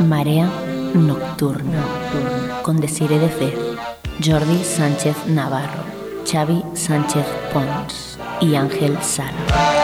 Marea Nocturna con Desire de Fe, Jordi Sánchez Navarro, Xavi Sánchez Pons y Ángel Sala.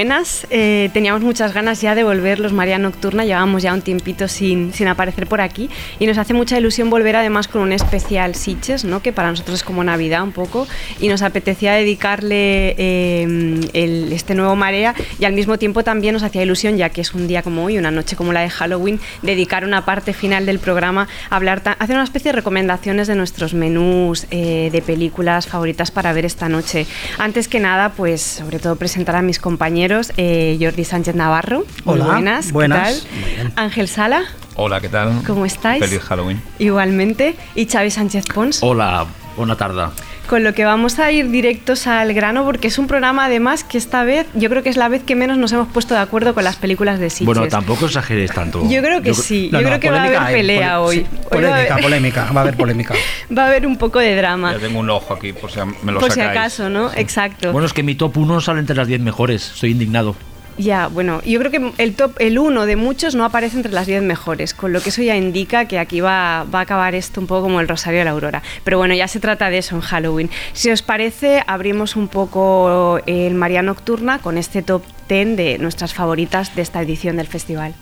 Buenas. Eh, teníamos muchas ganas ya de volver los María Nocturna. Llevábamos ya un tiempito sin, sin, aparecer por aquí. Y nos hace mucha ilusión volver además con un especial Siches, ¿no? que para nosotros es como Navidad un poco. Y nos apetecía dedicarle eh, el, este nuevo Marea. Y al mismo tiempo también nos hacía ilusión, ya que es un día como hoy, una noche como la de Halloween, dedicar una parte final del programa a hablar, hacer una especie de recomendaciones de nuestros menús eh, de películas favoritas para ver esta noche. Antes que nada, pues sobre todo presentar a mis compañeros compañeros, eh, Jordi Sánchez Navarro. Hola, buenas. buenas. ¿Qué tal? Ángel Sala. Hola, ¿qué tal? ¿Cómo estáis? Feliz Halloween. Igualmente. Y Xavi Sánchez Pons. Hola, buena tarde. Con lo que vamos a ir directos al grano porque es un programa además que esta vez yo creo que es la vez que menos nos hemos puesto de acuerdo con las películas de Sitges. Bueno, tampoco exageres tanto. Yo creo que sí, No, yo no, creo que va a haber hay, pelea hoy. sí, Hoy va a polémica, haber- polémica, va a haber polémica. Va a haber un poco de drama. Ya tengo un ojo aquí por si me lo Por si acaso, ¿no? Exacto. Bueno, es que mi top 1 sale entre las 10 mejores. Estoy indignado. Ya, bueno, yo creo que el top, el uno de muchos no aparece entre las 10 mejores, con lo que eso ya indica que aquí va, va a acabar esto un poco como el Rosario de la Aurora. Pero bueno, ya se trata de eso en Halloween. Si os parece, abrimos un poco el María Nocturna con este top 10 de nuestras favoritas de esta edición del festival.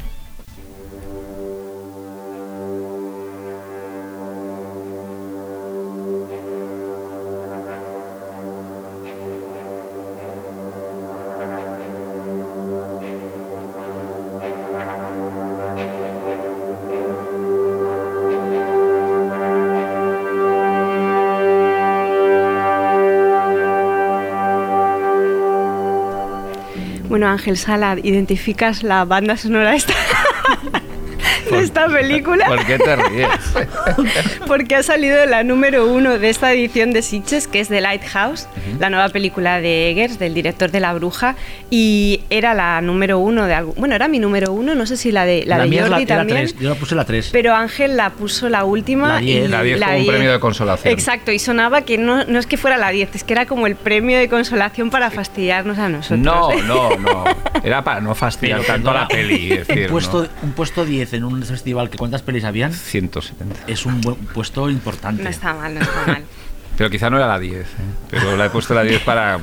Ángel Sala, ¿identificas la banda sonora esta? de esta película? ¿Por qué te ríes? Porque ha salido la número uno de esta edición de Sitges, que es The Lighthouse, la nueva película de Eggers, del director de La Bruja, y era la número uno de algo. Bueno, era mi número uno, no sé si la de, la de mía es Jordi la, también. 3. Yo la puse la 3. Pero Ángel la puso la última. La 10. y La 10 como un 10. premio de consolación. Exacto, y sonaba que no, no es que fuera la 10, es que era como el premio de consolación para fastidiarnos a nosotros. No, no, no. Era para no fastidiar tanto a la peli. Es decir, un, puesto, ¿no? Un puesto 10 en un festival que cuántas pelis habían 170. es un buen puesto importante. No está mal, no está mal. Pero quizá no era la 10. ¿eh? Pero la he puesto la 10 para.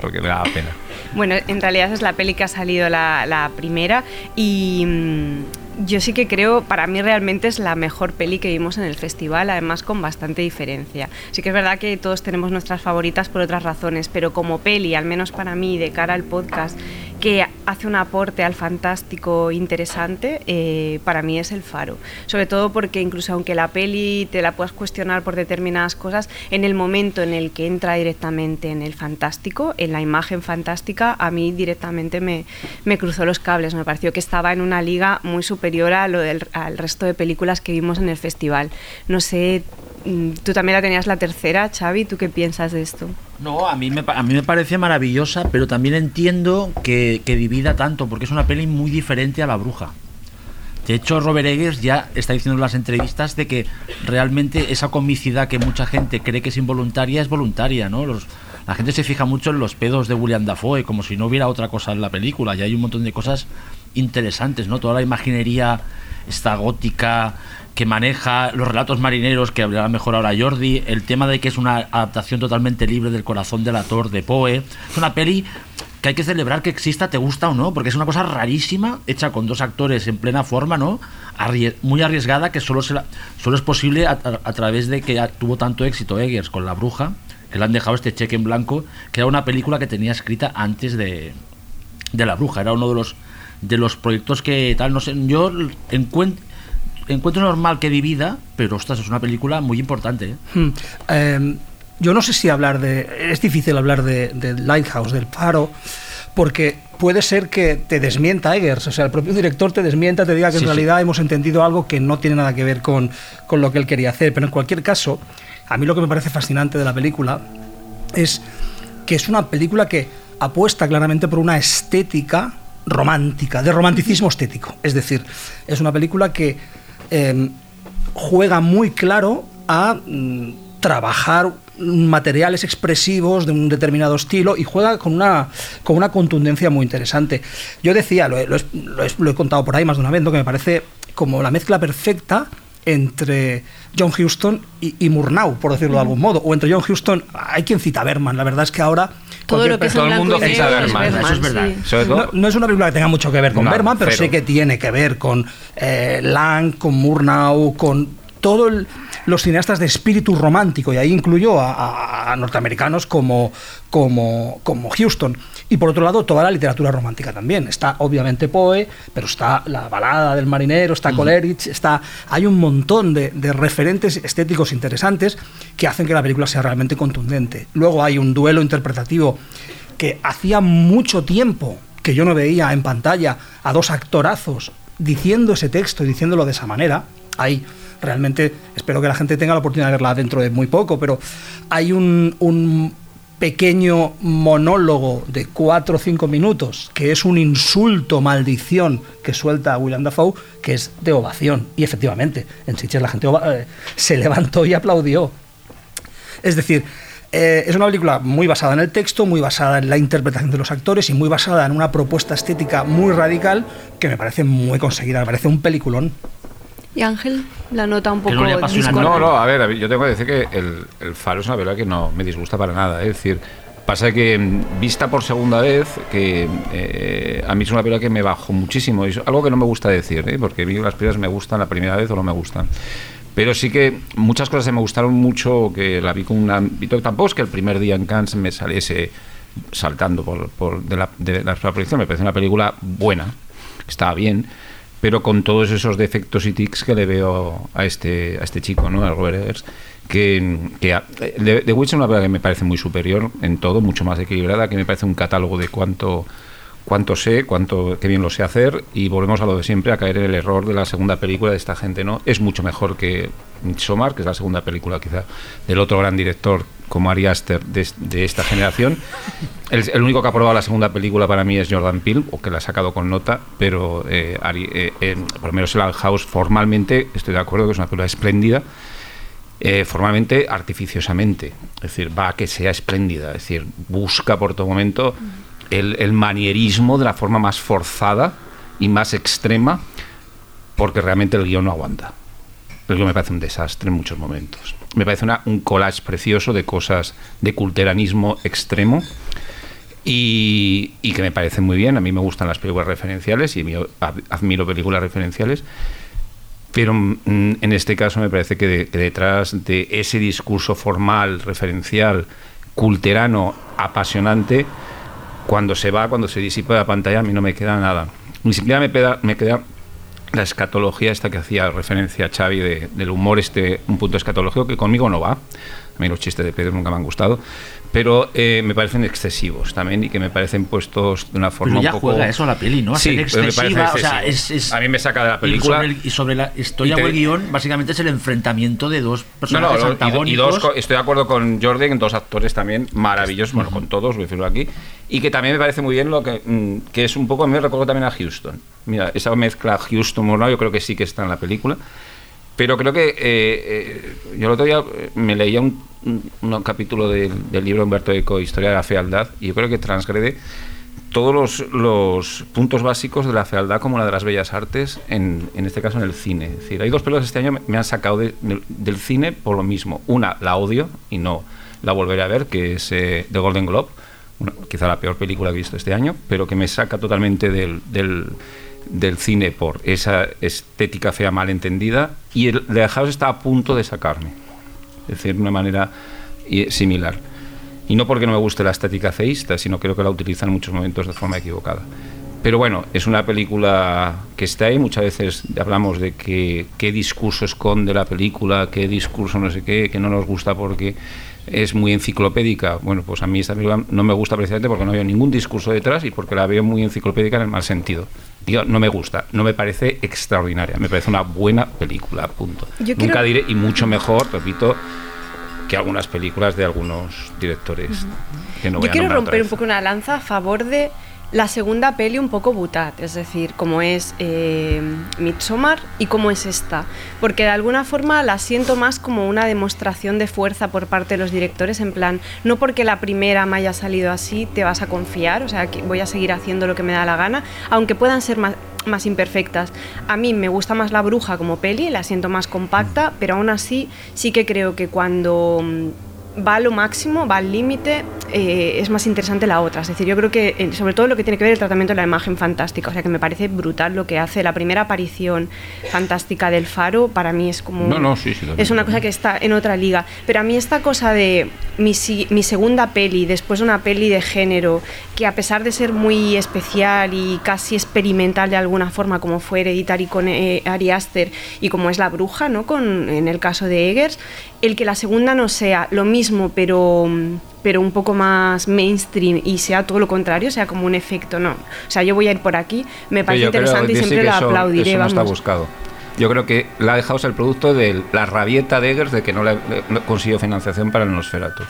porque me daba pena. Bueno, en realidad es la peli que ha salido la, la primera y mm, yo sí que creo, para mí realmente es la mejor peli que vimos en el festival, además con bastante diferencia. Sí que es verdad que todos tenemos nuestras favoritas por otras razones, pero como peli, al menos para mí, de cara al podcast, que hace un aporte al fantástico interesante, eh, para mí es el faro. Sobre todo porque incluso aunque la peli te la puedas cuestionar por determinadas cosas, en el momento en el que entra directamente en el fantástico, en la imagen fantástica, a mí directamente me, me cruzó los cables. Me pareció que estaba en una liga muy superior a lo del, al resto de películas que vimos en el festival. No sé, tú también la tenías la tercera, Xavi, ¿tú qué piensas de esto? No, a mí, me, a mí me parece maravillosa, pero también entiendo que, que divida tanto, porque es una peli muy diferente a La Bruja. De hecho, Robert Eggers ya está diciendo en las entrevistas de que realmente esa comicidad que mucha gente cree que es involuntaria es voluntaria, ¿no? Los- la gente se fija mucho en los pedos de William Dafoe, como si no hubiera otra cosa en la película, y hay un montón de cosas interesantes, ¿no? Toda la imaginería esta gótica que maneja los relatos marineros, que hablará mejor ahora Jordi, el tema de que es una adaptación totalmente libre del corazón del actor de Poe. Es una peli que hay que celebrar que exista, te gusta o no, porque es una cosa rarísima, hecha con dos actores en plena forma, ¿no? Muy arriesgada, que solo, solo es posible a, través de que tuvo tanto éxito Eggers con La Bruja que le han dejado este cheque en blanco, que era una película que tenía escrita antes de, de La Bruja. Era uno de los de los proyectos que tal, no sé, yo encuentro encuentro normal que divida, pero ostras, es una película muy importante. ¿eh? Hmm. Eh, yo no sé si hablar de. Es difícil hablar de, de Lighthouse, del faro, porque puede ser que te desmienta Eggers, o sea, el propio director te desmienta, te diga que Sí, en sí. realidad hemos entendido algo que no tiene nada que ver con, con lo que él quería hacer. Pero en cualquier caso, a mí lo que me parece fascinante de la película es que es una película que apuesta claramente por una estética romántica, de romanticismo estético. Es decir, es una película que eh, juega muy claro a mm, trabajar materiales expresivos de un determinado estilo y juega con una, con una contundencia muy interesante. Yo decía, lo he, lo he- lo he- lo he contado por ahí más de una vez, ¿no? que me parece como la mezcla perfecta entre John Huston y, y Murnau, por decirlo de algún modo, o entre John Huston, hay quien cita a Berman, la verdad es que ahora... Todo lo que Todo el mundo es eso verdad. sí. No, no es una película que tenga mucho que ver con No, Berman, pero cero. sí que tiene que ver con eh, Lang, con Murnau, con todos los cineastas de espíritu romántico, y ahí incluyo a, a- a norteamericanos como, como, como Houston. Y por otro lado, toda la literatura romántica también. Está obviamente Poe, pero está la balada del marinero, está Coleridge, está, hay un montón de, de referentes estéticos interesantes que hacen que la película sea realmente contundente. Luego hay un duelo interpretativo que hacía mucho tiempo que yo no veía en pantalla a dos actorazos diciendo ese texto y diciéndolo de esa manera. Hay realmente, espero que la gente tenga la oportunidad de verla dentro de muy poco, pero hay un, un pequeño monólogo de cuatro o cinco minutos que es un insulto, maldición que suelta William Dafoe, que es de ovación. Y efectivamente, en Sitges la gente eh, se levantó y aplaudió. Es decir, eh, es una película muy basada en el texto, muy basada en la interpretación de los actores y muy basada en una propuesta estética muy radical que me parece muy conseguida, me parece un peliculón. Y Ángel la nota un poco no. No, no, a ver, yo tengo que decir que el, el Faro es una película que no me disgusta para nada. Es decir, pasa que mm, vista por segunda vez, que eh, a mí es una película que me bajó muchísimo. Y es algo que no me gusta decir, ¿eh? porque a mí las películas me gustan la primera vez o no me gustan. Pero sí que muchas cosas se me gustaron mucho, que la vi con un ámbito. Tampoco es que el primer día en Cannes me saliese saltando por, por de, la, de la proyección. Me parece una película buena, estaba bien, pero con todos esos defectos y tics que le veo a este, a este chico, ¿no? a Robert Eggers. Que, que The Witch es una película que me parece muy superior en todo, mucho más equilibrada, que me parece un catálogo de cuánto cuánto sé, cuánto qué bien lo sé hacer y volvemos a lo de siempre a caer en el error de la segunda película de esta gente, ¿no? Es mucho mejor que Midsommar, que es la segunda película quizá del otro gran director como Ari Aster de, esta generación. El, único que ha aprobado la segunda película para mí es Jordan Peele, o que la ha sacado con nota, pero eh, eh, por lo menos el House formalmente estoy de acuerdo que es una película espléndida, eh, formalmente artificiosamente. Es decir, va a que sea espléndida. Es decir, busca por todo momento el, el manierismo de la forma más forzada y más extrema, porque realmente el guion no aguanta. El guion me parece un desastre en muchos momentos. Me parece una- un collage precioso de cosas de culteranismo extremo y, y que me parece muy bien. A mí me gustan las películas referenciales y admiro películas referenciales. Pero mm, en este caso me parece que, de- que detrás de ese discurso formal, referencial, culterano, apasionante, cuando se va, cuando se disipa la pantalla, a mí no me queda nada. Ni siquiera me queda, me queda la escatología esta que hacía referencia a Xavi de- del humor, este un punto escatológico que conmigo no va. A mí los chistes de Pedro nunca me han gustado, pero eh, me parecen excesivos también y que me parecen puestos de una forma Pero ya un poco... juega eso la peli, ¿no? A Sí, ser excesiva, o sea, es, es- A mí me saca de la y película... sobre el- Y sobre, la historia Y te- o el guion, básicamente es el enfrentamiento de dos No, no, personajes lo- y y, antagónicos. dos, estoy de acuerdo con Jordan, en dos actores también maravillosos, bueno, con todos, voy a decirlo aquí, y que también me parece muy bien lo que, mm, que es un poco, a mí me recuerdo también a Houston. Mira, esa mezcla Houston-Murnau yo creo que sí que está en la película, pero creo que eh, eh, yo el otro día eh, me leía un, capítulo del, libro de Humberto Eco, Historia de la Fealdad, y yo creo que transgrede todos los, puntos básicos de la fealdad como la de las bellas artes, en, en este caso en el cine. Es decir, hay dos películas este año me- han sacado de- de- del cine por lo mismo. Una la odio y no la volveré a ver, que es eh, The Golden Globe, quizá la peor película que he visto este año, pero que me saca totalmente del, del, del cine por esa estética fea mal entendida y el The House está a punto de sacarme. Es decir, de una manera y- similar. Y no porque no me guste la estética feísta, sino creo que la utiliza en muchos momentos de forma equivocada. Pero bueno, es una película que está ahí. Muchas veces hablamos de que, qué discurso esconde la película, qué discurso no sé qué, que no nos gusta porque es muy enciclopédica. Bueno, pues a mí esta película no me gusta precisamente porque no veo ningún discurso detrás y porque la veo muy enciclopédica en el mal sentido. No me gusta, no me parece extraordinaria, me parece una buena película, punto. Yo Nunca quiero- diré, y mucho mejor, repito, que algunas películas de algunos directores que no voy Yo quiero romper un poco una lanza a favor de la segunda peli un poco butat, es decir, como es eh, Midsommar y como es esta, porque de alguna forma la siento más como una demostración de fuerza por parte de los directores, en plan, no porque la primera me haya salido así te vas a confiar, o sea, voy a seguir haciendo lo que me da la gana, aunque puedan ser más más imperfectas. A mí me gusta más La Bruja como peli, la siento más compacta, pero aún así sí que creo que cuando va a lo máximo, va al límite, eh, es más interesante la otra. Es decir, yo creo que eh, sobre todo lo que tiene que ver el tratamiento de la imagen fantástica, o sea que me parece brutal lo que hace. La primera aparición fantástica del faro para mí es como... No, no, sí, sí. Es una cosa que está en otra liga. Pero a mí esta cosa de mi, mi segunda peli, después de una peli de género, que a pesar de ser muy especial y casi experimental de alguna forma, como fue Hereditary con eh, Ari Aster y como es La Bruja, ¿no? Con, en el caso de Eggers, el que la segunda no sea lo mismo, pero pero un poco más mainstream y sea todo lo contrario, sea como un efecto, no. O sea, yo voy a ir por aquí, me parece yo creo, interesante y siempre lo eso- aplaudiré, eso no está buscado. Yo creo que la Lighthouse es el producto de la rabieta de Eggers de que no le, le- no consiguió financiación para el Nosferatu.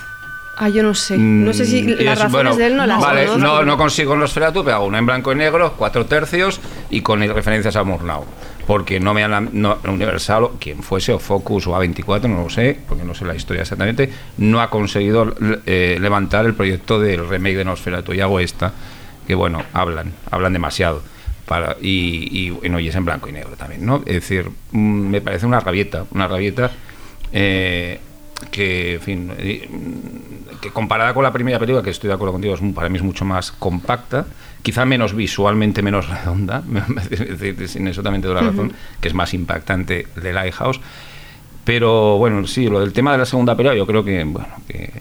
Ah, yo no sé. No sé si Mm, las es- razones bueno, de él no las Vale, conozco. no, no consigo el Nosferatu, pero hago una en blanco y negro, cuatro tercios y con referencias a Murnau. Porque no me han, no, Universal, quien fuese, o Focus o A24, no lo sé, porque no sé la historia exactamente, no ha conseguido eh, levantar el proyecto del remake de Nosferatu. Y hago esta, que bueno, hablan, hablan demasiado. Para, y, y, bueno, en blanco y negro también, ¿no? Es decir, mm, me parece una rabieta, una rabieta eh, que, en fin, eh, que comparada con la primera película, que estoy de acuerdo contigo, es, para mí es mucho más compacta, quizá menos visualmente, menos redonda, sin eso también te doy la razón, que es más impactante de Lighthouse. Pero bueno, sí, lo del tema de la segunda película, yo creo que, bueno, que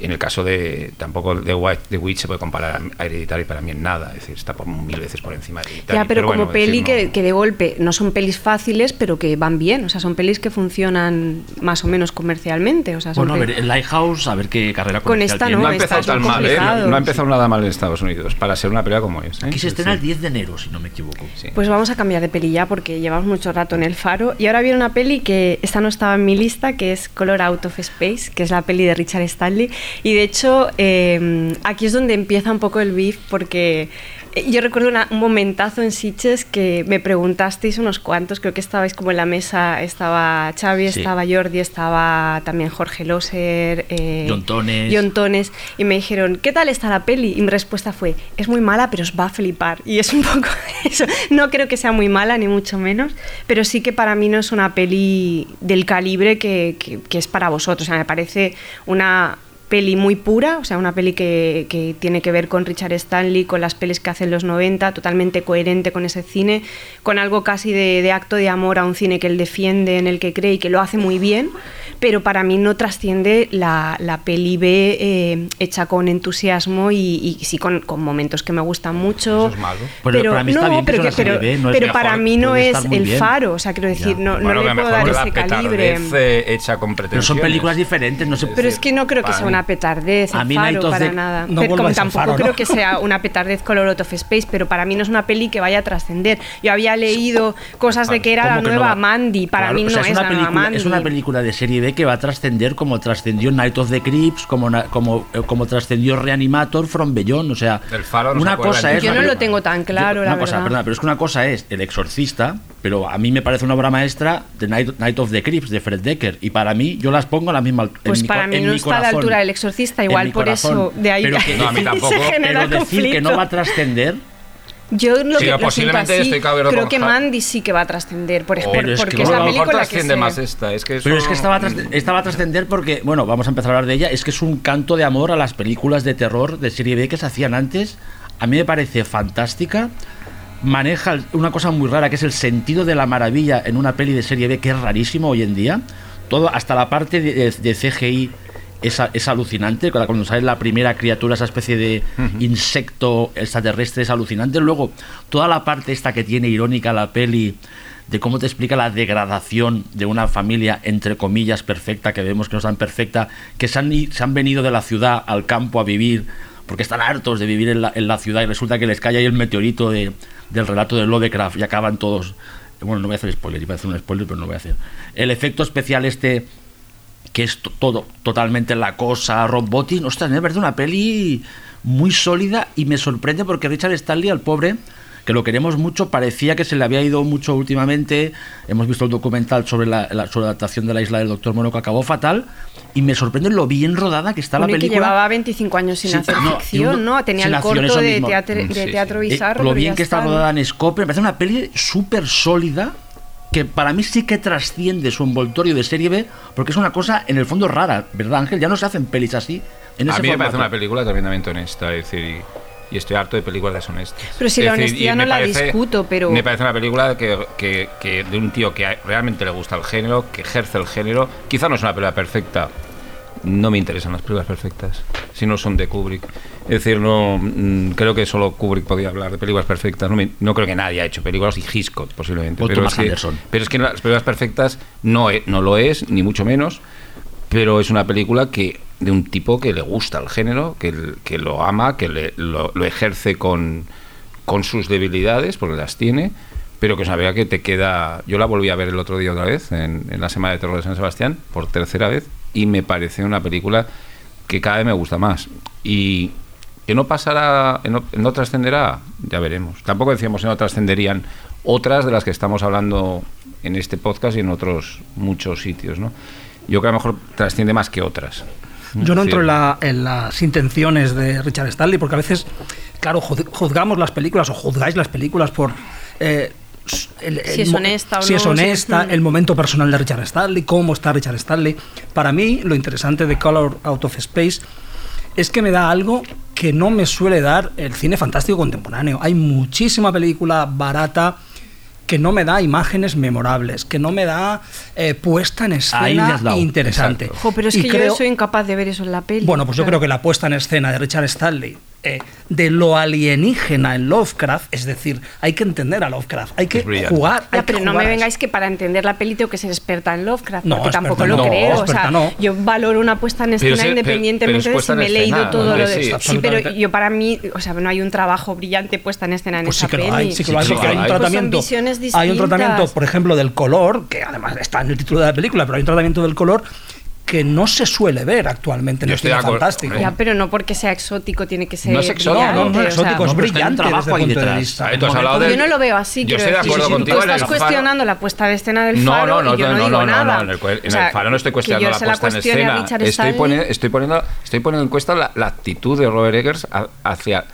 en el caso de tampoco de White, The Witch se puede comparar a Hereditary para mí en nada, es decir, está por mil veces por encima de Hereditary. Ya, pero, como bueno, peli decir, que, no- que de golpe no son pelis fáciles, pero que van bien. O sea, son pelis que funcionan más o menos comercialmente. O sea, son Bueno, a ver, el Lighthouse, a ver qué carrera Con esta tiene. no, no ha empezado tan mal, ¿eh? No, ha empezado nada mal en Estados Unidos para ser una pelea como es. ¿eh? Aquí se Es estrena el decir, 10 de enero, si no me equivoco. sí. Pues vamos a cambiar de peli ya porque llevamos mucho rato en el faro. Y ahora viene una peli que esta no estaba en mi lista, que es Color Out of Space, que es la peli de Richard Stanley. Y de hecho, eh, aquí es donde empieza un poco el beef porque eh, yo recuerdo una- un momentazo en Sitges que me preguntasteis unos cuantos, creo que estabais como en la mesa, estaba Xavi, Sí. estaba Jordi, estaba también Jorge Loser, eh, John Tones. John Tones, y me dijeron, ¿qué tal está la peli? Y mi respuesta fue, es muy mala, pero os va a flipar. Y es un poco eso. No creo que sea muy mala, ni mucho menos, pero sí que para mí no es una peli del calibre que, que- que es para vosotros. O sea, me parece una peli muy pura, o sea, una peli que, que tiene que ver con Richard Stanley, con las pelis que hace en los 90, totalmente coherente con ese cine, con algo casi de, de acto de amor a un cine que él defiende, en el que cree y que lo hace muy bien, pero para mí no trasciende la, la peli B eh, hecha con entusiasmo y, y sí con, con momentos que me gustan mucho. Eso es malo. Pero para mí está no, bien que pero, una serie pero- B, no es pero mejor, para mí no es el bien. faro, o sea, quiero decir, Ya. no, no Bueno, le que puedo dar ese calibre. eh, hecha con Pero pretensiones. son películas diferentes, no se Pero es que no creo que sea mí. Una petardez A mí faro para nada. No pero como vuelvas al tampoco Faro, ¿no? creo que sea una petardez color out of space, pero para mí no es una peli que vaya a trascender. Yo había leído cosas de que era la ¿Cómo que no nueva va? Mandy, para Claro, mí o no sea, es, una la nueva película, Mandy. Es una película de serie B que va a trascender como trascendió Night of the Creeps, como, como, eh, como trascendió Reanimator from Beyond. O sea, El Faro no se una cosa es. Yo no lo tengo tan claro, una la cosa, verdad. perdona, pero es que una cosa es El Exorcista, pero a mí me parece una obra maestra de Night, Night of the Creeps de Fred Decker. Y para mí, yo las pongo a la misma al- en Pues mi para mí en no está a la altura del Exorcista, igual por corazón. eso de ahí Pero que No, a mí se tampoco. genera Pero decir que no conflicto. va a trascender. Yo lo Sí, que lo posiblemente siento así, estoy acuerdo creo que Mandy sí que va a trascender, por ejemplo, pero es que porque es la lo película que trasciende se- más esta. Es que Pero es que va, esta va a trascender porque, bueno, vamos a empezar a hablar de ella. Es que es un canto de amor a las películas de terror de serie B que se hacían antes. A mí me parece fantástica. Maneja una cosa muy rara que es el sentido de la maravilla en una peli de serie B que es rarísimo hoy en día. Todo, hasta la parte de, de CGI es, es alucinante. Cuando sale la primera criatura, esa especie de insecto extraterrestre es alucinante. Luego, toda la parte esta que tiene irónica la peli de cómo te explica la degradación de una familia, entre comillas, perfecta, que vemos que no es tan perfecta, que se han, se han venido de la ciudad al campo a vivir, porque están hartos de vivir en la, en la ciudad y resulta que les cae ahí el meteorito de- del relato de Lovecraft y acaban todos... Bueno, no voy a hacer spoiler, iba a hacer un spoiler, pero no voy a hacer. El efecto especial este que es to- todo totalmente la cosa, Rob Bottin, ostras, me parece una peli muy sólida y me sorprende porque Richard Stanley, al pobre, que lo queremos mucho, parecía que se le había ido mucho últimamente. Hemos visto el documental sobre la, la- sobre la adaptación de la isla del Doctor Mono que acabó fatal y me sorprende lo bien rodada que está Bueno, la y que película. llevaba 25 años sin Sí, hacer no, ficción, ¿no? Tenía el corto de teatro, de sí, teatro Eh, bizarro. lo pero bien que está está, rodada en Scope, me parece una peli súper sólida que para mí sí que trasciende su envoltorio de serie B porque es una cosa en el fondo rara, ¿verdad Ángel? Ya no se hacen pelis así. En A ese mí me parece formato. una película tremendamente honesta, es decir, y, estoy harto de películas deshonestas. Pero si Es la decir, honestidad no la discuto, pero- Me parece una película que, que- que de un tío que realmente le gusta el género, que ejerce el género. Quizá no es una película perfecta. No me interesan las películas perfectas, si no son de Kubrick. Es decir, no mm, creo que solo Kubrick podía hablar de películas perfectas. No, me- no creo que nadie ha hecho películas y Hitchcock posiblemente. O pero, Thomas es que, Anderson. pero es que las películas perfectas no, e- no lo es, ni mucho menos pero es una película que de un tipo que le gusta el género, que, que lo ama, que le- lo, ejerce con, con sus debilidades, porque las tiene, pero que película que te queda... Yo la volví a ver el otro día otra vez, en, en la Semana de Terror de San Sebastián, por tercera vez, y me parece una película que cada vez me gusta más. Y que no pasará, no, no trascenderá, ya veremos. Tampoco decíamos que no trascenderían otras de las que estamos hablando en este podcast y en otros muchos sitios, ¿no? Yo creo que a lo mejor trasciende más que otras. Yo no Sí. entro en, la- en las intenciones de Richard Stanley porque a veces, claro, juz- juzgamos las películas o juzgáis las películas por... eh, s- el- Si el es honesta o si no, es si- honesta, el momento personal de Richard Stanley, cómo está Richard Stanley. Para mí, lo interesante de Color Out of Space es que me da algo que no me suele dar el cine fantástico contemporáneo. Hay muchísima película barata que no me da imágenes memorables, que no me da eh, puesta en escena interesante. Exacto. Jo, pero es Y que creo- yo soy incapaz de ver eso en la peli. bueno, pues yo creo que la puesta en escena de Richard Stanley, eh, de lo alienígena en Lovecraft, es decir, hay que entender a Lovecraft, hay que jugar. hay Ya, pero que no jugar me vengáis que para entender la peli tengo que ser experta en Lovecraft, No, porque tampoco experta lo no, creo. O experta sea, no. yo valoro una puesta en Pero escena se- pero- pero independientemente es de si me he leído escena, todo hombre, lo de sí. Sí, pero yo para mí, o sea, no hay un trabajo brillante puesta en escena en Pues esa sí que peli. lo hay, sí que lo hay, Sí, que hay un hay. Pues son tratamiento. visiones hay un tratamiento, por ejemplo, del color, que además está en el título de la película, pero hay un tratamiento del color que no se suele ver actualmente en Yo el estoy cine de acuerdo, fantástico. Ya, pero no porque sea exótico tiene que ser No es exótico, brillante, no, no es o sea, exótico, es no, brillante trabajo desde el ahí punto de detrás. vista. Tú hablado Yo no lo veo así, Yo estoy de acuerdo Tú contigo en estás Faro. cuestionando la puesta de escena del No, faro no, no, y yo no, no, digo no, no, nada. no, en el, cue- en O sea, el Faro no estoy cuestionando la puesta en escena. Estoy, poniendo, estoy, poniendo, estoy poniendo en cuesta la, la actitud de Robert Eggers hacia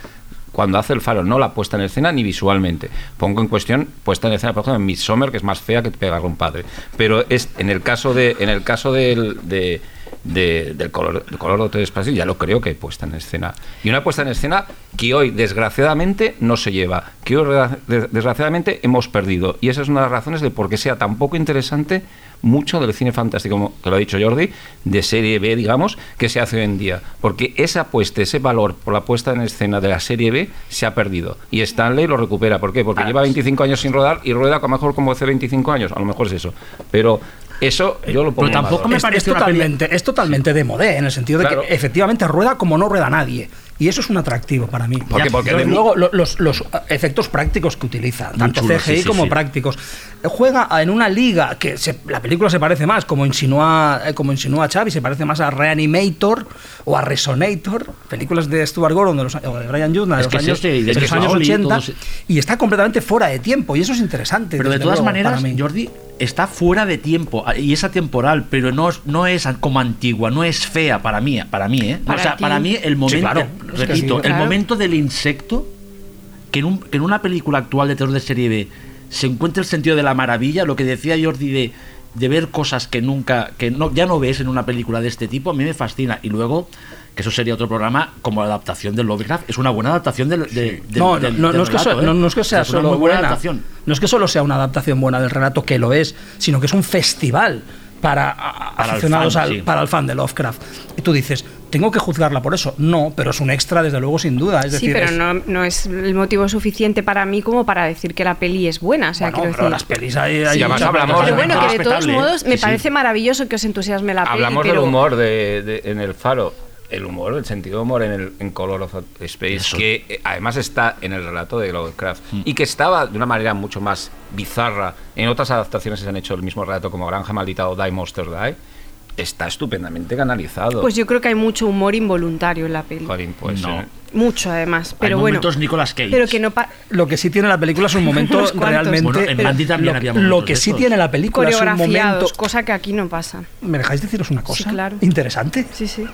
cuando hace el Faro, no la puesta en escena ni visualmente. Pongo en cuestión puesta en escena, por ejemplo, en Midsommar, que es más fea que pegar un padre. Pero es en el caso de en el caso del, de, de- del color del color de Hotel Espacio ya lo creo que hay puesta en escena. Y una puesta en escena que hoy desgraciadamente no se lleva que hoy des- desgraciadamente hemos perdido. Y esa es una de las razones de por qué sea tan poco interesante mucho del cine fantástico como que lo ha dicho Jordi de serie B digamos que se hace hoy en día. Porque esa apuesta ese valor por la puesta en escena de la serie B se ha perdido. Y Stanley lo recupera. ¿por qué? porque lleva 25 años sin rodar y rueda a lo mejor como hace 25 años. A lo mejor es eso. Pero eso yo lo pongo Pero tampoco en me es, parece es peli- totalmente, es totalmente de modé, en el sentido de Claro. que efectivamente rueda como no rueda nadie. Y eso es un atractivo para mí. ¿Por qué? Porque de- luego lo- los, los, eh, efectos prácticos que utiliza, tanto CGI sí, sí, como sí. prácticos. Eh, Juega en una liga que se- la película se parece más, como insinúa, eh, como insinúa Xavi, se parece más a Reanimator o a Resonator, películas de Stuart Gordon de los, o de Brian Judna de Es los que es años, de de los años Oli, 80 todos- y está completamente fuera de tiempo y eso es interesante. Pero de todas luego, maneras, para mí. Jordi está fuera de tiempo ah, y es atemporal, pero no, es- no es como antigua, no es fea para mí, para mí, ¿eh? Para o sea, ti. para mí el momento, claro, es que repito, sí. el momento del insecto que en, un- que en una película actual de terror de serie B se encuentra el sentido de la maravilla, lo que decía Jordi de, de ver cosas que nunca, que no, ya no ves en una película de este tipo, a mí me fascina. Y luego, que eso sería otro programa, como la adaptación del Lovecraft, es una buena adaptación del, de- del- no, del- no, del no es que so- ¿eh? no, no es que sea Es una solo muy buena buena, adaptación. no es que solo sea una adaptación buena del relato que lo es, sino que es un festival para, el aficionados fan, al, sí. para el fan de Lovecraft. Y tú dices, tengo que juzgarla por eso. No, pero es un extra, desde luego, sin duda. Es sí, decir, pero es- no, no es el motivo suficiente para mí como para decir que la peli es buena. O sea, bueno, quiero pero decir. las pelis hay, hay Sí, muchas hablamos- Pero bueno, que de todos modos me Sí, sí. parece maravilloso que os entusiasme la peli. Hablamos pero del humor de, de- en el faro. El humor, el sentido de humor en, el, en Color of Space, Eso. que eh, además está en el relato de Lovecraft Mm. y que estaba de una manera mucho más bizarra. En otras adaptaciones se han hecho el mismo relato, como Granja Maldita o Die Monster Die. Está estupendamente canalizado. Pues yo creo que hay mucho humor involuntario en la peli. Jolín, pues, No. eh, Mucho además. Pero Hay bueno. momentos Nicolas Cage. Pero que no. Lo que sí tiene la película es un momento realmente. Bueno, en Mandy también lo, había lo momentos que sí tiene la película es un momento. cosa que aquí no pasa. ¿Me dejáis deciros una cosa? claro. Interesante. Sí, sí.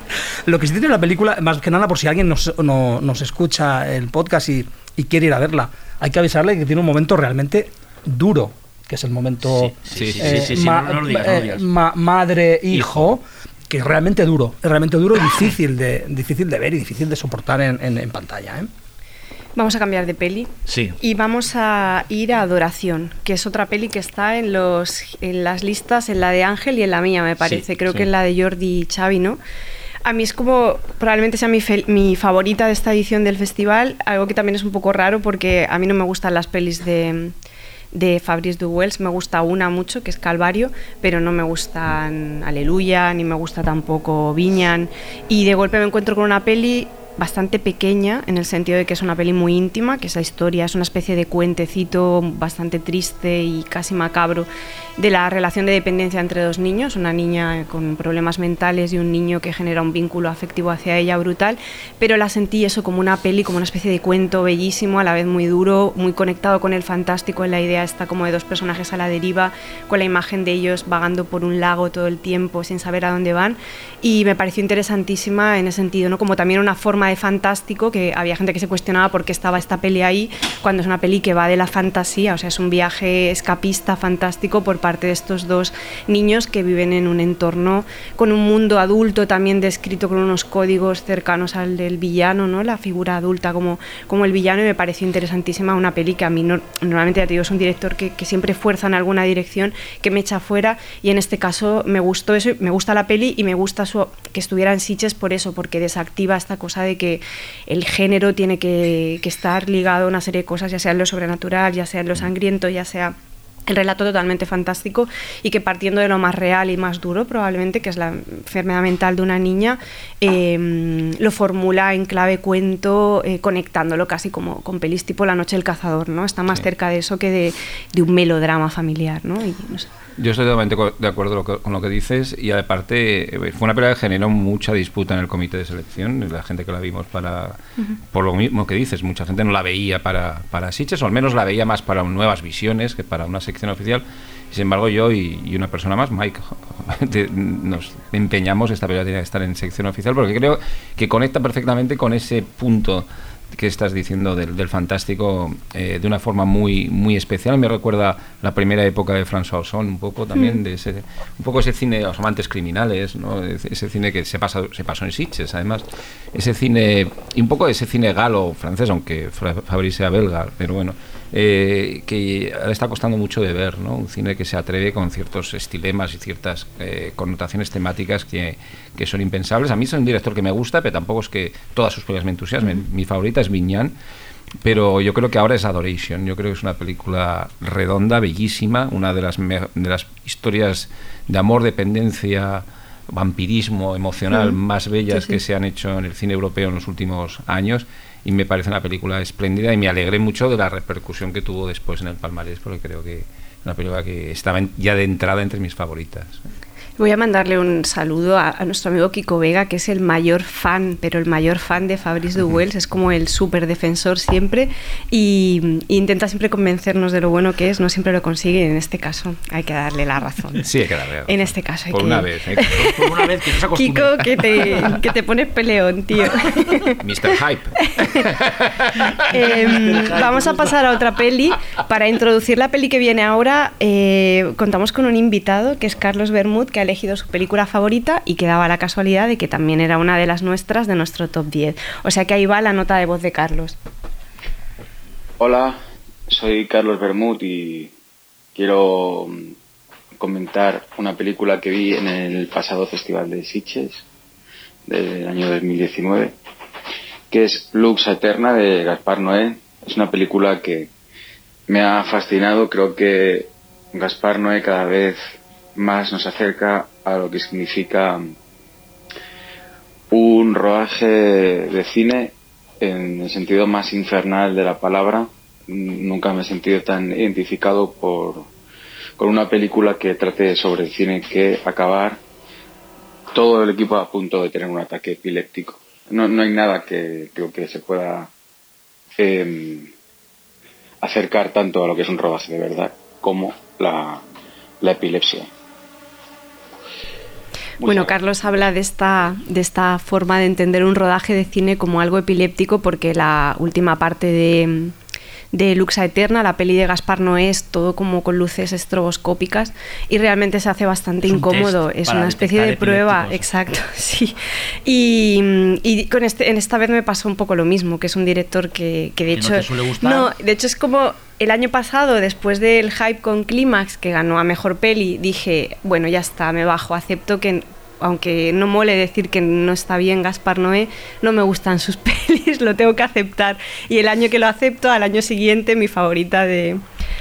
Lo que sí tiene la película, más que nada por si alguien nos, no- nos escucha el podcast y, y quiere ir a verla, hay que avisarle que tiene un momento realmente duro, que es el momento eh, eh, madre-hijo, que es realmente duro, es realmente duro y difícil de, difícil de ver y difícil de soportar en, en- en pantalla. ¿eh? Vamos a cambiar de peli. Sí. Y vamos a ir a Adoración, que es otra peli que está en los en las listas, en la de Ángel y en la mía, me parece. Sí, Creo sí. que en la de Jordi y Xavi, ¿no? A mí es como, probablemente sea mi, fel- mi favorita de esta edición del festival, algo que también es un poco raro porque a mí no me gustan las pelis de, de Fabrice Duwels, me gusta una mucho, que es Calvario, pero no me gustan Aleluya, ni me gusta tampoco Viñan, y de golpe me encuentro con una peli bastante pequeña en el sentido de que es una peli muy íntima, que esa historia es una especie de cuentecito bastante triste y casi macabro de la relación de dependencia entre dos niños, una niña con problemas mentales y un niño que genera un vínculo afectivo hacia ella brutal, pero la sentí eso como una peli, como una especie de cuento bellísimo, a la vez muy duro, muy conectado con el fantástico, en la idea está como de dos personajes a la deriva, con la imagen de ellos vagando por un lago todo el tiempo sin saber a dónde van, y me pareció interesantísima en ese sentido, ¿no? como también una forma de fantástico, que había gente que se cuestionaba por qué estaba esta peli ahí, cuando es una peli que va de la fantasía, o sea, es un viaje escapista fantástico por parte de estos dos niños que viven en un entorno con un mundo adulto también descrito con unos códigos cercanos al del villano, ¿no? La figura adulta como, como el villano y me pareció interesantísima una peli que a mí no- normalmente ya te digo, es un director que, que siempre fuerza en alguna dirección que me echa fuera y en este caso me gustó eso, me gusta la peli y me gusta su, que estuviera en Sitges por eso, porque desactiva esta cosa de que el género tiene que, que estar ligado a una serie de cosas, ya sea en lo sobrenatural, ya sea en lo sangriento, ya sea el relato totalmente fantástico y que partiendo de lo más real y más duro probablemente, que es la enfermedad mental de una niña, eh, lo formula en clave cuento, eh, conectándolo casi como con pelis tipo La noche del cazador, ¿no? Está más Sí. cerca de eso que de, de un melodrama familiar, ¿no? Y, no sé. Yo estoy totalmente de acuerdo lo que- con lo que dices y aparte eh, fue una película que generó mucha disputa en el comité de selección, la gente que la vimos para, por lo mismo que dices, mucha gente no la veía para, para Sitges o al menos la veía más para nuevas visiones que para una sección oficial. Sin embargo yo y, y una persona más, Mike, de- nos empeñamos, esta película tiene que estar en sección oficial porque creo que conecta perfectamente con ese punto que estás diciendo del, del fantástico eh, de una forma muy muy especial. Me recuerda la primera época de François Ozon un poco también de ese un poco ese cine los amantes criminales ¿no? ese cine que se pasa se pasó en Sitges además. Ese cine y un poco ese cine galo francés aunque Fabrice sea belga pero bueno eh, que ahora está costando mucho de ver ¿no? un cine que se atreve con ciertos estilemas y ciertas eh, connotaciones temáticas que, que son impensables a mí es un director que me gusta pero tampoco es que todas sus películas me entusiasmen mi favorita es Viñán pero yo creo que ahora es Adoration. Yo creo que es una película redonda, bellísima, una de las, de las historias de amor, dependencia, vampirismo emocional Mm. más bellas Sí, sí. que se han hecho en el cine europeo en los últimos años. Y me parece una película espléndida y me alegré mucho de la repercusión que tuvo después en el palmarés, porque creo que es una película que estaba ya de entrada entre mis favoritas. Voy a mandarle un saludo a, a nuestro amigo Kiko Vega, que es el mayor fan, pero el mayor fan de Fabrice Duwels, es como el súper defensor siempre y, y intenta siempre convencernos de lo bueno que es, no siempre lo consigue en este caso hay que darle la razón. Sí, hay que darle. En este caso hay Por que... una vez. ¿eh? Por una vez que no se acostumbre. Kiko, que te, que te pones peleón, tío. Mr. Hype. Em, vamos a pasar a otra peli. Para introducir la peli que viene ahora, eh, contamos con un invitado que es Carlos Bermud, que ha elegido su película favorita y que daba la casualidad de que también era una de las nuestras de nuestro top 10. O sea que ahí va la nota de voz de Carlos. Hola, soy Carlos Bermud y quiero mm, comentar una película que vi en el pasado Festival de Sitges del año 2019, que es Lux Eterna de Gaspar Noé. Es una película que me ha fascinado. Creo que Gaspar Noé cada vez más nos acerca a lo que significa un rodaje de cine en el sentido más infernal de la palabra. Nunca me he sentido tan identificado por, con una película que trate sobre el cine que acabar todo el equipo a punto de tener un ataque epiléptico. No, no hay nada que que se pueda em, acercar tanto a lo que es un rodaje de verdad como la, la epilepsia. Bueno, Carlos habla de esta, de esta forma de entender un rodaje de cine como algo epiléptico porque la última parte de, de Luxa Eterna, la peli de Gaspar Noé es todo como con luces estroboscópicas y realmente se hace bastante Es incómodo. Es una especie de prueba, exacto, sí. Y, y con este, en esta vez me pasó un poco lo mismo, que es un director que, que de ¿Que no hecho... te suele gustar? No, de hecho es como el año pasado, después del hype con Clímax, que ganó a Mejor Peli, dije, bueno, ya está, me bajo, acepto que aunque no mole decir que no está bien Gaspar Noé, no me gustan sus pelis, lo tengo que aceptar. Y el año que lo acepto, al año siguiente, mi favorita de...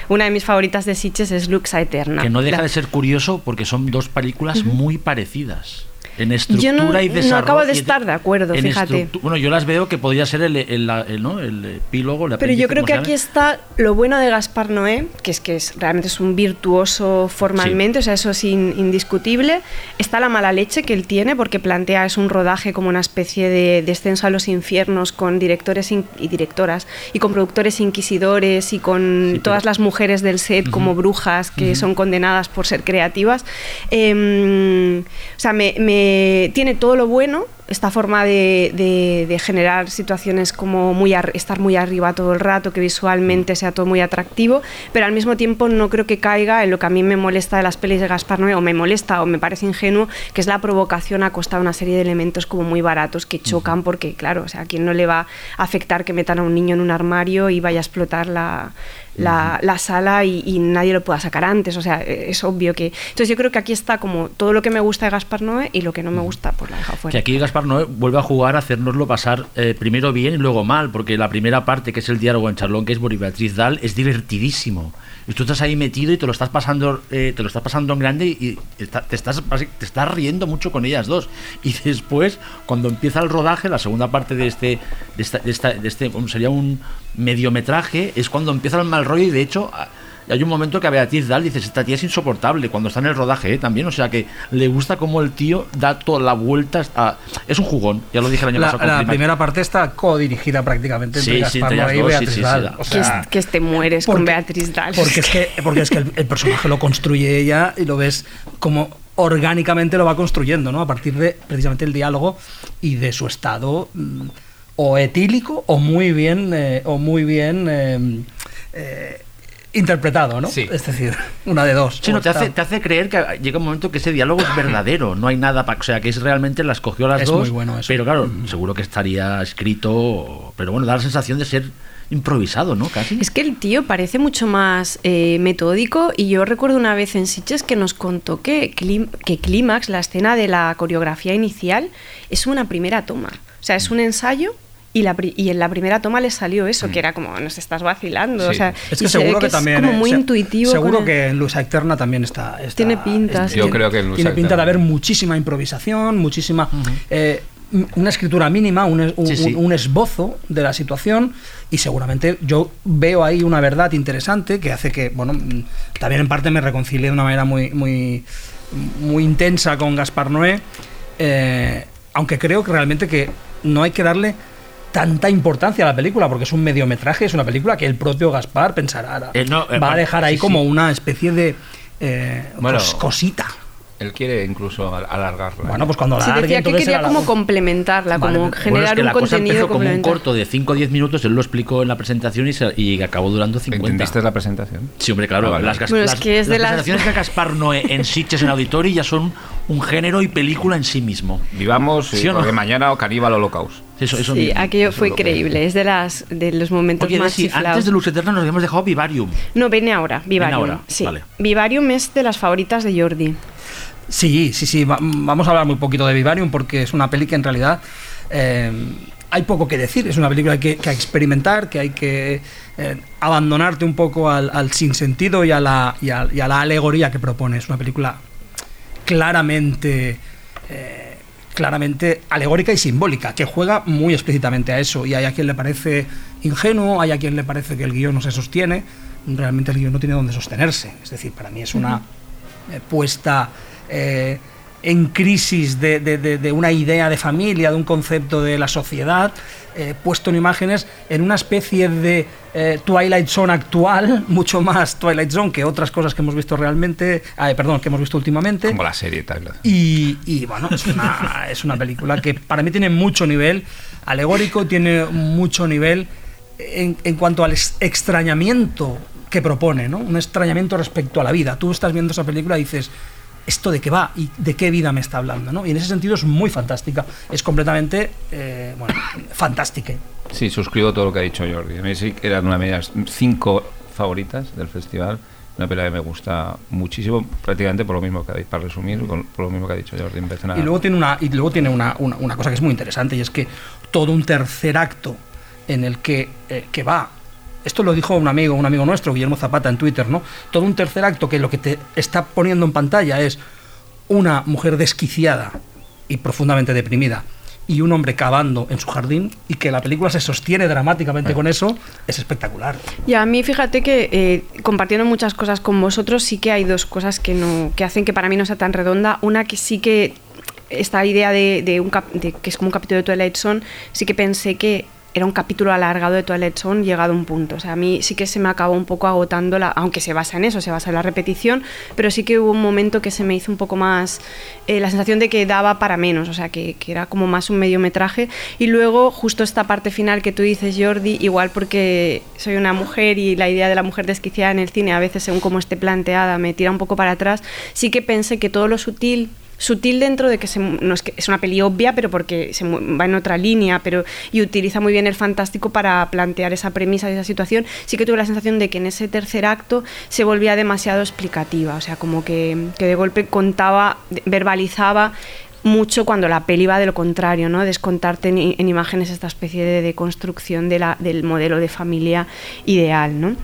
Una de mis favoritas de Sitges es Luxa Eterna. Que no deja La- de ser curioso porque son dos películas muy parecidas. En estructura no- y no desarrollo. acabo de estar de acuerdo, fíjate. Bueno, yo las veo que podría ser el, el, la- el, ¿no? el epílogo. el Pero yo creo ¿cómo que aquí está lo bueno de Gaspar Noé, que es que es, realmente es un virtuoso formalmente, o sea, eso es in- indiscutible. Está la mala leche que él tiene, porque plantea es un rodaje como una especie de descenso a los infiernos con directores in- y directoras, y con productores inquisidores, y con Sí, pero- todas las mujeres del set como brujas que son condenadas por ser creativas. Em, o sea, me, me- tiene todo lo bueno, esta forma de, de- de generar situaciones como muy ar- estar muy arriba todo el rato, que visualmente sea todo muy atractivo, pero al mismo tiempo no creo que caiga en lo que a mí me molesta de las pelis de Gaspar Noé, o me molesta o me parece ingenuo, que es la provocación a costa de una serie de elementos como muy baratos que chocan, porque claro, o sea, a quién no le va a afectar que metan a un niño en un armario y vaya a explotar la, la, la sala y, y nadie lo pueda sacar antes, o sea, eh, es obvio que... Entonces yo creo que aquí está como todo lo que me gusta de Gaspar Noé y lo que no me gusta, pues la he dejado fuera. Que aquí Gaspar Noé vuelve a jugar a hacernoslo pasar eh, primero bien y luego mal, porque la primera parte, que es el diálogo en Charlón, que es por Beatriz Dal, es divertidísimo. Y tú estás ahí metido y te lo estás pasando, eh, te lo estás pasando en grande y te, estás, te estás riendo mucho con ellas dos. Y después, cuando empieza el rodaje, la segunda parte de este, de esta- de esta- de este sería un mediometraje, es cuando empieza el mal rollo y de hecho... a- hay un momento que a Beatriz Dal dices, esta tía es insoportable cuando está en el rodaje ¿eh? también, o sea que le gusta como el tío da toda la vuelta, a- es un jugón, ya lo dije el año La, pasado. la primera parte está codirigida prácticamente entre Sí, sí, Gaspar entre Noé y sí, Beatriz sí, sí, Dal. la- O que, sea, es- que te mueres con Beatriz Dal. Porque es que, porque es que el, el personaje lo construye ella y lo ves como orgánicamente lo va construyendo, ¿no? A partir de precisamente el diálogo y de su estado mm, o etílico o muy bien eh, o muy bien eh, eh, interpretado, ¿no? Sí. Es decir, una de dos. Sí, no, te, hace, te hace creer que llega un momento que ese diálogo es verdadero, no hay nada para. O sea, que es realmente la escogió a las Es dos. muy bueno eso. Pero claro, seguro que estaría escrito. Pero bueno, da la sensación de ser improvisado, ¿no? Casi. Es que el tío parece mucho más eh, metódico y yo recuerdo una vez en Sitges que nos contó que, que Clímax, la escena de la coreografía inicial, es una primera toma. O sea, es un ensayo y, la pri- y en la primera toma le salió eso, que era como, nos estás vacilando. Sí. O sea, Es que se seguro que, es también. como eh, muy intuitivo. Seguro el- que en Luisa Eterna también está. está- Tiene pinta, es-. Yo tiene- creo que en Luisa Tiene pinta de haber muchísima improvisación, muchísima. eh, una escritura mínima, un, es- un- Sí, sí. un- esbozo de la situación y seguramente yo veo ahí una verdad interesante que hace que, bueno, mm, también en parte me reconcilie de una manera muy, muy, muy intensa con Gaspar Noé, eh, aunque creo que realmente que no hay que darle tanta importancia a la película porque es un mediometraje, es una película que el propio Gaspar pensará, Eh, no, eh, va a dejar ahí sí, como sí. una especie de eh, Bueno, cos- cosita. Él quiere incluso al- alargarla. Bueno, pues cuando la Sí, alargue, decía que quería como complementarla, Vale, como generar Bueno, es que un la cosa contenido empezó como un corto de 5 o 10 minutos, él lo explicó en la presentación y, se- y acabó durando 50. ¿Entendiste la presentación? Sí, hombre, claro. Ah, vale. Las, Bueno, es las- que es de las las- presentaciones de Gaspar Noé en Sitges en Auditori ya son un género y película en sí mismo. Vivamos, ¿Sí o no? porque mañana o Caníbal Holocaust. Eso, eso sí, mismo, aquello eso fue increíble. Es de las de los momentos Oye, más chiflados. antes de Luz Eterna nos habíamos dejado Vivarium. No, viene ahora, Vivarium. ahora, sí. vale. Vivarium es de las favoritas de Jordi. Sí, sí, sí. va- vamos a hablar muy poquito de Vivarium porque es una peli que en realidad eh, hay poco que decir. Es una película que hay que, que experimentar, que hay que eh, abandonarte un poco al, al sinsentido y a, la, y, a, y a la alegoría que propone. Es una película claramente. eh, claramente alegórica y simbólica, que juega muy explícitamente a eso. Y hay a quien le parece ingenuo, hay a quien le parece que el guion no se sostiene. Realmente el guion no tiene dónde sostenerse. Es decir, para mí es una eh, puesta eh, en crisis de, de- de- de una idea de familia, de un concepto de la sociedad, eh, puesto en imágenes en una especie de eh, Twilight Zone actual, mucho más Twilight Zone que otras cosas que hemos visto realmente, perdón, que hemos visto últimamente. Como la serie y tal. Y, y, bueno, es una, es una película que para mí tiene mucho nivel alegórico, tiene mucho nivel en, en cuanto al ex- extrañamiento que propone, ¿no? Un extrañamiento respecto a la vida. Tú estás viendo esa película y dices, ¿esto de qué va? ¿Y de qué vida me está hablando? ¿no? Y en ese sentido es muy fantástica. Es completamente, eh, bueno, fantástica. Sí, suscribo todo lo que ha dicho Jordi. A mí sí que eran una de mis cinco favoritas del festival. Una pelea que me gusta muchísimo, prácticamente por lo mismo que para resumir, por lo mismo que ha dicho Jordi. A- Y luego tiene, una, y luego tiene una, una- una cosa que es muy interesante y es que todo un tercer acto en el que, eh, que va, esto lo dijo un amigo, un amigo nuestro, Guillermo Zapata, en Twitter, ¿no? Todo un tercer acto que lo que te está poniendo en pantalla es una mujer desquiciada y profundamente deprimida y un hombre cavando en su jardín y que la película se sostiene dramáticamente con eso, es espectacular. Y a mí, fíjate que eh, compartiendo muchas cosas con vosotros, sí que hay dos cosas que, no, que hacen que para mí no sea tan redonda. Una que sí que esta idea de, de un cap- de que es como un capítulo de Twilight Zone, sí que pensé que era un capítulo alargado de Twilight Zone llegado a un punto. O sea, a mí sí que se me acabó un poco agotando, la, aunque se basa en eso, se basa en la repetición, pero sí que hubo un momento que se me hizo un poco más eh, la sensación de que daba para menos, o sea, que, que era como más un mediometraje. Y luego, justo esta parte final que tú dices, Jordi, igual porque soy una mujer y la idea de la mujer desquiciada en el cine, a veces según cómo esté planteada, me tira un poco para atrás, sí que pensé que todo lo sutil sutil dentro de que, se, no es, que es una peli obvia, pero porque se va en otra línea, pero y utiliza muy bien el fantástico para plantear esa premisa de esa situación. Sí que tuve la sensación de que en ese tercer acto se volvía demasiado explicativa, o sea, como que, de golpe contaba, verbalizaba mucho cuando la peli va de lo contrario, ¿no? Descontarte en, imágenes esta especie de, construcción del modelo de familia ideal, ¿no?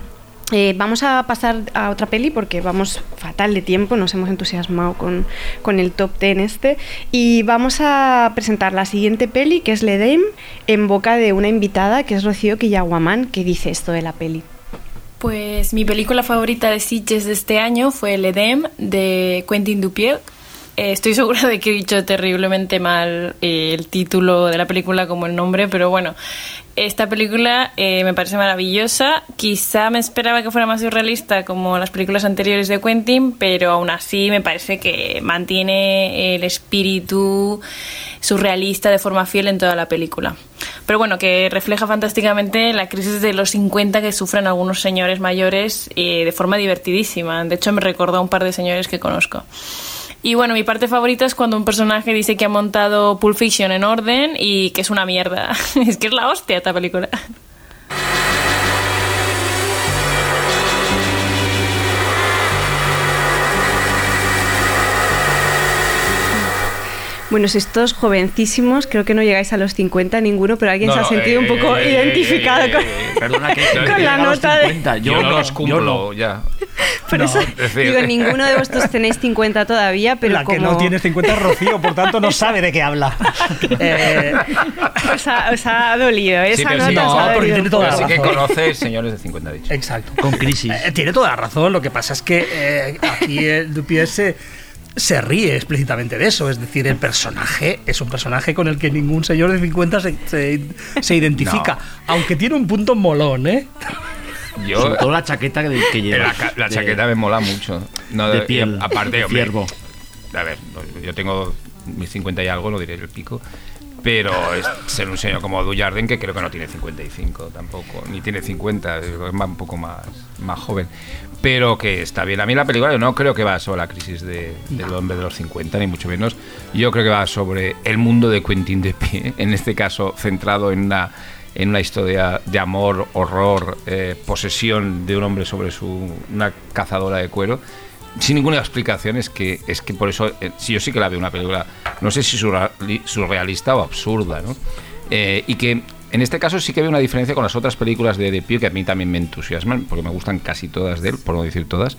Eh, vamos a pasar a otra peli porque vamos fatal de tiempo, nos hemos entusiasmado con, con el top 10 este y vamos a presentar la siguiente peli que es Le Dame en boca de una invitada que es Rocío Quillaguamán que dice esto de la peli. Pues mi película favorita de Sitges de este año fue El Edem de Quentin Dupieux. Eh, estoy segura de que he dicho terriblemente mal eh, el título de la película como el nombre, pero bueno, esta película eh, me parece maravillosa. Quizá me esperaba que fuera más surrealista como las películas anteriores de Quentin, pero aún así me parece que mantiene el espíritu surrealista de forma fiel en toda la película. Pero bueno, que refleja fantásticamente la crisis de los 50 que sufren algunos señores mayores eh, de forma divertidísima. De hecho, me recordó a un par de señores que conozco. Y bueno, mi parte favorita es cuando un personaje dice que ha montado Pulp Fiction en orden y que es una mierda. es que es la hostia esta película. Bueno, sois todos jovencísimos, creo que no llegáis a los 50 ninguno, pero alguien No, se ha no, sentido un eh, poco eh, identificado eh, con... eh, Perdona, que Con que la nota de- 50. Yo, Yo, no no, los yo cumplo no. ya. Por eso, es decir- digo, ninguno de vosotros tenéis 50 todavía, pero la como... que no tiene 50 es Rocío, por tanto no sabe de qué habla. Eh, Os ha, os ha dolido, esa pero nota sí, os no, ha porque tiene un toda la Así que razón. conoces señores de 50 dicho. exacto. Con crisis. Eh, tiene toda la razón, lo que pasa es que eh, aquí el Dupieux se, ríe explícitamente de eso, es decir, el personaje es un personaje con el que ningún señor de 50 se, se- se identifica, aunque tiene un punto molón, ¿eh? Yo, Sobre todo la chaqueta que, que lleva. la, ca- la de- chaqueta me mola mucho. No, de piel, Aparte, de hombre. A ver, yo tengo mis 50 y algo, no diré el pico. pero es ser un señor como Dujardin que creo que no tiene 55 tampoco, ni tiene 50, es un poco más, más joven, pero que está bien. A mí la película yo no creo que va sobre la crisis de, del hombre de los 50, ni mucho menos. Yo creo que va sobre el mundo de Quentin de Pie, en este caso centrado en una, en una historia de amor, horror, eh, posesión de un hombre sobre su, una cazadora de cuero sin ninguna explicación es que es que por eso eh, si yo sí que la veo una película no sé si surreali- surrealista o absurda ¿no? Eh, y que en este caso sí que veo una diferencia con las otras películas de De Pio que a mí también me entusiasman porque me gustan casi todas de él por no decir todas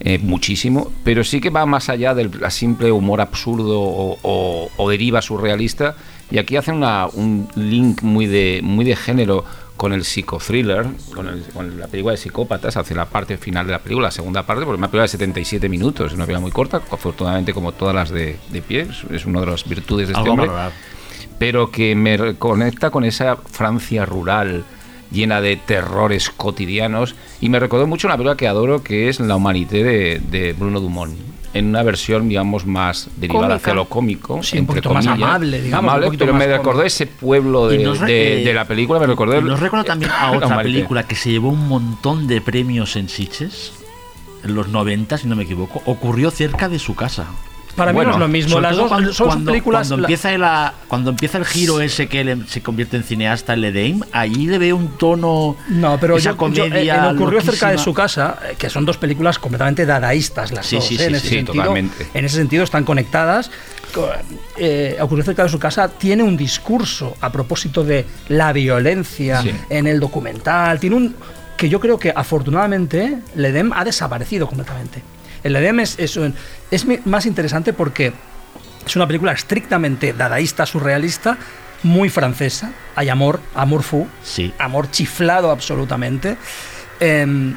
eh, muchísimo pero sí que va más allá del simple humor absurdo o, o- o deriva surrealista y aquí hacen una- un link muy de muy de género con el psicothriller, con, el- con la película de psicópatas, hacia la parte final de la película, la segunda parte, porque es una película de 77 minutos, es una película muy corta, afortunadamente como todas las de, de pie, es, es una de las virtudes de este hombre, valorar. Pero que me conecta con esa Francia rural llena de terrores cotidianos y me recordó mucho una película que adoro que es La Humanité de, de Bruno Dumont en una versión digamos más derivada Cómica. hacia lo cómico Sí, un poquito más amable, digamos, Amable, pero me cómico. recordó ese pueblo de, nos de- eh, de la película me recordó nos recuerda también a otra película que se llevó un montón de premios en Sitges, en los 90, si no me equivoco. Ocurrió cerca de su casa. Para mí Bueno, no es lo mismo. Las dos cuando, son cuando- películas. cuando la- empieza el, a- cuando empieza el giro ese que él se convierte en cineasta, el Edame, allí le veo un tono. No, pero esa yo, yo, comedia eh, en ocurrió cerca de su casa, eh, que son dos películas completamente dadaístas las Sí, dos, sí, eh, sí, en ese sentido, totalmente. en ese sentido están conectadas. Co- eh, ocurrió cerca de su casa tiene un discurso a propósito de la violencia en el documental, tiene un que yo creo que afortunadamente Ledem ha desaparecido completamente. El Ledem es, es, un- es mi- más interesante porque es una película estrictamente dadaísta, surrealista, muy francesa. Hay amor, amor fou, Sí. amor chiflado absolutamente. Eh,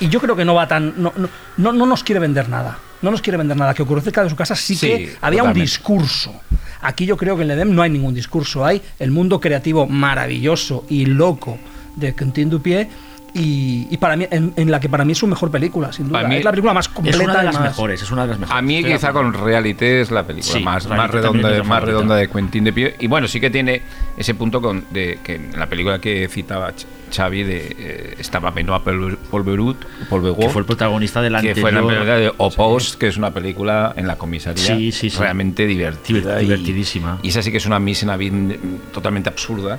y yo creo que no va tan. No, no, no, no nos quiere vender nada. No nos quiere vender nada. Que ocurrió cerca de su casa sí, Sí, que había un discurso. Aquí yo creo que en el Edem no hay ningún discurso. Hay el mundo creativo maravilloso y loco de Quentin Dupieux. Y, y para mí, en, en la que para mí es su mejor película, sin duda. Para mí es la película más completa Es una de las más- mejores, es una de las mejores. A mí quizá con Reality es la película Sí, más, redonda, de, más redonda de Quentin de Pie. Y bueno, sí que tiene ese punto con, de que en la película que citaba Xavi de, eh, estaba Benoit Polver- Polverut, que fue el protagonista de la que anterior. fue la película de Opos, que es una película en la comisaría Sí, sí, sí. realmente divertida. Diver- y- divertidísima. Y, esa sí que es una mise en totalmente absurda,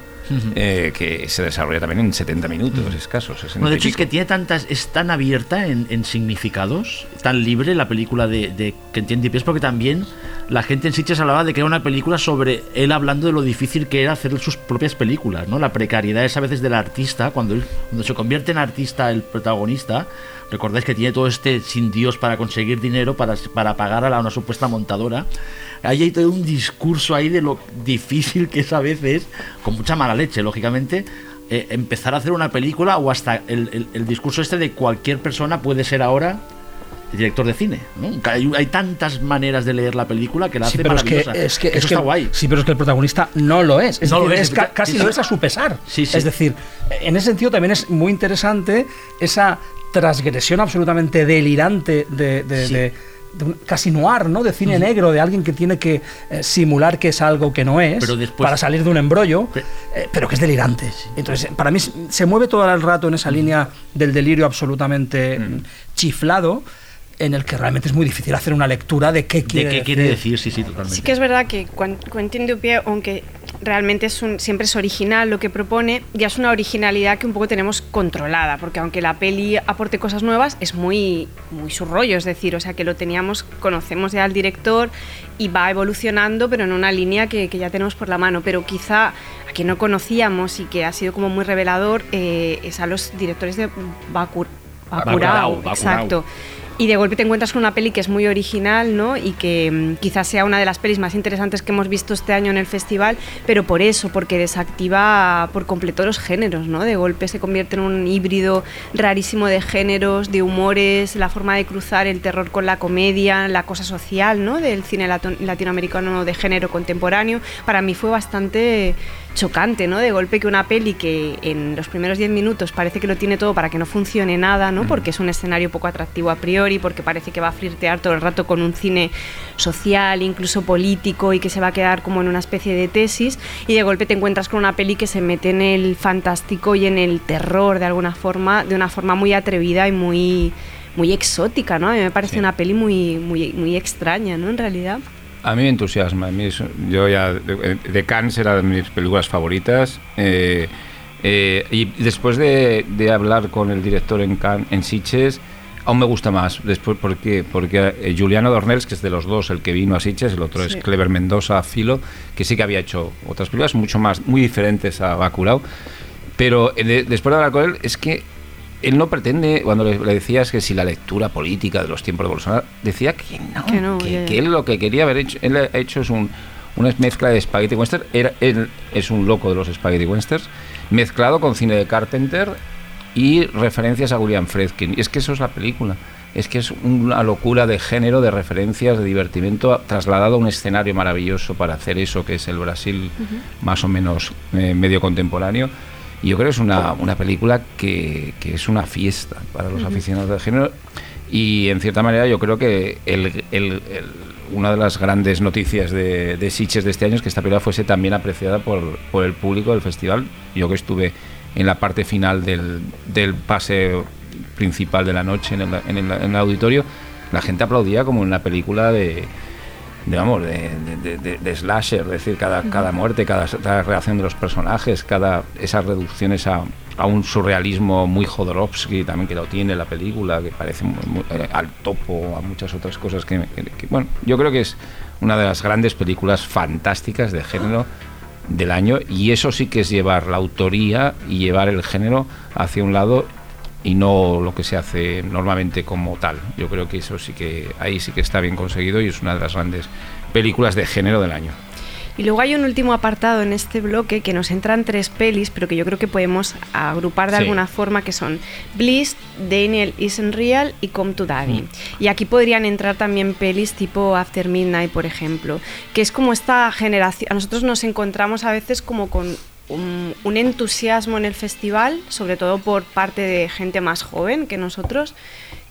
eh, que se desarrolla también en 70 minutos escasos. 60 Bueno, de y hecho, es que tiene tantas, es tan abierta en, en significados, tan libre la película de, de Quentin Dupieux, porque también la gente en Sitges hablaba de que era una película sobre él hablando de lo difícil que era hacer sus propias películas, ¿no? La precariedad es a veces del artista, cuando, él, cuando se convierte en artista el protagonista, recordáis que tiene todo este sin Dios para conseguir dinero, para, para pagar a la, una supuesta montadora. Ahí hay todo un discurso ahí de lo difícil que es a veces, con mucha mala leche, lógicamente, eh, empezar a hacer una película o hasta el, el- el discurso este de cualquier persona puede ser ahora director de cine. ¿no? Hay, hay tantas maneras de leer la película que la Sí, hace pero es que, maravillosa. es que, Eso es que- está guay. sí, pero es que el protagonista no lo es. Es, No decir, es, es ca- es- casi lo es a su pesar. Sí, sí. Es decir, en ese sentido también es muy interesante esa transgresión absolutamente delirante de, de- Sí. de- de un casi noir, ¿no? De cine negro, de alguien que tiene que eh, simular que es algo que no es Pero después- para salir de un embrollo, eh, pero que es delirante. Entonces, para mí se- mueve todo el rato en esa línea del delirio absolutamente chiflado, en el que realmente es muy difícil hacer una lectura de qué ¿De quiere qué decir. quiere decir? Sí, sí, totalmente. Sí que es verdad que Quen- Quentin Dupieux, aunque realmente es un, siempre es original lo que propone, ya es una originalidad que un poco tenemos controlada, porque aunque la peli aporte cosas nuevas, es muy, muy su rollo, es decir, o sea que lo teníamos, conocemos ya al director y va evolucionando, pero en una línea que, que ya tenemos por la mano, pero quizá a quien no conocíamos y que ha sido como muy revelador eh, es a los directores de Bakur- Bacurau, Bacurau, Bacurau. exacto. Y de golpe te encuentras con una peli que es muy original, ¿no? Y que mm, quizás sea una de las pelis más interesantes que hemos visto este año en el festival, pero por eso, porque desactiva por completo los géneros, ¿no? De golpe se convierte en un híbrido rarísimo de géneros, de humores, la forma de cruzar el terror con la comedia, la cosa social, ¿no? Del cine latinoamericano de género contemporáneo. Para mí fue bastante chocante, ¿no? De golpe que una peli que en los primeros 10 minutos parece que lo tiene todo para que no funcione nada, ¿no? Porque es un escenario poco atractivo a priori priori porque parece que va a flirtear todo el rato con un cine social, incluso político y que se va a quedar como en una especie de tesis y de golpe te encuentras con una peli que se mete en el fantástico y en el terror de alguna forma, de una forma muy atrevida y muy muy exótica, ¿no? A mí me parece una peli muy, muy, muy extraña, ¿no? En realidad. A mí me entusiasma. A mí es- yo ya de, de Cannes era de mis películas favoritas. eh, eh, y después de, de hablar con el director en Cannes, en Sitges, aún me gusta más. Después porque porque eh, Juliano Dornels, que es de los dos el que vino a Sitges, el otro Sí. es Clever Mendoza Filo, que sí que había hecho otras películas mucho más muy diferentes a Bacurau. Pero eh, de- después de hablar con él, es que él no pretende, cuando le, le decías que si la lectura política de los tiempos de Bolsonaro, decía que no, Que no, que, él lo que quería haber hecho, él ha hecho es un, una mezcla de spaghetti western, Era- él es un loco de los spaghetti westerns, mezclado con cine de Carpenter y referencias a William Friedkin. Y es que eso es la película. Es que es una locura de género, de referencias, de divertimento, trasladado a un escenario maravilloso para hacer eso que es el Brasil más o menos eh, medio contemporáneo. Y yo creo que es una, una película que, que es una fiesta para los aficionados del género. Y en cierta manera yo creo que el, el- el- una de las grandes noticias de, de Sitges de este año es que esta película fuese también apreciada por, por el público del festival. Yo que estuve en la parte final del, del pase principal de la noche en el, en el- en el auditorio, la gente aplaudía como en una película de, de, vamos, de, de- de- de slasher, es decir, cada, cada muerte, cada, cada reacción de los personajes, cada esas reducciones a, a un surrealismo muy Jodorowsky también que lo tiene la película, que parece muy- muy- eh, al topo, a muchas otras cosas que, que- que- bueno, yo creo que es una de las grandes películas fantásticas de género del año y eso sí que es llevar la autoría y llevar el género hacia un lado y no lo que se hace normalmente como tal. Yo creo que eso sí que ahí sí que está bien conseguido y es una de las grandes películas de género del año. Y luego hay un último apartado en este bloque que nos entran tres pelis, pero que yo creo que podemos agrupar de Sí. alguna forma, que son Bliss, Daniel Isn't Real y Come to Daddy. Mm. Y aquí podrían entrar también pelis tipo After Midnight, por ejemplo, que es como esta generación, a nosotros nos encontramos a veces como con un, entusiasmo en el festival, sobre todo por parte de gente más joven que nosotros,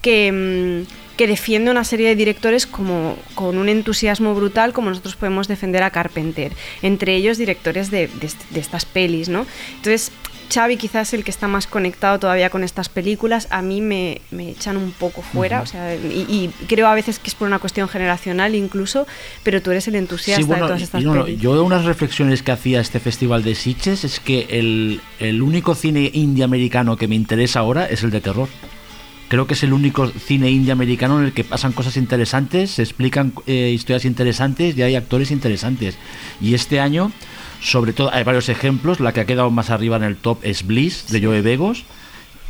que, mm, que defiende una serie de directores como con un entusiasmo brutal como nosotros podemos defender a Carpenter, entre ellos directores de, de de estas pelis, ¿no? Entonces, Xavi quizás el que está más conectado todavía con estas películas, a mí me, me echan un poco fuera, o sea, y, y creo a veces que es por una cuestión generacional incluso, pero tú eres el entusiasta Sí, bueno, de todas estas y no, yo unas reflexiones que hacía este festival de Sitges es que el, el único cine indie americano que me interesa ahora es el de terror. Creo que es el único cine indie americano en el que pasan cosas interesantes, se explican eh, historias interesantes y hay actores interesantes. Y este año, sobre todo, hay varios ejemplos. La que ha quedado más arriba en el top es Bliss, de Joe Begos,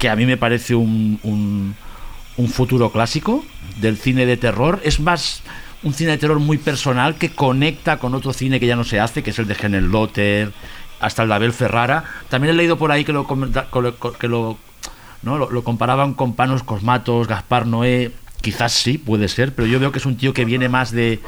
que a mí me parece un, un, un futuro clásico del cine de terror. Es más un cine de terror muy personal que conecta con otro cine que ya no se hace, que es el de Genel Lotter, hasta el de Abel Ferrara. También he leído por ahí que lo, que lo, ¿no? lo, comparaban con Panos Cosmatos, Gaspar Noé. Quizás sí, puede ser, pero yo veo que es un tío que viene más de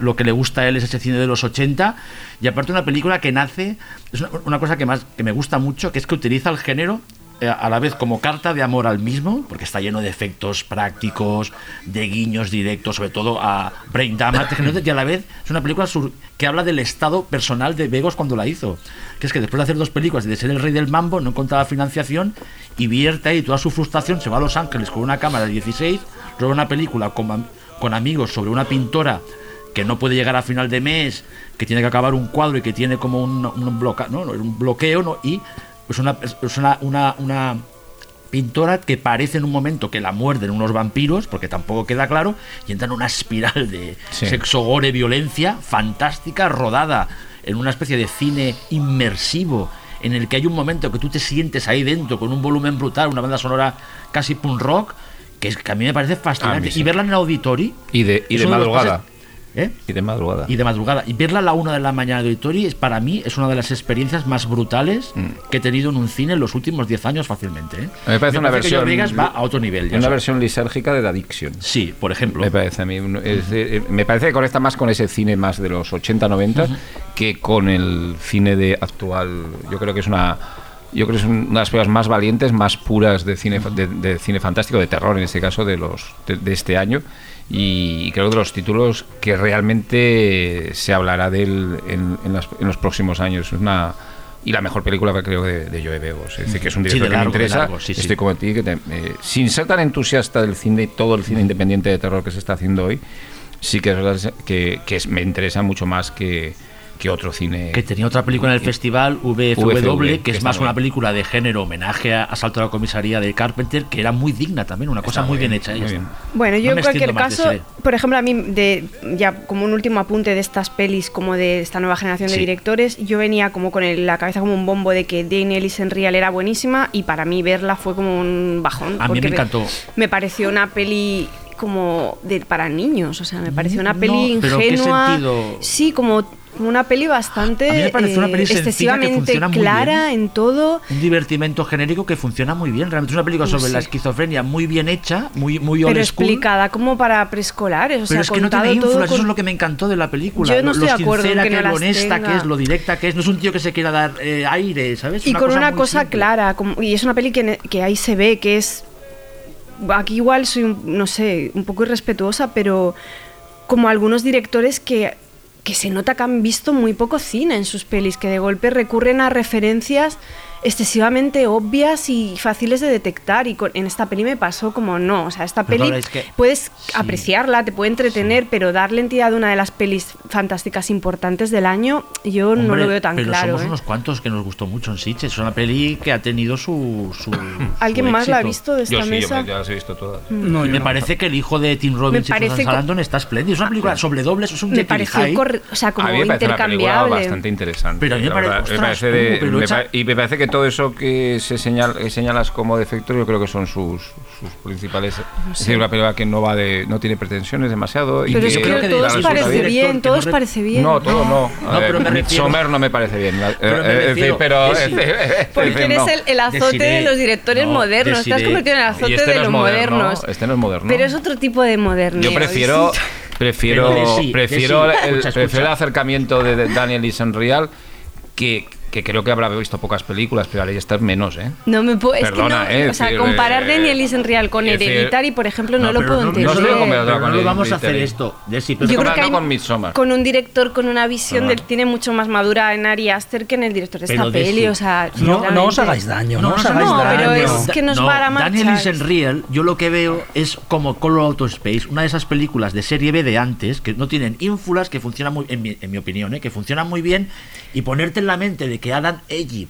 lo que le gusta a él es ese cine de los 80 y aparte una película que nace es una, una cosa que más que me gusta mucho que es que utiliza el género a la vez como carta de amor al mismo, porque está lleno de efectos prácticos, de guiños directos, sobre todo a Brain Damage, y a la vez es una película que habla del estado personal de Begos cuando la hizo. Que es que después de hacer dos películas y de ser el rey del mambo, no encontraba financiación y vierte ahí toda su frustración, se va a Los Ángeles con una cámara de 16, roba una película con, am- con amigos sobre una pintora que no puede llegar a final de mes, que tiene que acabar un cuadro y que tiene como un, un bloqueo, ¿no? y es una, es una, una, una pintora que parece en un momento que la muerden unos vampiros, porque tampoco queda claro, y entra en una espiral de Sí. sexo, gore, violencia fantástica, rodada en una especie de cine inmersivo, en el que hay un momento que tú te sientes ahí dentro con un volumen brutal, una banda sonora casi punk rock, que, es, que a mí me parece fascinante. Sí. Y verla en el auditori. Y de, y madrugada. ¿Eh? Y de madrugada. y de madrugada. Y verla a la una de la mañana de Auditori es para mí es una de las experiencias más brutales Mm. que he tenido en un cine en los últimos 10 años fácilmente. ¿eh? Me parece una que versión. Vegas va a otro nivel. ya Una sabes. versión lisérgica de The Addiction. Sí, por ejemplo. Me parece a mí. es de- me parece que conecta más con ese cine más de los 80-90 que con el cine de actual. Yo creo que es una. yo creo que es una de las películas más valientes, más puras de cine, de, de cine fantástico, de terror en este caso, de, los, de, de este año. Y creo que de los títulos que realmente se hablará de él en, en las- en los próximos años. Es una. Y la mejor película que creo de, de Joe Begos. Es decir, que es un Sí, director que me interesa. largo, sí, sí. Estoy como ti, que te- eh, sin ser tan entusiasta del cine, todo el cine independiente de terror que se está haciendo hoy, sí que es verdad que, que es- me interesa mucho más que, que otro cine. Que tenía otra película en el festival, VFW, VFW, que es más una película de género, homenaje a Asalto a la comisaría de Carpenter, que era muy digna también, una cosa muy muy bien bien, hecha. muy bien. Bueno, yo No en cualquier caso, por ejemplo, a mí, de, ya como un último apunte de estas pelis, como de esta nueva generación de directores, yo venía como con el- la cabeza como un bombo de que Daniel Real era buenísima y para mí verla fue como un bajón. A mí me encantó. Me pareció una peli como de para niños, o sea, me pareció una peli No, pero ¿qué ingenua. sentido? Sí, como una peli bastante A mí me pareció una eh, peli que excesivamente clara en todo. Un divertimento genérico que funciona muy bien. Realmente es una película sobre Sí. la esquizofrenia muy bien hecha, muy, muy old Pero school. explicada como para preescolares, o Pero sea, es que no tiene todo ínfulas, eso con- es lo que me encantó de la película. Yo no estoy lo de acuerdo en sincera que que, no es, lo honesta que es, lo directa que es. No es un tío que se quiera dar eh, aire, ¿sabes? y con cosa una cosa simple. clara como- y es una peli que, que ahí se ve que es aquí igual soy no sé un poco irrespetuosa pero como algunos directores que que se nota que han visto muy poco cine en sus pelis que de golpe recurren a referencias excesivamente obvias y fáciles de detectar y con- en esta peli me pasó como no o sea esta Pero peli es que- puedes apreciarla te puede entretener pero darle entidad a una de las pelis fantásticas importantes del año yo no Hombre, lo veo tan pero claro somos ¿eh? unos cuantos que nos gustó mucho en Sitges. Es una peli que ha tenido su. su ¿Alguien su más la ha éxito. visto de esta Yo sí, yo mesa? me- ya las he visto todas. No, Y yo me no. parece que el hijo de Tim Robbins y parece Susan Sarandon está espléndido. Es una película sobre dobles, es un me y pareció o sea, como a mí me parece una intercambiable. bastante interesante. Pero a mí me parece- verdad. ostras, parece de- ¿cómo? Pero me hecha- pa- y me parece que todo eso que se señala, que señalas como defectos, yo creo que son sus, sus principales. Es decir, una película que no va de, no tiene pretensiones demasiado. y Pero que yo que creo que todo la os resulta parece bien. bien, Director, todo que os no re- parece bien. No, todo no. No, pero me refiero- Midsommar no me parece bien. Eh, Pero me eh, refiero- es Porque eres el, el azote Desiree. de los directores No, modernos. Te has Desiree. convertido en el azote Y este de no los moderno. modernos. Este no es moderno. Pero es otro tipo de modernidad. Yo prefiero, prefiero, prefiero, el, escucha, prefiero el acercamiento de, Daniel Isenreal que, que creo que habrá visto pocas películas, pero ahí está menos, ¿eh? No me puedo. Es Perdona, que no. eh, o sea, decir, comparar eh, Daniel Isenreal con es Hereditary, por ejemplo, no, lo pero puedo no, entender. no con- pero con no lo vamos a hacer esto. Jessy, pero Yo creo que hay con Midsommar. con un director con una visión No. del cine mucho más madura en Ari Aster que en el director de esta Pero peli. O sea, No, no os hagáis daño, no, No, os no, hagáis no, daño. pero es que nos va a. Daniel Isenriel, yo lo que veo es como Color Auto Space, una de esas películas de serie B de antes que no tienen ínfulas, que funcionan muy, en mi, en mi opinión, ¿eh? que funcionan muy bien y ponerte en la mente de que quedaran allí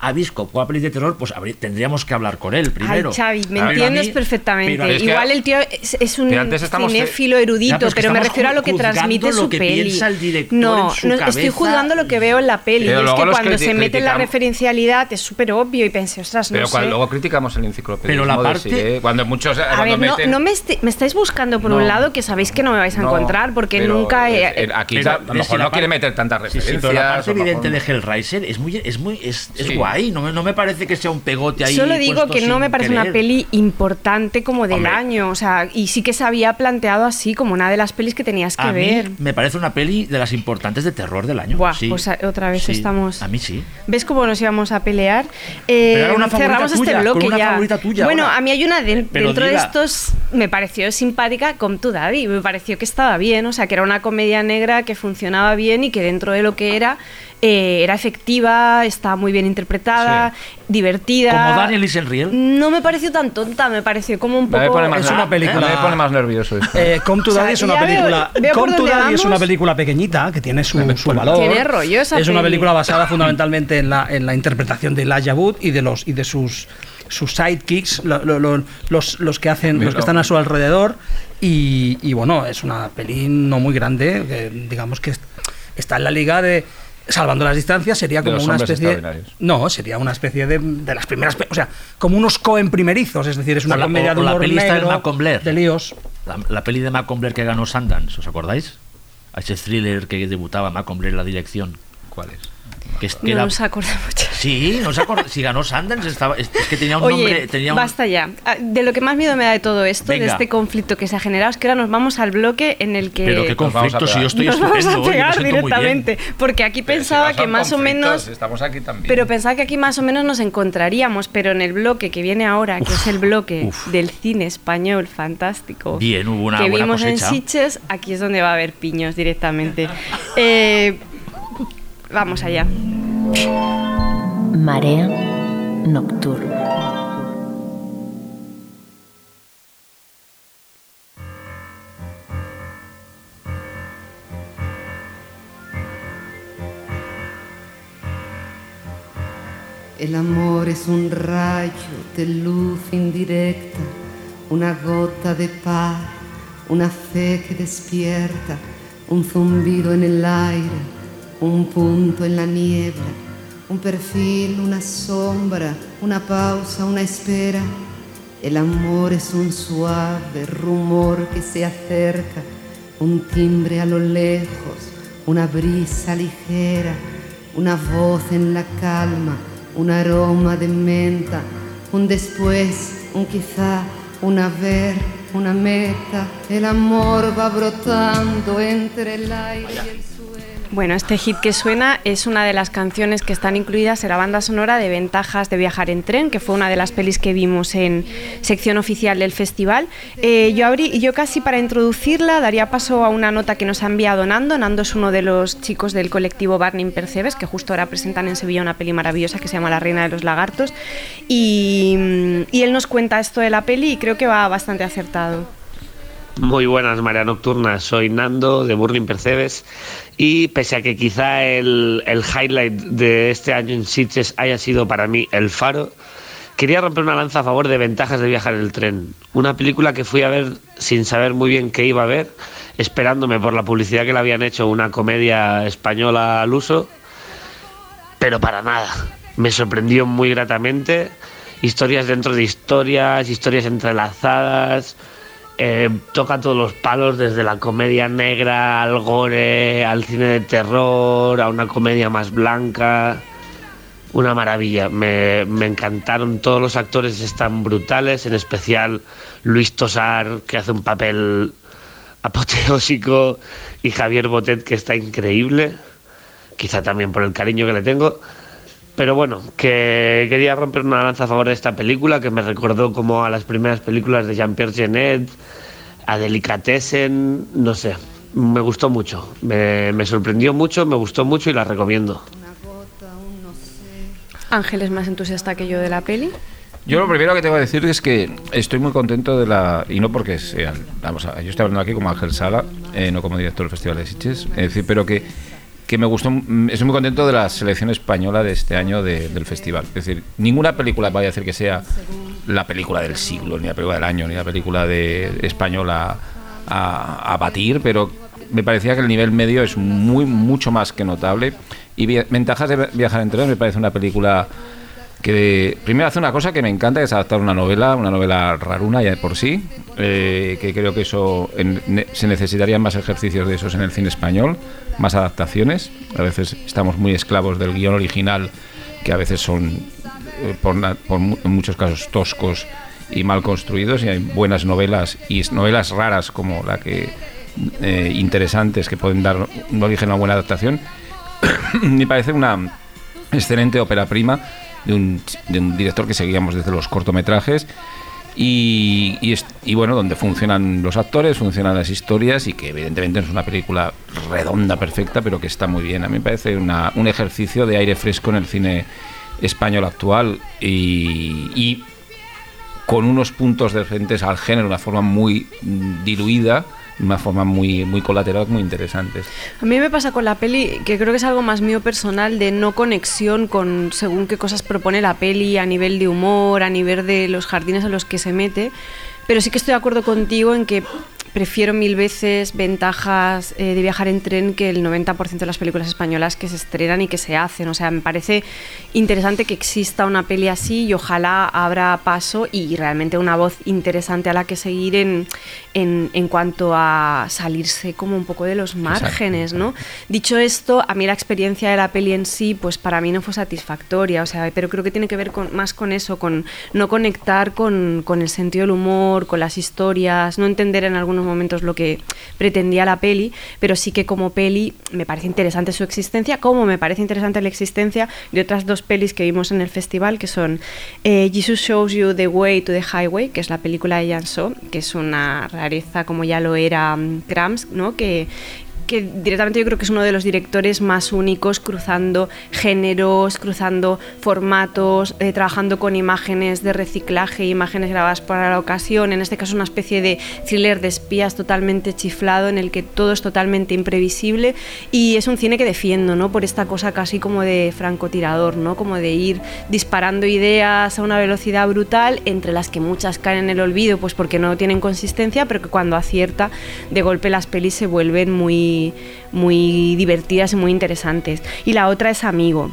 ha visto una peli de terror, pues tendríamos que hablar con él primero. Ay, Xavi, me Pero a entiendes mí- perfectamente. pero es que- Igual el tío es, es un cinéfilo erudito, Ya, pero es que pero me refiero a lo que transmite lo su que peli. piensa el director no, en su no estoy juzgando lo que veo en la peli. Pero es que cuando se mete en la referencialidad es súper obvio y pensé, ostras, no Pero sé. cuando luego criticamos el enciclopedismo Pero la de parte- Siré, cuando muchos A cuando ver, no, meten- no me, estáis buscando por No. un lado que sabéis que no me vais a No, encontrar porque nunca he- eh, eh, aquí a lo mejor no quiere meter tantas Sí, referencias. sí, pero la parte a evidente de Hellraiser es muy es muy es, es Guay, no me, no me parece que sea un pegote ahí. Solo digo que no me parece una peli importante como del Hombre. año, o sea, y sí que se había planteado así como una de las pelis que tenías que a ver. mí me parece una peli de las importantes de terror del año. Buah, sí. pues otra vez Sí. estamos- A mí sí. ¿Ves cómo nos íbamos a pelear? Eh, una cerramos este tuya, bloque con una ya. favorita tuya bueno, ahora. a mí hay una de- dentro de estos me pareció simpática con tu Daddy, me pareció que estaba bien, o sea, que era una comedia negra que funcionaba bien y que dentro de lo que era eh, era efectiva, estaba muy bien interpretada, divertida. Como Daniel Isenriel. No me pareció tan tonta, me pareció como un Me poco pone más, Es una ¿eh? película- Me pone más nervioso esto. Eh, Come to O sea, Daddy es una veo- película. veo Come to Daddy es una película pequeñita que tiene su, su valor. Tiene rollo esa Es una película basada fundamentalmente en la, en la interpretación de Elijah Wood y de los y de sus sus sidekicks, lo- lo- lo- los, los que hacen, los que están a su alrededor y, y bueno, es una peli no muy grande, que digamos que es- está en la liga de salvando las distancias sería De como los una especie no sería una especie de, de las primeras o sea como unos Cohen primerizos es decir es una O la- comedia o- de o la humor peli negro, de líos La, la peli de Malcolm Blair que ganó Sundance, ¿os acordáis? A ese thriller que debutaba Malcolm Blair en la dirección. cuál es. Que es- que No era- nos acordamos. Sí, no se acuerda. Si ganó Sundance, estaba, es, que tenía un Oye, nombre. Tenía un- basta ya. Ah, De lo que más miedo me da de todo esto, de este conflicto que se ha generado, es que ahora nos vamos al bloque en el que... Pero qué Nos conflicto, si yo estoy nos vamos a hoy, pegar bien. directamente. Porque aquí pensaba que más o menos... Estamos aquí también. Pero pensaba que aquí más o menos nos encontraríamos, pero en el bloque que viene ahora, que es el bloque uf. del cine español fantástico, Bien, hubo una que buena vimos en. Sitges, aquí es donde va a haber piños directamente. Eh, vamos allá. Marea nocturna. El amor es un rayo de luz indirecta, una gota de paz, una fe que despierta, un zumbido en el aire, un punto en la niebla, un perfil, una sombra, una pausa, una espera. El amor es un suave rumor que se acerca, un timbre a lo lejos, una brisa ligera, una voz en la calma, un aroma de menta, un después, un quizá, un haber, una meta. El amor va brotando entre el aire y el. Bueno, este hit que suena es una de las canciones que están incluidas en la banda sonora de Ventajas de viajar en tren, que fue una de las pelis que vimos en sección oficial del festival. Eh, yo, abrí, yo casi para introducirla daría paso a una nota que nos ha enviado Nando. Nando es uno de los chicos del colectivo Barney Percebes, que justo ahora presentan en Sevilla una peli maravillosa que se llama La Reina de los Lagartos. Y, y él nos cuenta esto de la peli y creo que va bastante acertado. Muy buenas, María Nocturna. Soy Nando de Burning Percebes. Y pese a que quizá el, el highlight de este año en Sitges haya sido para mí El Faro, quería romper una lanza a favor de Ventajas de viajar en el tren. Una película que fui a ver sin saber muy bien qué iba a ver, esperándome por la publicidad que le habían hecho una comedia española al uso, pero para nada. Me sorprendió muy gratamente. Historias dentro de historias, historias entrelazadas. Eh, toca todos los palos, desde la comedia negra al gore, al cine de terror, a una comedia más blanca. Una maravilla. Me, me encantaron todos los actores, están brutales, en especial Luis Tosar, que hace un papel apoteósico, y Javier Botet, que está increíble. Quizá también por el cariño que le tengo. Pero bueno, que quería romper una lanza a favor de esta película que me recordó como a las primeras películas de Jean-Pierre Genet, a Delicatessen, no sé. Me gustó mucho, me, me sorprendió mucho, me gustó mucho y la recomiendo. Ángel es más entusiasta que yo de la peli. Yo lo primero que tengo que decir es que estoy muy contento de la. Y no porque sean. Vamos a, yo estoy hablando aquí como Ángel Sala, eh, no como director del Festival de Sitges. Es decir, pero que, que me gustó. mm, Estoy muy contento de la selección española de este año de- del festival. Es decir, ninguna película vaya a decir que sea la película del siglo, ni la película del año, ni la película de española a, a batir, pero me parecía que el nivel medio es muy mucho más que notable. Y Ventajas de viajar en tren me parece una película que primero hace una cosa que me encanta, que es adaptar una novela, una novela raruna ya de por sí, eh, que creo que eso se necesitarían más ejercicios de esos en el cine español, más adaptaciones. A veces estamos muy esclavos del guion original, que a veces son, eh, por, en muchos casos, toscos y mal construidos, y hay buenas novelas y novelas raras como la que eh, interesantes que pueden dar un origen a una buena adaptación. me parece una excelente ópera prima de un, de un director que seguíamos desde los cortometrajes y, bueno, donde funcionan los actores, funcionan las historias y que evidentemente no es una película redonda, perfecta, pero que está muy bien. A mí me parece una- un ejercicio de aire fresco en el cine español actual y, y con unos puntos diferentes al género, una forma muy mm, diluida, una forma muy, muy colateral, muy interesantes. A mí me pasa con la peli que creo que es algo más mío personal de no conexión con según qué cosas propone la peli a nivel de humor, a nivel de los jardines en los que se mete, pero sí que estoy de acuerdo contigo en que prefiero mil veces ventajas eh, de viajar en tren que el 90% de las películas españolas que se estrenan y que se hacen. O sea, me parece interesante que exista una peli así y ojalá abra paso y realmente una voz interesante a la que seguir en, en, en cuanto a salirse como un poco de los márgenes, ¿no? Dicho esto, a mí la experiencia de la peli en sí, pues para mí no fue satisfactoria, o sea, pero creo que tiene que ver con, más con eso, con no conectar con, con el sentido del humor, con las historias, no entender en algunos momentos lo que pretendía la peli, pero sí que como peli me parece interesante su existencia, como me parece interesante la existencia de otras dos pelis que vimos en el festival, que son eh, Jesus Shows You the Way to the Highway, que es la película de Jan So, que es una rareza como ya lo era um, ¿no? que, que directamente yo creo que es uno de los directores más únicos, cruzando géneros, cruzando formatos, eh, trabajando con imágenes de reciclaje, imágenes grabadas para la ocasión, en este caso una especie de thriller de espías totalmente chiflado, en el que todo es totalmente imprevisible y es un cine que defiendo, ¿no? Por esta cosa casi como de francotirador, ¿no? Como de ir disparando ideas a una velocidad brutal, entre las que muchas caen en el olvido, pues porque no tienen consistencia, pero que cuando acierta, de golpe las pelis se vuelven muy muy, divertidas y muy interesantes. Y la otra es Amigo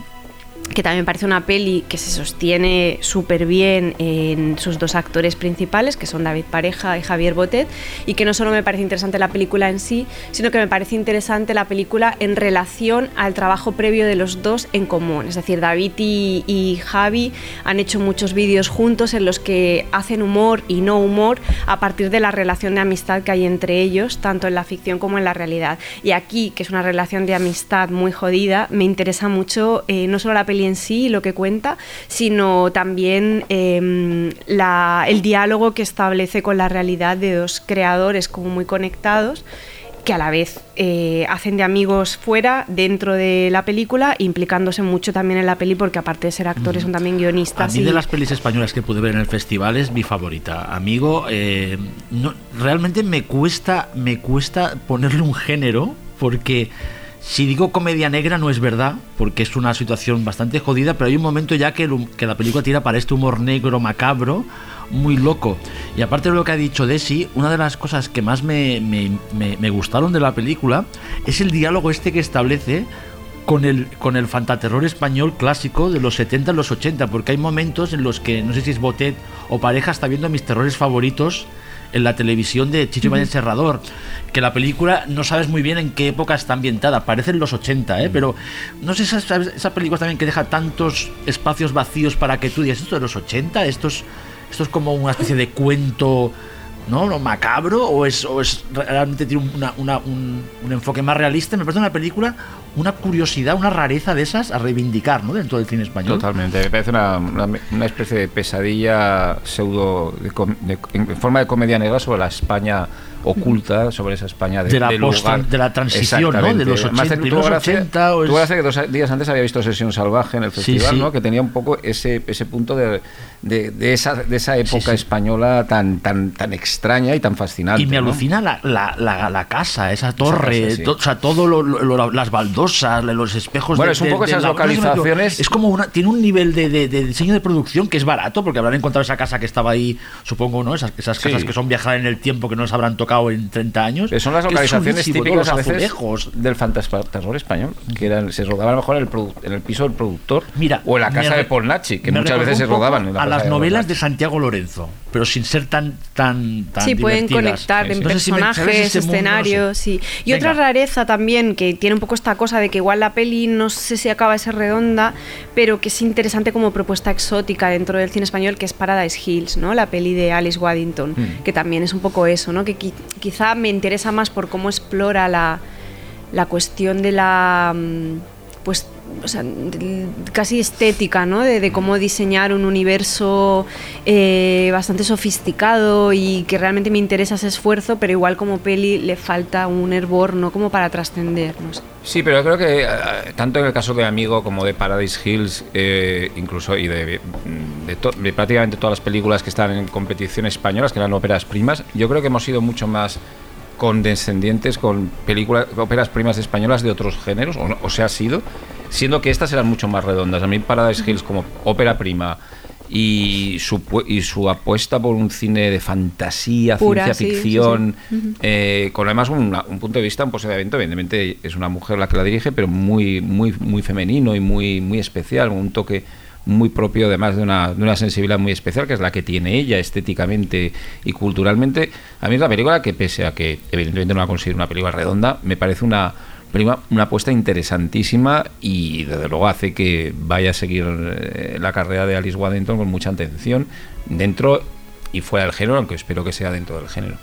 que también parece una peli que se sostiene súper bien en sus dos actores principales, que son David Pareja y Javier Botet, y que no solo me parece interesante la película en sí, sino que me parece interesante la película en relación al trabajo previo de los dos en común. Es decir, David y, y Javi han hecho muchos vídeos juntos en los que hacen humor y no humor a partir de la relación de amistad que hay entre ellos, tanto en la ficción como en la realidad. Y aquí, que es una relación de amistad muy jodida, me interesa mucho eh, no solo la película, en sí, lo que cuenta, sino también eh, la, el diálogo que establece con la realidad de dos creadores como muy conectados que a la vez eh, hacen de amigos fuera, dentro de la película, implicándose mucho también en la peli, porque aparte de ser actores, son también guionistas. A mí y- de las pelis españolas que pude ver en el festival es mi favorita. Amigo, eh, no, realmente me cuesta, me cuesta ponerle un género, porque si digo comedia negra no es verdad, porque es una situación bastante jodida, pero hay un momento ya que, el que la película tira para este humor negro, macabro, muy loco. Y aparte de lo que ha dicho Desi, una de las cosas que más me, me- me- me gustaron de la película es el diálogo este que establece con el, con el fantaterror español clásico de los 70 a los 80, porque hay momentos en los que, no sé si es Botet o pareja, está viendo mis terrores favoritos en la televisión de Chicho Ibañez Serrador, que la película no sabes muy bien en qué época está ambientada, parece en los 80, ¿eh? pero no sé, esa, esa, esa película también que deja tantos espacios vacíos para que tú digas, ¿esto de los 80? ¿Esto es, esto es como una especie de cuento... ¿no? Macabro o es, o es realmente tiene una- una- un, un enfoque más realista. Me parece una película, una curiosidad, una rareza de esas a reivindicar ¿no? dentro del cine español. Totalmente, me parece una, una, especie de pesadilla pseudo de de- en forma de comedia negra sobre la España oculta, sobre esa España de, De la post- lugar. de la transición, ¿no? De los Además, 80, tuvo primeros gracia- 80 o es- que dos días antes había visto Sesión Salvaje en el Sí, festival, sí. ¿no? que tenía un poco ese, ese punto de, de, de esa, de esa época sí. española tan, tan, tan extraña y tan fascinante. Y me ¿no? alucina la, la, la, la casa, esa torre, casa, sí. to- o sea, todo lo- lo- las baldosas, los espejos. Bueno, de- es un de- poco de esas localizaciones- Es como una, tiene un nivel de, de- de diseño de producción que es barato, porque habrán encontrado esa casa que estaba ahí, supongo, ¿no? Esas, esas Sí. casas que son viajar en el tiempo que no les habrán tocado en 30 años. Que son las localizaciones típicas a veces azulejos. del fantasma español, que eran, se rodaba a lo mejor en el, en el piso del productor Mira, o en la casa de re- Polnachi, que muchas veces se rodaban en la a las de novelas de Santiago Lorenzo, pero sin ser tan tan, tan Sí, pueden divertidas. conectar en si ¿sabes personajes, ese mundo? No sé. escenarios, sí. Y Venga. otra rareza también, que tiene un poco esta cosa de que igual la peli no sé si acaba de ser redonda, pero que es interesante como propuesta exótica dentro del cine español, que es Paradise Hills, ¿no? La peli de Alice Waddington, Mm. que también es un poco eso, ¿no? Que quizá me interesa más por cómo explora la, la cuestión de la... mm, Pues, o sea, casi estética, ¿no? De, de cómo diseñar un universo eh, bastante sofisticado y que realmente me interesa ese esfuerzo, pero igual como peli le falta un hervor, ¿no? Como para trascender, no sé. Sí, pero creo que eh, tanto en el caso de Amigo como de Paradise Hills, eh, incluso y de, de to- de prácticamente todas las películas que están en competición españolas, que eran óperas primas, yo creo que hemos sido mucho más condescendientes con películas, óperas primas españolas de otros géneros, o, o se ha sido, siendo que estas eran mucho más redondas. A mí Paradise Hills como ópera prima y su, y su apuesta por un cine de fantasía, Pura, ciencia sí, ficción, sí, sí. Ujú. eh, con además un, un punto de vista, un posicionamiento, evidentemente es una mujer la que la dirige, pero muy, muy, muy femenino y muy, muy especial, un toque muy propio, además de una, de una sensibilidad muy especial, que es la que tiene ella estéticamente y culturalmente. A mí es la película que, pese a que evidentemente no la considero una película redonda, me parece una película, una apuesta interesantísima y desde luego hace que vaya a seguir eh, la carrera de Alice Waddington con mucha atención dentro y fuera del género, aunque espero que sea dentro del género.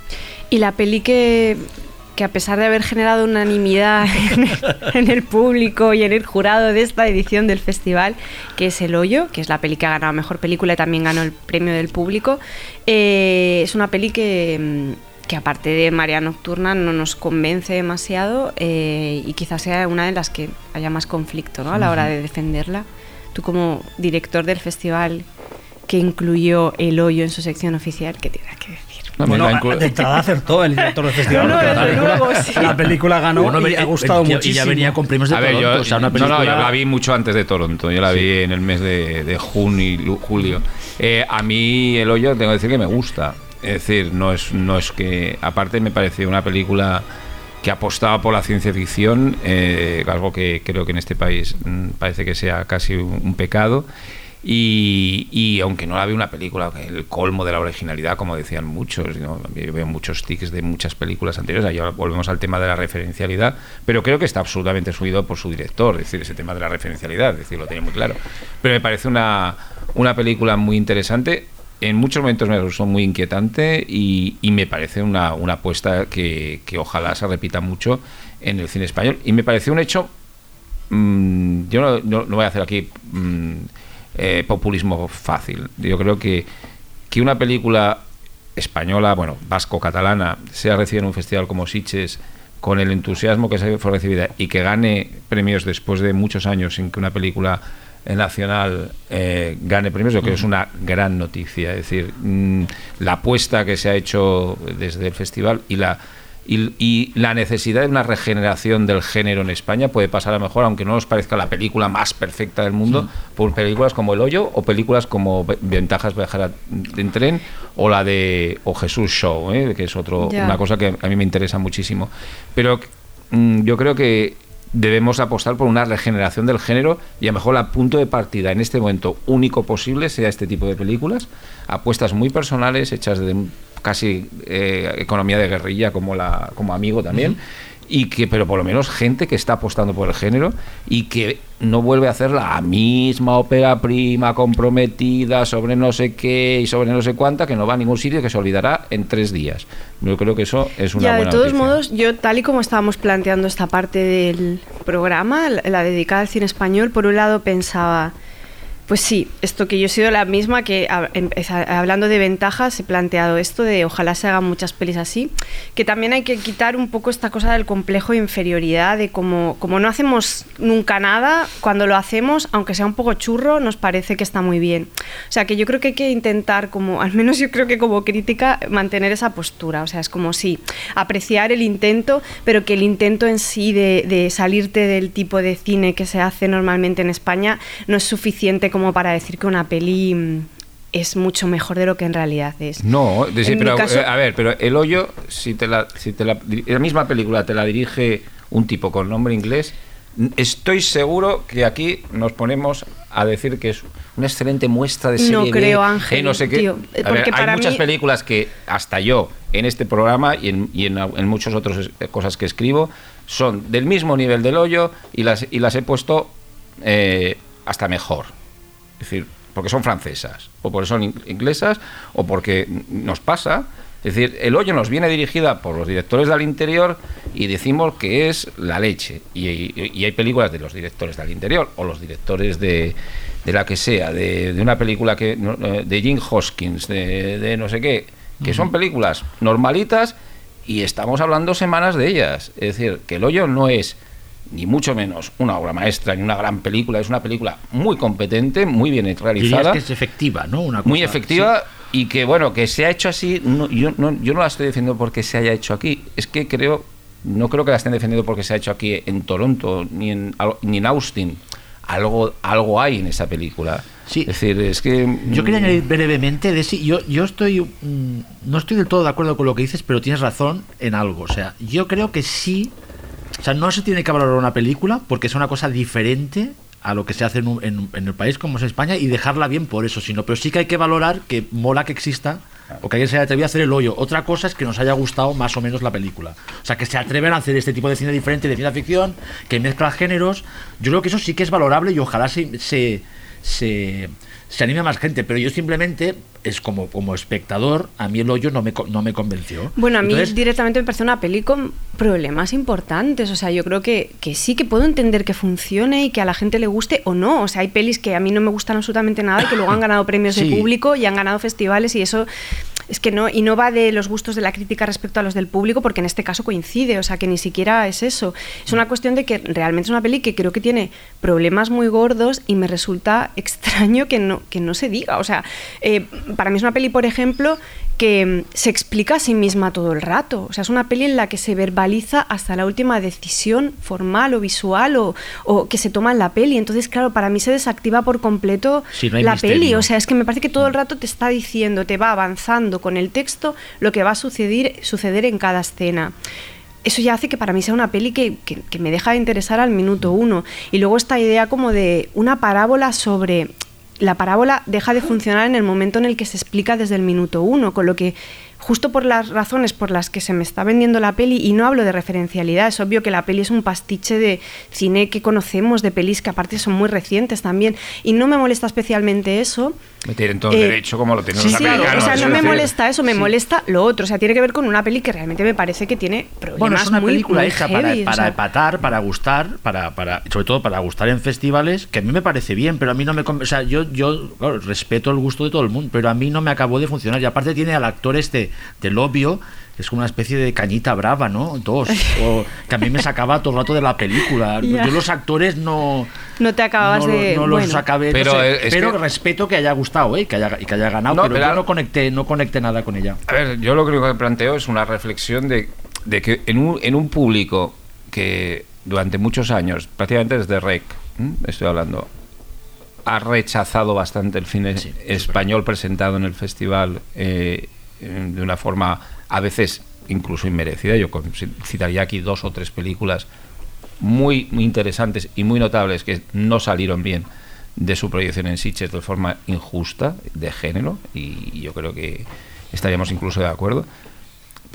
Y la peli que, que a pesar de haber generado unanimidad en el, en el público y en el jurado de esta edición del festival, que es El Hoyo, que es la peli que ha ganado Mejor Película y también ganó el premio del público, eh, es una peli que, mm, que aparte de María Nocturna no nos convence demasiado eh, y quizás sea una de las que haya más conflicto ¿no? a la hora de defenderla. Tú como director del festival que incluyó El Hoyo en su sección oficial, ¿qué tienes que decir? No, Bueno, de entrada acertó el director del festival. No, no, la, película, luego, sí. la película ganó Bueno, y ha gustado eh, y- ya venía con premios de A ver, Toronto, yo, o sea, una no, película... no, yo la vi mucho antes de Toronto. Yo la vi en el mes de, de junio y julio. Eh, a mí El Hoyo tengo que decir que me gusta. Es decir, no es, no es que... Aparte me pareció una película que apostaba por la ciencia ficción, eh, algo que creo que en este país mm, parece que sea casi un, pecado. Y, y aunque no la veo una película, el colmo de la originalidad, como decían muchos, ¿no? yo veo muchos tics de muchas películas anteriores, ahí volvemos al tema de la referencialidad, pero creo que está absolutamente subido por su director, es decir, ese tema de la referencialidad, es decir, lo tiene muy claro. Pero me parece una, una película muy interesante, en muchos momentos me resultó muy inquietante y, me parece una, una apuesta que, que ojalá se repita mucho en el cine español. Y me pareció un hecho Mm, yo no, no- voy a hacer aquí mm, eh, populismo fácil. Yo creo que, que una película española, bueno, vasco-catalana, sea recibida en un festival como Sitges con el entusiasmo que se fue recibida y que gane premios después de muchos años sin que una película nacional eh, gane premios, yo creo que es una gran noticia. Es decir, mm, la apuesta que se ha hecho desde el festival y la y, y la necesidad de una regeneración del género en España puede pasar a lo mejor, aunque no nos parezca la película más perfecta del mundo, por películas como El Hoyo o películas como Ve- Ventajas viajar en tren o la de o Jesús Show, ¿eh? que es otro, Ya. una cosa que a mí me interesa muchísimo. Pero mm, yo creo que debemos apostar por una regeneración del género y a lo mejor el punto de partida en este momento único posible sea este tipo de películas, apuestas muy personales hechas de casi eh, economía de guerrilla como la como amigo también y que pero por lo menos gente que está apostando por el género y que no vuelve a hacer la misma ópera prima comprometida sobre no sé qué y sobre no sé cuánta que no va a ningún sitio que se olvidará en tres días yo creo que eso es una ya, de buena todos noticia. modos, yo tal y como estábamos planteando esta parte del programa, la dedicada al cine español, por un lado pensaba, pues sí, esto que yo he sido la misma que em- hablando de ventajas he planteado esto de ojalá se hagan muchas pelis así, que también hay que quitar un poco esta cosa del complejo de inferioridad, de como, como no hacemos nunca nada, cuando lo hacemos, aunque sea un poco churro, nos parece que está muy bien. O sea, que yo creo que hay que intentar, como, al menos yo creo que como crítica, mantener esa postura. O sea, es como sí, apreciar el intento, pero que el intento en sí de, de salirte del tipo de cine que se hace normalmente en España no es suficiente como para decir que una peli mm, es mucho mejor de lo que en realidad es. No, de- sí, pero caso- eh, a ver, pero el hoyo, si te la, si te la, la misma película te la dirige un tipo con nombre inglés, estoy seguro que aquí nos ponemos a decir que es una excelente muestra de serie No B, creo, Ángel, eh, no sé qué. tío, A ver, porque hay para muchas mí- películas que hasta yo en este programa y en, y en, en muchas otras cosas que escribo son del mismo nivel del hoyo y las, y las he puesto eh, hasta mejor. Es decir, porque son francesas, o porque son in- inglesas, o porque nos pasa. Es decir, el hoyo nos viene dirigida por los directores del interior y decimos que es la leche. Y, y- y hay películas de los directores del interior, o los directores de, de la que sea, de, de una película que eh, de Jim Hoskins, de, de no sé qué, que son películas normalitas y estamos hablando semanas de ellas. Es decir, que el hoyo no es ni mucho menos una obra maestra ni una gran película, es una película muy competente, muy bien realizada, que es efectiva, ¿no? Una muy efectiva y que bueno, que se ha hecho así, no- yo, no, yo no la estoy defendiendo porque se haya hecho aquí, es que creo, no creo que la estén defendiendo porque se ha hecho aquí en Toronto ni en, ni en Austin. algo, algo hay en esa película. Sí. Es decir, es que... Yo quería mm, añadir brevemente de yo, yo estoy mm, no estoy del todo de acuerdo con lo que dices, pero tienes razón en algo. O sea, yo creo que sí. O sea, no se tiene que valorar una película porque es una cosa diferente a lo que se hace en, un- el país como es España y dejarla bien por eso, sino, pero sí que hay que valorar que mola que exista o que alguien se haya atrevido a hacer el hoyo. Otra cosa es que nos haya gustado más o menos la película. O sea, que se atreven a hacer este tipo de cine diferente de ciencia ficción, que mezcla géneros. Yo creo que eso sí que es valorable y ojalá se, se, se, se anime a más gente. Pero yo simplemente, es como, como espectador, a mí el hoyo no me, no me convenció. Bueno, a mí Entonces, directamente me parece una peli con problemas importantes. O sea, yo creo que, que sí que puedo entender que funcione y que a la gente le guste o no. O sea, hay pelis que a mí no me gustan absolutamente nada y que luego han ganado premios Sí. de público y han ganado festivales y eso es que no. Y no va de los gustos de la crítica respecto a los del público porque en este caso coincide. O sea, que ni siquiera es eso. Es una cuestión de que realmente es una peli que creo que tiene problemas muy gordos y me resulta extraño que no, que no se diga. O sea, eh, para mí es una peli, por ejemplo, que mm, se explica a sí misma todo el rato. O sea, es una peli en la que se verbaliza hasta la última decisión formal o visual o, o que se toma en la peli. Entonces, claro, para mí se desactiva por completo Sí, no hay la misterio. peli. O sea, es que me parece que todo el rato te está diciendo, te va avanzando con el texto lo que va a suceder, suceder en cada escena. Eso ya hace que para mí sea una peli que, que- que me deja de interesar al minuto uno. Y luego esta idea como de una parábola sobre... La parábola deja de funcionar en el momento en el que se explica desde el minuto uno, con lo que justo por las razones por las que se me está vendiendo la peli, y no hablo de referencialidad, es obvio que la peli es un pastiche de cine que conocemos, de pelis que aparte son muy recientes también, y no me molesta especialmente eso, Me tienen todo Eh, derecho como lo tienen Sí, los sí, americanos. o sea, no me decir, molesta eso, me molesta lo otro. O sea, tiene que ver con una peli que realmente me parece que tiene problemas Bueno, es una muy, película muy hecha heavy, para, o para sea. empatar, para gustar, para, para, sobre todo para gustar en festivales, que a mí me parece bien, pero a mí no me... O sea, yo, yo claro, respeto el gusto de todo el mundo, pero a mí no me acabó de funcionar. Y aparte tiene al actor este del obvio, es como una especie de cañita brava, ¿no? Dos. O, que a mí me sacaba todo el rato de la película. Ya. Yo los actores no... No te acababas no, de. no los bueno. acabé, no Pero, sé, eh, es pero que- respeto que haya gustado, ¿eh? que haya, y que haya ganado, No, pero, pero- yo no conecté, no conecté nada con ella. A ver, yo lo que planteo es una reflexión de, de que en un, en un público que durante muchos años, prácticamente desde REC, ¿m? estoy hablando, ha rechazado bastante el cine Sí, es español presentado en el festival eh, eh, de una forma a veces incluso inmerecida. Yo citaría aquí dos o tres películas muy, muy interesantes y muy notables que no salieron bien de su proyección en Sitges de forma injusta, de género, y yo creo que estaríamos incluso de acuerdo.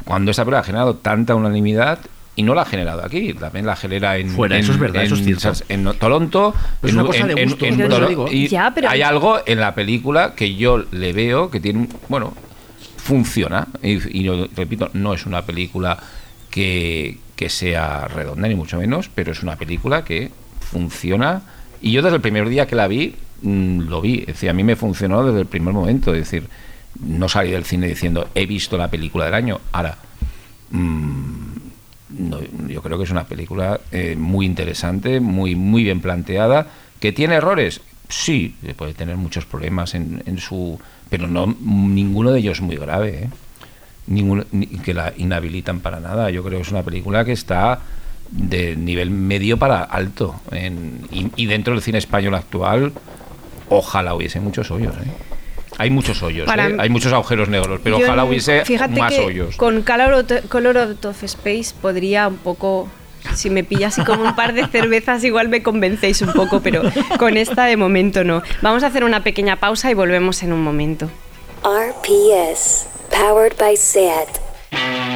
Cuando esa película ha generado tanta unanimidad y no la ha generado aquí, también la genera en, Fuera, en- eso es verdad, eso es en- cierto. en Toronto. Pero es en- una cosa de gusto, en por eso Toro- digo. y Ya, pero- hay algo en la película que yo le veo que tiene, bueno, funciona. Y, y repito, no es una película que, que sea redonda, ni mucho menos, pero es una película que funciona. Y yo desde el primer día que la vi, mm, lo vi. Es decir, a mí me funcionó desde el primer momento. Es decir, no salí del cine diciendo, he visto la película del año. Ahora, mm, no, yo creo que es una película eh, muy interesante, muy, muy bien planteada. ¿Que tiene errores? Sí, puede tener muchos problemas en, en su... Pero no ninguno de ellos muy grave, ¿eh? Ninguno, ni- que la inhabilitan para nada. Yo creo que es una película que está de nivel medio para alto. en- y, y dentro del cine español actual, ojalá hubiese muchos hoyos. ¿eh? Hay muchos hoyos, ¿eh? hay muchos agujeros negros, pero ojalá hubiese fíjate más que hoyos. Con Color Color Out of Space podría un poco. Si me pillas así como un par de cervezas, igual me convencéis un poco, pero con esta de momento no. Vamos a hacer una pequeña pausa y volvemos en un momento. RPS, powered by SAT.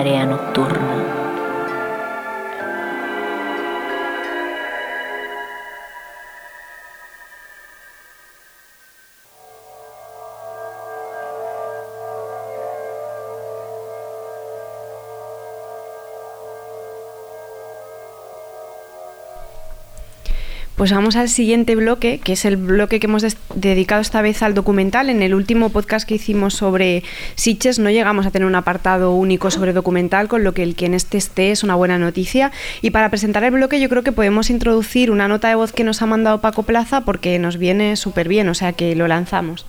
Marea Pues vamos al siguiente bloque, que es el bloque que hemos dedicado esta vez al documental. En el último podcast que hicimos sobre Sitges no llegamos a tener un apartado único sobre documental, con lo que el que en este esté es una buena noticia. Y para presentar el bloque yo creo que podemos introducir una nota de voz que nos ha mandado Paco Plaza porque nos viene súper bien, o sea que lo lanzamos.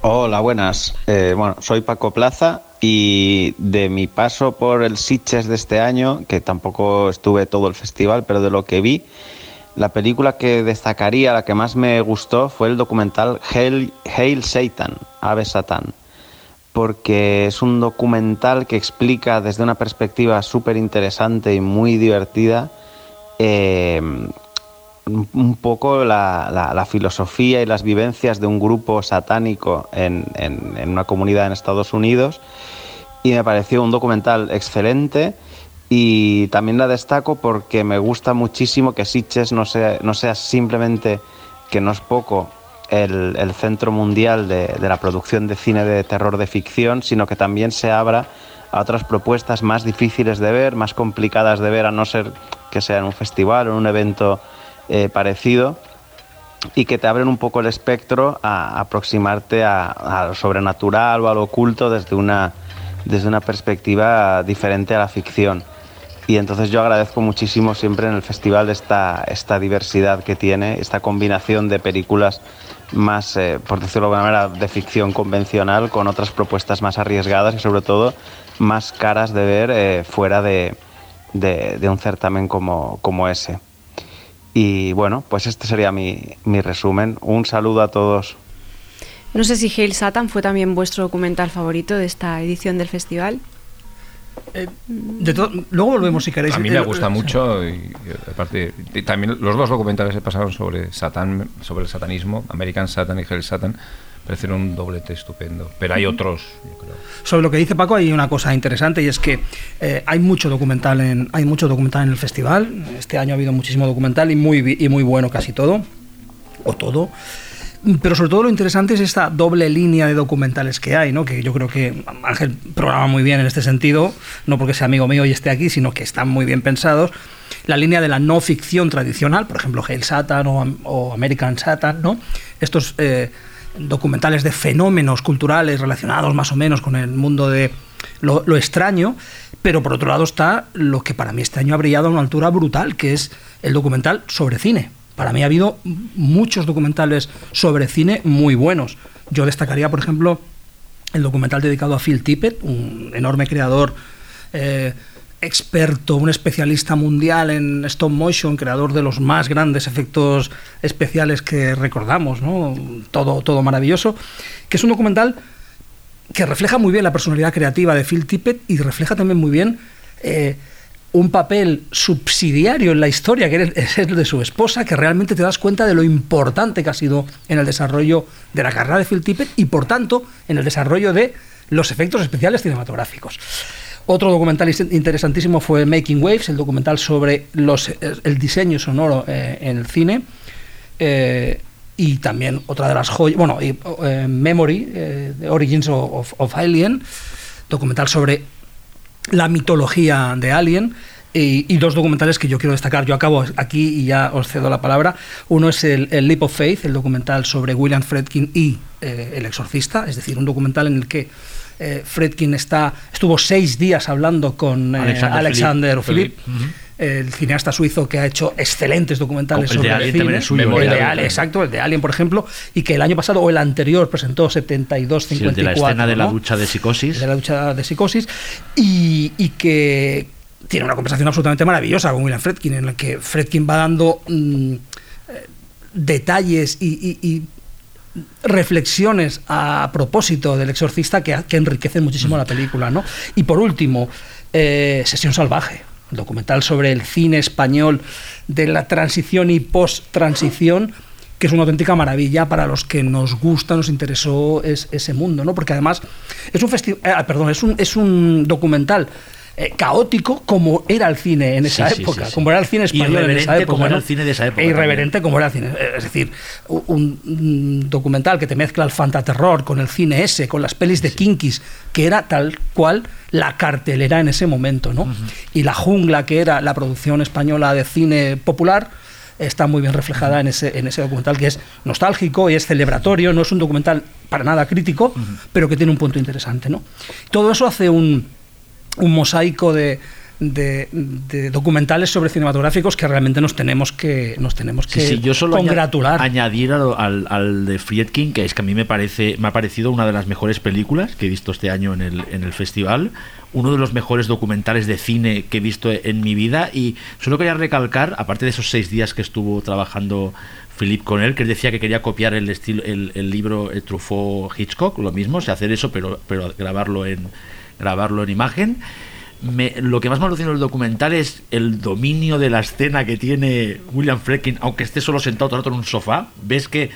Hola, buenas. Eh, bueno, soy Paco Plaza y de mi paso por el Sitges de este año, que tampoco estuve todo el festival, pero de lo que vi, la película que destacaría, la que más me gustó, fue el documental Hail, Hail Satan, Ave Satán, porque es un documental que explica desde una perspectiva súper interesante y muy divertida eh, un poco la, filosofía y las vivencias de un grupo satánico en, una comunidad en Estados Unidos. Y me pareció un documental excelente. Y también la destaco porque me gusta muchísimo que Sitges no sea, no sea simplemente, que no es poco, el, el centro mundial de, de la producción de cine de terror de ficción, sino que también se abra a otras propuestas más difíciles de ver, más complicadas de ver, a no ser que sea en un festival o en un evento eh, parecido y que te abren un poco el espectro a, aproximarte a lo sobrenatural o a lo oculto desde una, desde una perspectiva diferente a la ficción. Y entonces yo agradezco muchísimo siempre en el festival esta, esta diversidad que tiene, esta combinación de películas más, eh, por decirlo de alguna manera, de ficción convencional con otras propuestas más arriesgadas y sobre todo más caras de ver eh, fuera de, de- de un certamen como, como ese. Y bueno, pues este sería mi, mi resumen. Un saludo a todos. No sé si Hail Satan fue también vuestro documental favorito de esta edición del festival. De to- luego volvemos si queréis. A mí me Eh, gusta eh, mucho y, y aparte y también los dos documentales que pasaron sobre Satán, sobre el satanismo, American Satan y Hell Satan, parecieron un doblete estupendo. Pero hay otros, yo creo. Sobre lo que dice Paco hay una cosa interesante y es que eh, hay mucho documental en hay mucho documental en el festival. Este año ha habido muchísimo documental y muy y muy bueno casi todo o todo. Pero sobre todo lo interesante es esta doble línea de documentales que hay, ¿no? Que yo creo que Ángel programa muy bien en este sentido, no porque sea amigo mío y esté aquí, sino que están muy bien pensados. La línea de la no ficción tradicional, por ejemplo, Hail Satan o, o American Satan, ¿no? Estos eh, documentales de fenómenos culturales relacionados más o menos con el mundo de lo, extraño, pero por otro lado está lo que para mí este año ha brillado a una altura brutal, que es el documental sobre cine. Para mí ha habido muchos documentales sobre cine muy buenos. Yo destacaría, por ejemplo, el documental dedicado a Phil Tippett, un enorme creador eh, experto, un especialista mundial en stop motion, creador de los más grandes efectos especiales que recordamos. Todo, todo maravilloso, que es un documental que refleja muy bien la personalidad creativa de Phil Tippett y refleja también muy bien eh, un papel subsidiario en la historia, que es el de su esposa, que realmente te das cuenta de lo importante que ha sido en el desarrollo de la carrera de Phil Tippett y, por tanto, en el desarrollo de los efectos especiales cinematográficos. Otro documental interesantísimo fue Making Waves, el documental sobre los, eh, el diseño sonoro eh, en el cine. Eh, y también otra de las joyas, bueno, Memory, The Origins of, Alien, documental sobre la mitología de Alien. Y, dos documentales que yo quiero destacar. Yo acabo aquí y ya os cedo la palabra. Uno es el, el Leap of Faith, el documental sobre William Fredkin y El Exorcista, es decir, un documental en el que eh, Fredkin está, estuvo seis días hablando con eh, Alexander Alexander, el cineasta suizo que ha hecho excelentes documentales El de sobre Alien cine. suyo, El de de Alien, exacto, el de Alien, por ejemplo, y que el año pasado o el anterior presentó 72 Sí, el 54 de la escena de la ducha de psicosis. de la ducha de psicosis. Y, y que tiene una conversación absolutamente maravillosa con William Fredkin en la que Fredkin va dando mm, eh, detalles y, y- y reflexiones a propósito del exorcista que, que enriquecen muchísimo la película ¿no? y por último eh, Sesión Salvaje documental sobre el cine español de la transición y post-transición que es una auténtica maravilla para los que nos gusta, nos interesó es- ese mundo, ¿no? Porque además es un eh, perdón, es un, es un documental eh, caótico como era el cine en esa Sí, época, sí, sí. como era el cine español en esa época. como era ¿no? el cine de esa época E irreverente como era el cine. Eh, Es decir, un, un documental que te mezcla el fantaterror con el cine ese, con las pelis de Kinkis, que era tal cual la cartelera en ese momento, ¿no? Y la jungla que era la producción española de cine popular está muy bien reflejada en ese, en ese documental que es nostálgico y es celebratorio, no es un documental para nada crítico, pero que tiene un punto interesante, ¿no? Todo eso hace un, un mosaico de, de- de documentales sobre cinematográficos que realmente nos tenemos que nos tenemos que Sí, sí, yo solo congratular. añadir al, al, al de Friedkin, que es que a mí me parece me ha parecido una de las mejores películas que he visto este año en el, en el festival, uno de los mejores documentales de cine que he visto en mi vida y solo quería recalcar, aparte de esos seis días que estuvo trabajando Philip con él, que él decía que quería copiar el estilo el, el libro el Truffaut Hitchcock, lo mismo, o sea, hacer eso pero pero grabarlo en grabarlo en imagen. Me- lo que más me alucina del documental es el dominio de la escena que tiene William Friedkin, aunque esté solo sentado todo el rato en un sofá. Ves que,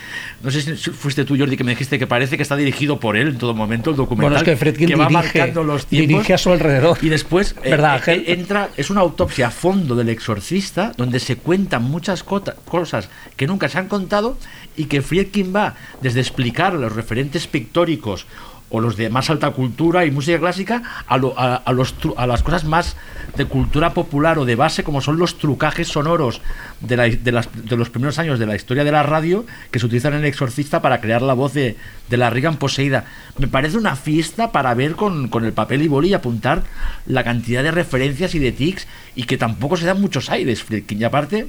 no sé si fuiste tú, Jordi, que me dijiste que parece que está dirigido por él en todo momento el documental. Bueno, es que Friedkin va dirige- marcando los tiempos. dirige a su alrededor. Y después eh, ¿Verdad, eh, entra, es una autopsia a fondo del exorcista, donde se cuentan muchas cosas que nunca se han contado y que Friedkin va desde explicar los referentes pictóricos o los de más alta cultura y música clásica a, lo- a- los a las cosas más de cultura popular o de base como son los trucajes sonoros de, la- de las- de los primeros años de la historia de la radio que se utilizan en el exorcista para crear la voz de, la Regan poseída. Me parece una fiesta para ver con, con el papel y boli y apuntar la cantidad de referencias y de tics y que tampoco se dan muchos aires, Friedkin. Y aparte,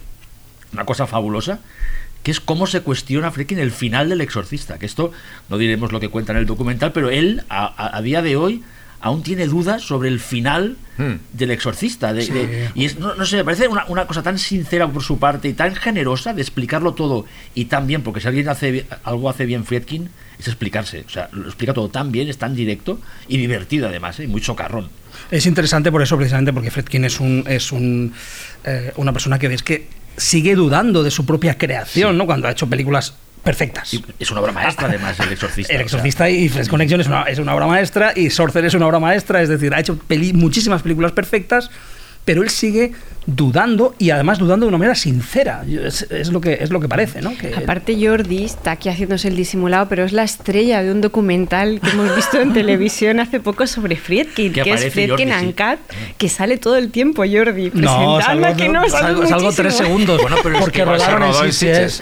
una cosa fabulosa, que es cómo se cuestiona Friedkin el final del exorcista. Que esto no diremos lo que cuenta en el documental, pero él a, a- a día de hoy aún tiene dudas sobre el final Hmm. del exorcista. de- Sí. de- y es, no, no sé, me parece una, una cosa tan sincera por su parte y tan generosa de explicarlo todo y tan bien, porque si alguien hace algo hace bien Friedkin, es explicarse. O sea, lo explica todo tan bien, es tan directo y divertido además, ¿eh? y muy chocarrón. Es interesante por eso, precisamente, porque Fredkin es un es un, eh, una persona que ves que sigue dudando de su propia creación, ¿no? Cuando ha hecho películas perfectas. Y es una obra maestra además el exorcista. El o sea, Exorcista y Fresh Connection es una, es una obra maestra y Sorcerer es una obra maestra, es decir, ha hecho peli- muchísimas películas perfectas, pero él sigue dudando y además dudando de una manera sincera. Es, es lo, que, es lo que parece, ¿no? Que Aparte Jordi está aquí haciéndose el disimulado, pero es la estrella de un documental que hemos visto en televisión hace poco sobre Friedkin, Que que, es aparece Friedkin Jordi, sí. Que sale todo el tiempo Jordi no, salgo, que no, salgo- salgo tres segundos Bueno, pero es porque rodaron en Sitges,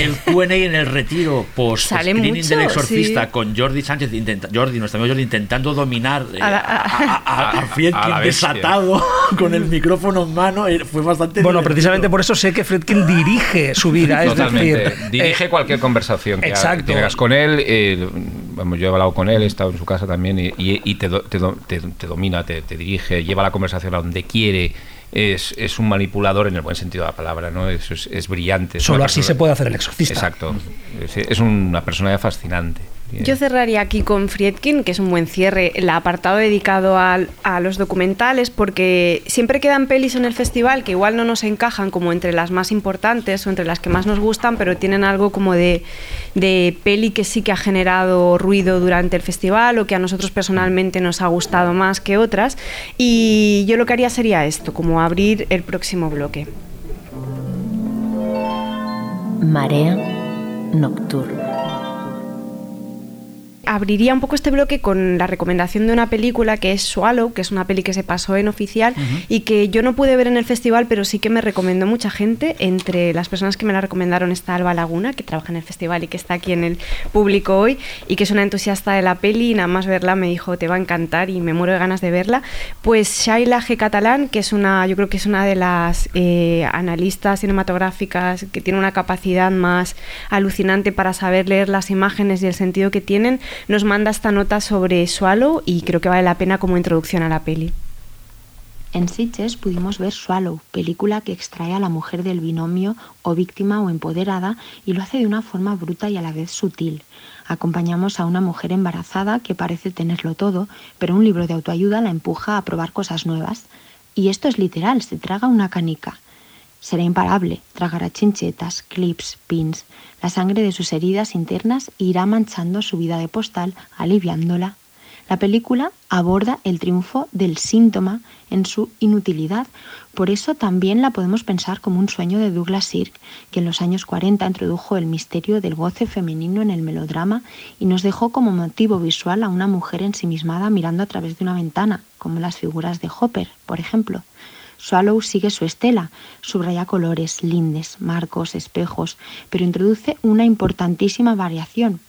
el Q&A en el retiro post Sale screening mucho, del exorcista sí. con Jordi Sánchez intenta, Jordi nuestro amigo Jordi intentando dominar eh, A la- a, a- a- a Friedkin desatado con el micrófono en mano eh, fue bastante Bueno, divertido. precisamente por eso sé que Friedkin dirige su vida, es decir, Dirige eh, cualquier conversación que, exacto. que con él. eh, vamos, yo he hablado con él, he estado en su casa también y, y- y te, do- te do- te- te domina, te, te dirige, lleva la conversación a donde quiere. Es, es un manipulador en el buen sentido de la palabra, ¿no? Es, es, es brillante. solo así persona- se puede hacer el exorcista. Exacto. Es, es una personalidad fascinante. Yo cerraría aquí con Friedkin, que es un buen cierre, el apartado dedicado a, los documentales, porque siempre quedan pelis en el festival que igual no nos encajan como entre las más importantes o entre las que más nos gustan, pero tienen algo como de, de peli que sí que ha generado ruido durante el festival o que a nosotros personalmente nos ha gustado más que otras. Y yo lo que haría sería esto, como abrir el próximo bloque. Marea nocturna. Abriría un poco este bloque con la recomendación de una película que es Swallow, que es una peli que se pasó en oficial y que yo no pude ver en el festival, pero sí que me recomendó mucha gente. Entre las personas que me la recomendaron está Alba Laguna, que trabaja en el festival y que está aquí en el público hoy y que es una entusiasta de la peli y nada más verla me dijo te va a encantar y me muero de ganas de verla. Pues Shaila G. Catalán, que es una, yo creo que es una de las eh, analistas cinematográficas que tiene una capacidad más alucinante para saber leer las imágenes y el sentido que tienen, nos manda esta nota sobre Swallow y creo que vale la pena como introducción a la peli. En Sitges pudimos ver Swallow, película que extrae a la mujer del binomio o víctima o empoderada y lo hace de una forma bruta y a la vez sutil. Acompañamos a una mujer embarazada que parece tenerlo todo, pero un libro de autoayuda la empuja a probar cosas nuevas. Y esto es literal, se traga una canica. Será imparable, tragará chinchetas, clips, pins. La sangre de sus heridas internas irá manchando su vida de postal, aliviándola. La película aborda el triunfo del síntoma en su inutilidad. Por eso también la podemos pensar como un sueño de Douglas Sirk, que en los años 40 introdujo el misterio del goce femenino en el melodrama y nos dejó como motivo visual a una mujer ensimismada mirando a través de una ventana, como las figuras de Hopper, por ejemplo. Swallow sigue su estela, subraya colores, lindes, marcos, espejos, pero introduce una importantísima variación.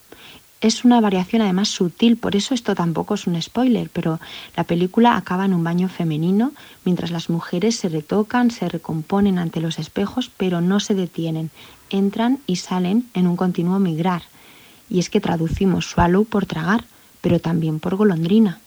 Es una variación además sutil, por eso esto tampoco es un spoiler, pero la película acaba en un baño femenino, mientras las mujeres se retocan, se recomponen ante los espejos, pero no se detienen, entran y salen en un continuo migrar. Y es que traducimos swallow por tragar, pero también por golondrina.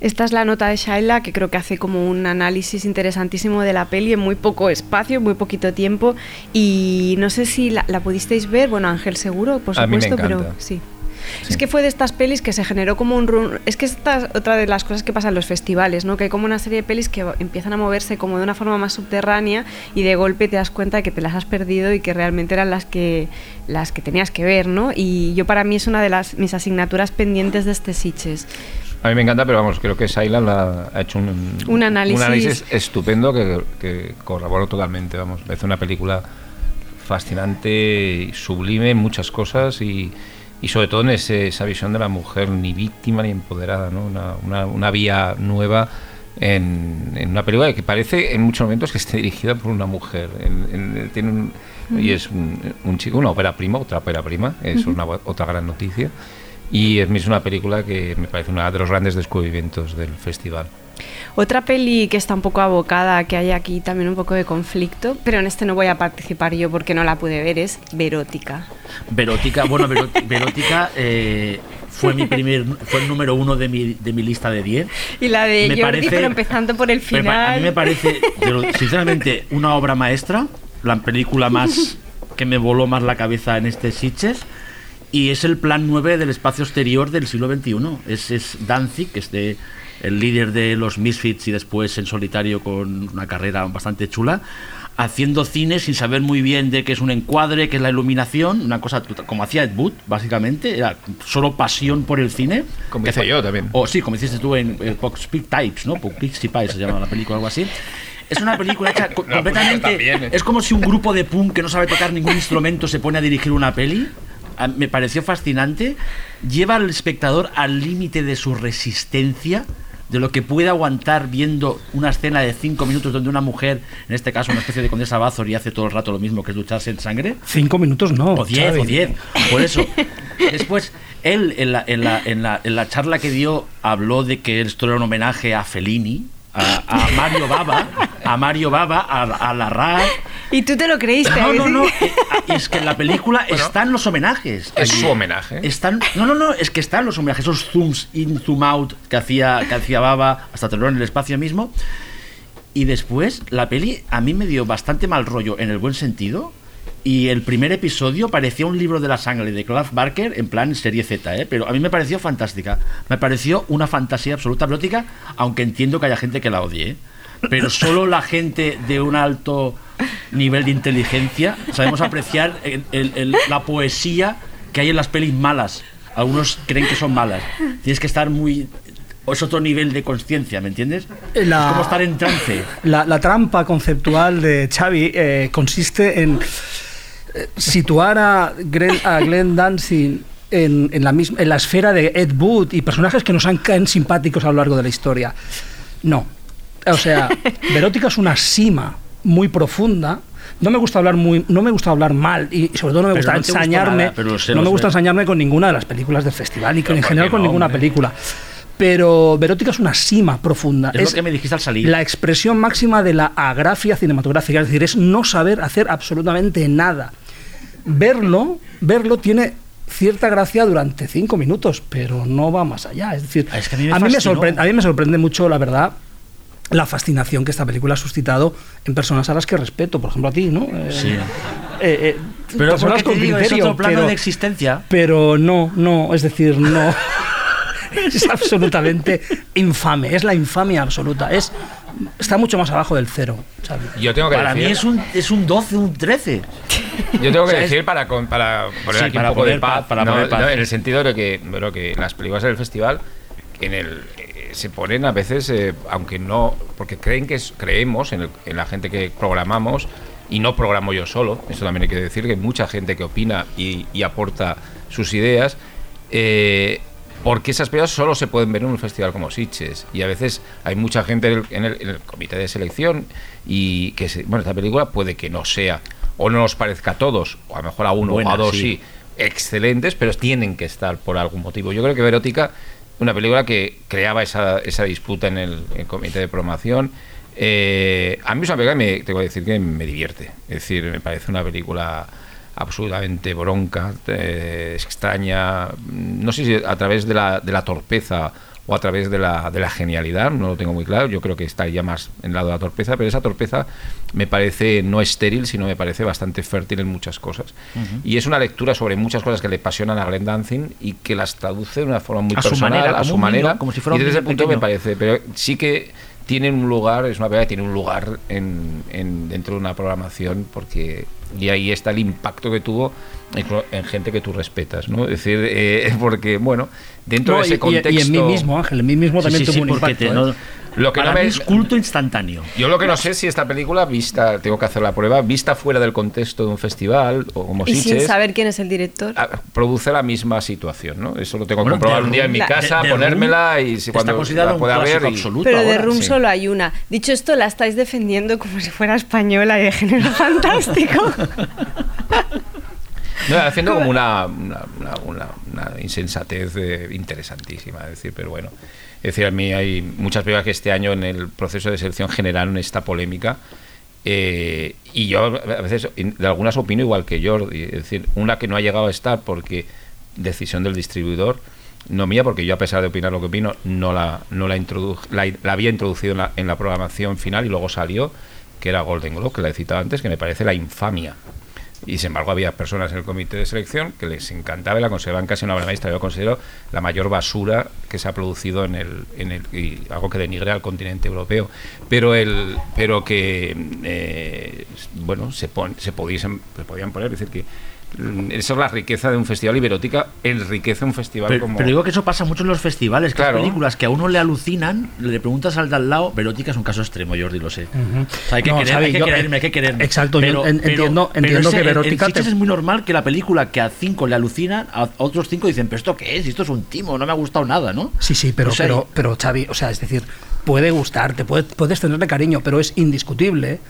Esta es la nota de Shaila que creo que hace como un análisis interesantísimo de la peli en muy poco espacio, muy poquito tiempo. Y no sé si la, la pudisteis ver, bueno, Ángel seguro, por A mí me supuesto, pero encanta. sí. Es que fue de estas pelis que se generó como un run... Es que esta es otra de las cosas que pasa en los festivales, ¿no? Que hay como una serie de pelis que empiezan a moverse como de una forma más subterránea y de golpe te das cuenta de que te las has perdido y que realmente eran las que las que tenías que ver, ¿no? Y yo para mí es una de las mis asignaturas pendientes de este Sitges. A mí me encanta, pero vamos, creo que Sailan la- ha hecho un, Un análisis. estupendo que, que corroboro totalmente. Vamos, parece una película fascinante, y sublime en muchas cosas y, y sobre todo en ese- esa visión de la mujer ni víctima ni empoderada, ¿no? una, una- una vía nueva en, en una película que parece en muchos momentos que esté dirigida por una mujer. En- en- tiene un- y es un, un chico, una ópera prima, otra ópera prima, es una otra gran noticia. Y es una película que me parece uno de los grandes descubrimientos del festival. Otra peli que está un poco abocada, que hay aquí también un poco de conflicto, pero en este no voy a participar yo porque no la pude ver, es Verótica. Verótica, bueno, Veró- Verótica eh, fue mi primer, fue el número uno de mi, de mi lista de 10. Y la de Me Jordi, parece- pero empezando por el final. a mí me parece, sinceramente, una obra maestra, la película más que me voló más la cabeza en este Sitges. Y es el plan 9 del espacio exterior del siglo XXI. Es, es Danzig, que es de- el líder de los Misfits y después en solitario con una carrera bastante chula, haciendo cine sin saber muy bien de qué es un encuadre, qué es la iluminación, una cosa como hacía Ed Wood, básicamente, era solo pasión por el cine. Como hice yo también. O sí, como hiciste tú en eh, Speak Types, ¿no? Pixie Pie se llama la película o algo así. Es una película hecha No, pues completamente. ¿eh? Es como si un grupo de punk que no sabe tocar ningún instrumento se pone a dirigir una peli. Me pareció fascinante. Lleva al espectador al límite de su resistencia, de lo que puede aguantar viendo una escena de cinco minutos donde una mujer, en este caso una especie de condesa Bathory, hace todo el rato lo mismo que es ducharse en sangre. Cinco minutos no. O 10, Xavi. o 10. Por eso. Después, él en la, en, la, en, la, en la charla que dio habló de que esto era un homenaje a Fellini, a, a Mario Baba, a Mario Baba, a, a Larraz. Y tú te lo creíste. No, no, no. eh, Es que en la película están los homenajes. Es allí. su homenaje. Están, no, no, no, es que están los homenajes, esos zooms in, zoom out que hacía, que hacía Baba, hasta tenerlo en el espacio mismo. Y después, la peli a mí me dio bastante mal rollo en el buen sentido. Y el primer episodio parecía un libro de la sangre de Clive Barker en plan serie Z, ¿eh? pero a mí me pareció fantástica. Me pareció una fantasía absoluta erótica, aunque entiendo que haya gente que la odie. ¿eh? Pero solo la gente de un alto nivel de inteligencia sabemos apreciar el- el- el- la poesía que hay en las pelis malas. Algunos creen que son malas. Tienes que estar muy... Es otro nivel de conciencia, ¿me entiendes? La- Es como estar en trance. La, la trampa conceptual de Xavi eh, consiste en eh, situar a Glenn, a Glenn Danzig en, en la misma, en la esfera de Ed Wood y personajes que nos han caen simpáticos a lo largo de la historia. No. O sea, Verótica es una sima muy profunda. No me gusta hablar muy, no me gusta hablar mal y sobre todo no me Pero gusta no ensañarme, nada, pero se no me gusta ve. ensañarme con ninguna de las películas del festival y con, en ¿por general con ninguna hombre? película. Pero Verótica es una sima profunda. Es lo que me dijiste al salir. La expresión máxima de la agrafia cinematográfica, es decir, es no saber hacer absolutamente nada. Verlo, verlo tiene cierta gracia durante cinco minutos, pero no va más allá. Es decir, es que a mí me a, mí me fascinó. sorprende, a mí me sorprende mucho, la verdad, la fascinación que esta película ha suscitado en personas a las que respeto, por ejemplo a ti, ¿no? Eh, Sí. eh, eh, Pero personas con digo, es criterio, otro plano pero- de existencia. pero no, no, es decir, no. es absolutamente infame, es la infamia absoluta. Es, está mucho más abajo del cero. Yo tengo que Para decir, mí es un, es un 12, un 13. Yo tengo que decir para, con- para poner Sí, aquí para un poco de poner paz, paz, para ¿no? poner paz. No, en el sentido de que, bueno, que las películas del festival en el, eh, se ponen a veces, eh, aunque no, porque creen que es- creemos en, el- en la gente que programamos y no programo yo solo, eso también hay que decir, que hay mucha gente que opina y, y aporta sus ideas. eh, porque esas películas solo se pueden ver en un festival como Sitges y a veces hay mucha gente en el, en el- en el comité de selección y que se- bueno esta película puede que no sea o no nos parezca a todos o a lo mejor a uno Buena, o a dos sí. sí. excelentes pero tienen que estar por algún motivo yo creo que Verótica una película que creaba esa, esa disputa en el, en el comité de promoción eh, a mí es una película que me, tengo que decir que me divierte es decir me parece una película absolutamente bronca, eh, extraña, no sé si a través de la, de la torpeza o a través de la, de la genialidad, no lo tengo muy claro, yo creo que estaría más en el lado de la torpeza, pero esa torpeza me parece no estéril, sino me parece bastante fértil en muchas cosas. Y es una lectura sobre muchas cosas que le apasionan a Glenn Danzig y que las traduce de una forma muy A su personal, manera, a su un niño, manera, como si fuera y desde ese punto me parece, pero sí que tienen un lugar, es una película que tiene un lugar en, en- dentro de una programación porque y ahí está el impacto que tuvo en, en gente que tú respetas, ¿no? Es decir, eh, porque bueno, dentro No, de y- ese contexto y en mí mismo, Ángel, en mí mismo también tuvo un impacto. ¿eh? Lo que Para no me mí es culto instantáneo. Yo lo que no sé es si esta película vista, tengo que hacer la prueba, vista fuera del contexto de un festival o como Y sin saber quién es el director. ah, produce la misma situación, ¿no? Eso lo tengo que Bueno, comprobar The un día en mi casa, ponérmela Room y si está cuando considerado la pueda ver. y-. Pero de. Room Sí. solo hay una. Dicho esto, la estáis defendiendo como si fuera española y de género fantástico. No, haciendo como una, una, una- una- una insensatez eh, interesantísima, es decir, pero bueno. Es decir, a mí hay muchas películas que este año en el proceso de selección generaron esta polémica. eh, y yo a veces de algunas opino igual que Jordi, es decir, una que no ha llegado a estar porque decisión del distribuidor, no mía, porque yo a pesar de opinar lo que opino, no la, no la, introdu- la, la había introducido en la, en la programación final y luego salió, que era Golden Globe, que la he citado antes, que me parece la infamia. Y sin embargo había personas en el comité de selección que les encantaba y la consideraban casi una obra maestra. Yo considero la mayor basura que se ha producido en el, en el y algo que denigre al continente europeo. Pero el pero que eh, bueno se pon- se pudiesen se podían poner, es decir que esa es la riqueza de un festival y Verótica enriquece un festival Pero, como pero digo que eso pasa mucho en los festivales, que Claro. hay películas que a uno le alucinan, le preguntas al de al lado, Verótica es un caso extremo, Jordi, lo sé. Ujú. O sea, hay que, No, querer, Xavi, hay que yo- quererme, hay que quererme. Exacto, yo en- entiendo- entiendo ese- que en- En te- es muy normal que la película que a cinco le alucina, a otros cinco dicen, pero ¿esto qué es? Esto es un timo, no me ha gustado nada, ¿no? Sí, sí, pero, O sea, pero, pero Xavi, o sea, es decir, puede gustarte, puede- puedes tenerle cariño, pero es indiscutible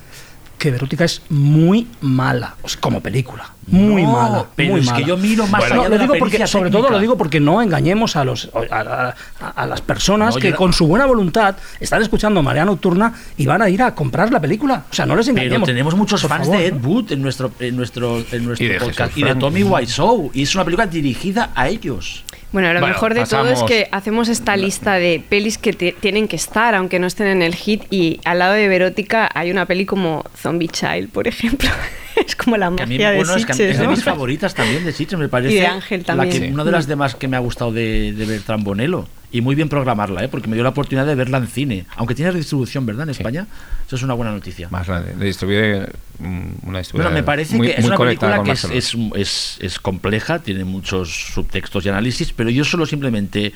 que Verótica es muy mala, o sea, como película, muy No, mala. pero muy es que yo miro más Bueno, allá lo de la digo porque, sobre técnica. todo lo digo porque no engañemos a los a, a- a las personas No, que yo- con su buena voluntad están escuchando Marea Nocturna y van a ir a comprar la película. O sea, no les Pero engañemos. tenemos muchos por fans favor, de Ed. Wood en nuestro, en nuestro, en nuestro Y podcast Jesús y de. Tommy Wiseau. Y es una película dirigida a ellos. Bueno, lo Bueno, mejor de todo es que hacemos esta lista de pelis que tienen que estar, aunque no estén en el hit, y al lado de Verótica hay una peli como Zombie Child, por ejemplo. es como la Que a mí, magia de bueno, es, que es de mis favoritas también de Sitges, me parece. Y de Ángel la también. que- Sí. Una de las demás que me ha gustado de, de Bertrand Bonello. Y muy bien programarla, ¿eh? porque me dio la oportunidad de verla en cine. Aunque tiene distribución, ¿verdad? En España. Eso es una buena noticia. más grande. Distribuye mm, una Bueno, me parece muy- que es una película que es, es, es, es compleja, tiene muchos subtextos y análisis, pero yo solo simplemente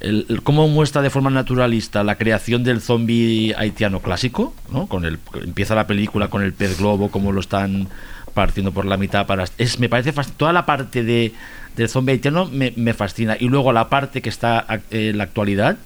el, el cómo muestra de forma naturalista la creación del zombie haitiano clásico, ¿no? Con el empieza la película con el pez globo, cómo lo están partiendo por la mitad para es me parece toda la parte de del zombie haitiano me, me fascina y luego la parte que está en la actualidad